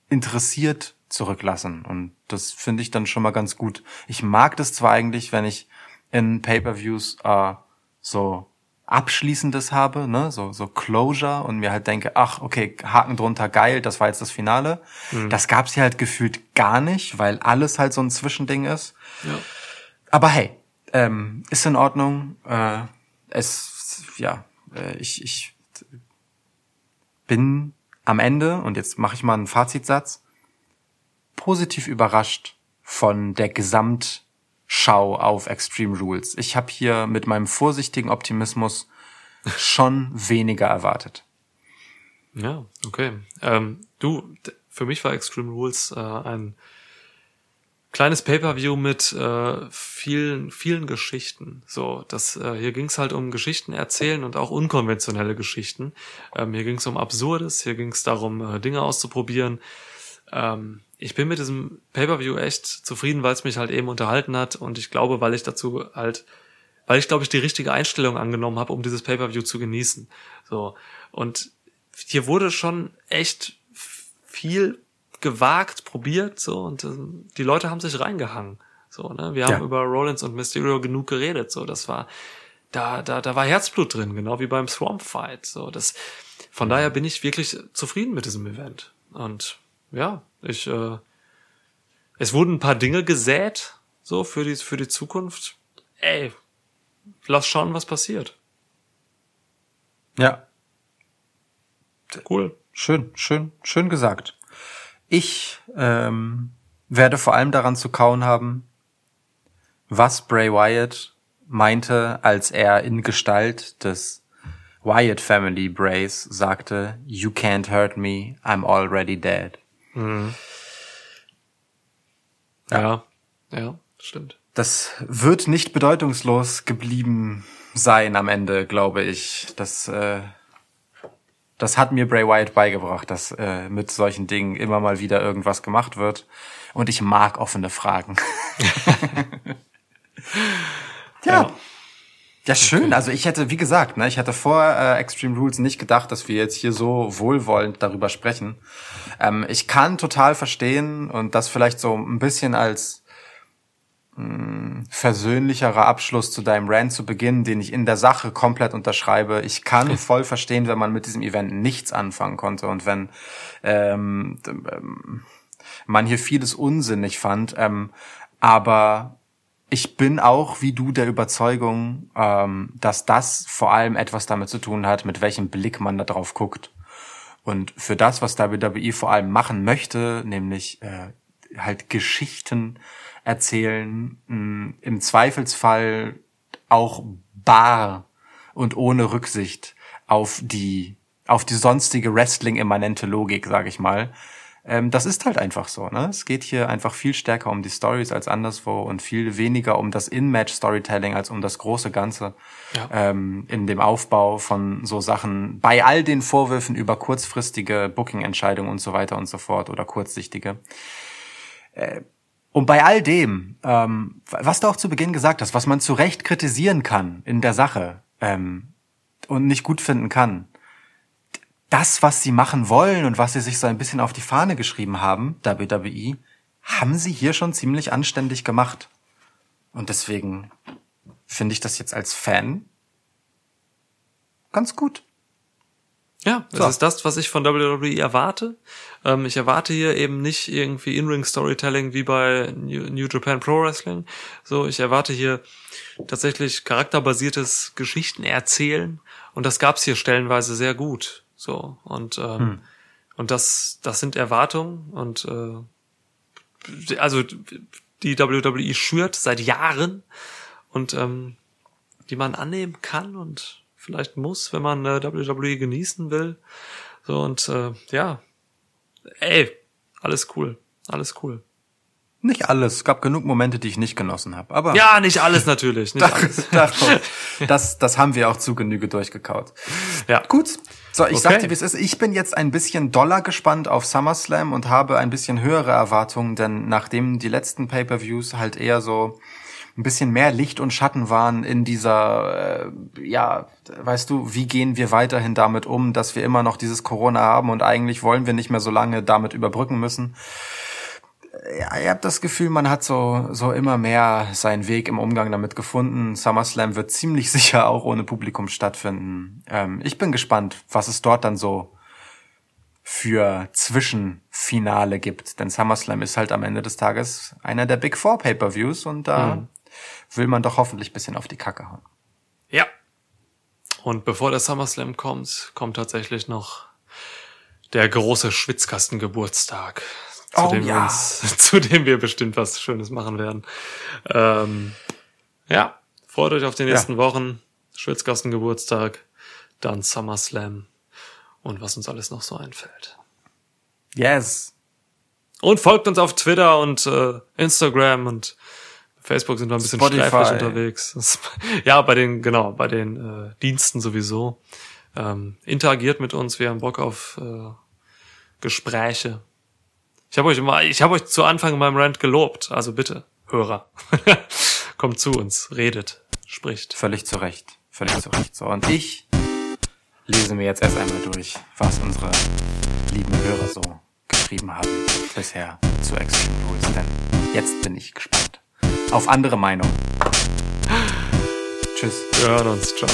B: interessiert zurücklassen. Und das finde ich dann schon mal ganz gut. Ich mag das zwar eigentlich, wenn ich in Pay-per-Views äh, so Abschließendes habe, ne, so, so Closure und mir halt denke, ach, okay, Haken drunter, geil, das war jetzt das Finale. Das gab's hier halt gefühlt gar nicht, weil alles halt so ein Zwischending ist.
A: Ja.
B: Aber hey, ähm, ist in Ordnung. Äh, es, ja, äh, ich, ich bin am Ende, und jetzt mache ich mal einen Fazitsatz, positiv überrascht von der Gesamtschau auf Extreme Rules. Ich habe hier mit meinem vorsichtigen Optimismus schon weniger erwartet.
A: Ja, okay. Ähm, du, für mich war Extreme Rules äh, ein kleines Pay-per-View mit äh, vielen, vielen Geschichten. So, das äh, hier ging es halt um Geschichten erzählen und auch unkonventionelle Geschichten. Ähm, hier ging es um Absurdes, hier ging es darum, äh, Dinge auszuprobieren. Ähm, ich bin mit diesem Pay-per-View echt zufrieden, weil es mich halt eben unterhalten hat und ich glaube, weil ich dazu halt, weil ich glaube ich die richtige Einstellung angenommen habe, um dieses Pay-per-View zu genießen. So und hier wurde schon echt viel gewagt, probiert, so, und ähm, die Leute haben sich reingehangen. So, ne? Wir haben
B: Ja.
A: über Rollins und Mysterio genug geredet. So, das war, da, da, da war Herzblut drin, genau wie beim Swamp Fight. So, das, von daher bin ich wirklich zufrieden mit diesem Event. Und ja, ich, äh, es wurden ein paar Dinge gesät, so für die, für die Zukunft. Ey, lass schauen, was passiert.
B: Ja,
A: Cool.
B: Schön, schön, schön gesagt. Ich ähm, werde vor allem daran zu kauen haben, was Bray Wyatt meinte, als er in Gestalt des Wyatt Family Brays sagte, You can't hurt me, I'm already dead.
A: Ja, ja, stimmt.
B: Das wird nicht bedeutungslos geblieben sein am Ende, glaube ich. Das, äh, das hat mir Bray Wyatt beigebracht, dass äh, mit solchen Dingen immer mal wieder irgendwas gemacht wird. Und ich mag offene Fragen. <laughs> ja. Ja, schön. Also ich hätte, wie gesagt, ne, ich hatte vor äh, Extreme Rules nicht gedacht, dass wir jetzt hier so wohlwollend darüber sprechen. Ähm, ich kann total verstehen und das vielleicht so ein bisschen als mh, versöhnlicherer Abschluss zu deinem Rant zu Beginn, den ich in der Sache komplett unterschreibe. Ich kann voll verstehen, wenn man mit diesem Event nichts anfangen konnte und wenn ähm, ähm, man hier vieles unsinnig fand. Ähm, aber ich bin auch wie du der Überzeugung, ähm, dass das vor allem etwas damit zu tun hat, mit welchem Blick man da drauf guckt. Und für das, was WWE vor allem machen möchte, nämlich äh, halt Geschichten erzählen, mh, im Zweifelsfall auch bar und ohne Rücksicht auf die auf die sonstige Wrestling-immanente Logik, sag ich mal. Ähm, das ist halt einfach so. Ne? Es geht hier einfach viel stärker um die Stories als anderswo und viel weniger um das In-Match-Storytelling als um das große Ganze
A: Ja.
B: ähm, in dem Aufbau von so Sachen. Bei all den Vorwürfen über kurzfristige Booking-Entscheidungen und so weiter und so fort oder kurzsichtige. Äh, Und bei all dem, ähm, was du auch zu Beginn gesagt hast, was man zu Recht kritisieren kann in der Sache ähm, und nicht gut finden kann, das, was sie machen wollen und was sie sich so ein bisschen auf die Fahne geschrieben haben, WWE, haben sie hier schon ziemlich anständig gemacht. Und deswegen finde ich das jetzt als Fan ganz gut.
A: Ja, das
B: So.
A: ist das, was ich von WWE erwarte. Ähm, ich erwarte hier eben nicht irgendwie In-Ring-Storytelling wie bei New, New Japan Pro Wrestling. So, ich erwarte hier tatsächlich charakterbasiertes Geschichtenerzählen und das gab's hier stellenweise sehr gut. So und ähm, und das das sind Erwartungen und äh, also die WWE schürt seit Jahren und ähm, die man annehmen kann und vielleicht muss, wenn man äh, WWE genießen will. So und äh, ja, ey, alles cool, alles cool.
B: Nicht alles. Es gab genug Momente, die ich nicht genossen habe. Aber
A: Ja, nicht alles natürlich, nicht <laughs> alles. <laughs>
B: das, das, haben wir auch zu Genüge durchgekaut.
A: Ja,
B: Gut. So, ich sag
A: Okay.
B: dir, wie es ist. Ich bin jetzt ein bisschen doller gespannt auf SummerSlam und habe ein bisschen höhere Erwartungen, denn nachdem die letzten Pay-per-Views halt eher so ein bisschen mehr Licht und Schatten waren in dieser, äh, ja, weißt du, wie gehen wir weiterhin damit um, dass wir immer noch dieses Corona haben und eigentlich wollen wir nicht mehr so lange damit überbrücken müssen. Ja, ihr habt das Gefühl, man hat so, so immer mehr seinen Weg im Umgang damit gefunden. SummerSlam wird ziemlich <laughs> sicher auch ohne Publikum stattfinden. Ähm, ich bin gespannt, was es dort dann so für Zwischenfinale gibt. Denn SummerSlam ist halt am Ende des Tages einer der Big Four Pay-Per-Views und da will man doch hoffentlich bisschen auf die Kacke hauen.
A: ja. Und bevor der SummerSlam kommt, kommt tatsächlich noch der große Schwitzkastengeburtstag, zu,
B: Oh,
A: dem wir
B: ja.
A: uns, <laughs> zu dem wir bestimmt was Schönes machen werden. Ähm, ja, freut euch auf die nächsten Wochen. Schwitzkastengeburtstag, dann SummerSlam und was uns alles noch so einfällt.
B: Yes.
A: Und folgt uns auf Twitter und äh, Instagram und Facebook sind wir ein bisschen
B: Spotify.
A: streiflich unterwegs. <laughs> ja, bei den, genau, bei den äh, Diensten sowieso. Ähm, interagiert mit uns, wir haben Bock auf äh, Gespräche. Ich habe euch immer, ich habe euch zu Anfang in meinem Rant gelobt, also bitte, Hörer, <laughs> kommt zu uns, redet, spricht.
B: Völlig zu Recht. Völlig zu Recht. So, und ich lese mir jetzt erst einmal durch, was unsere lieben Hörer so geschrieben haben bisher zu Extreme Rules. Denn jetzt bin ich gespannt auf andere Meinungen. Tschüss.
A: Wir hören uns, ciao.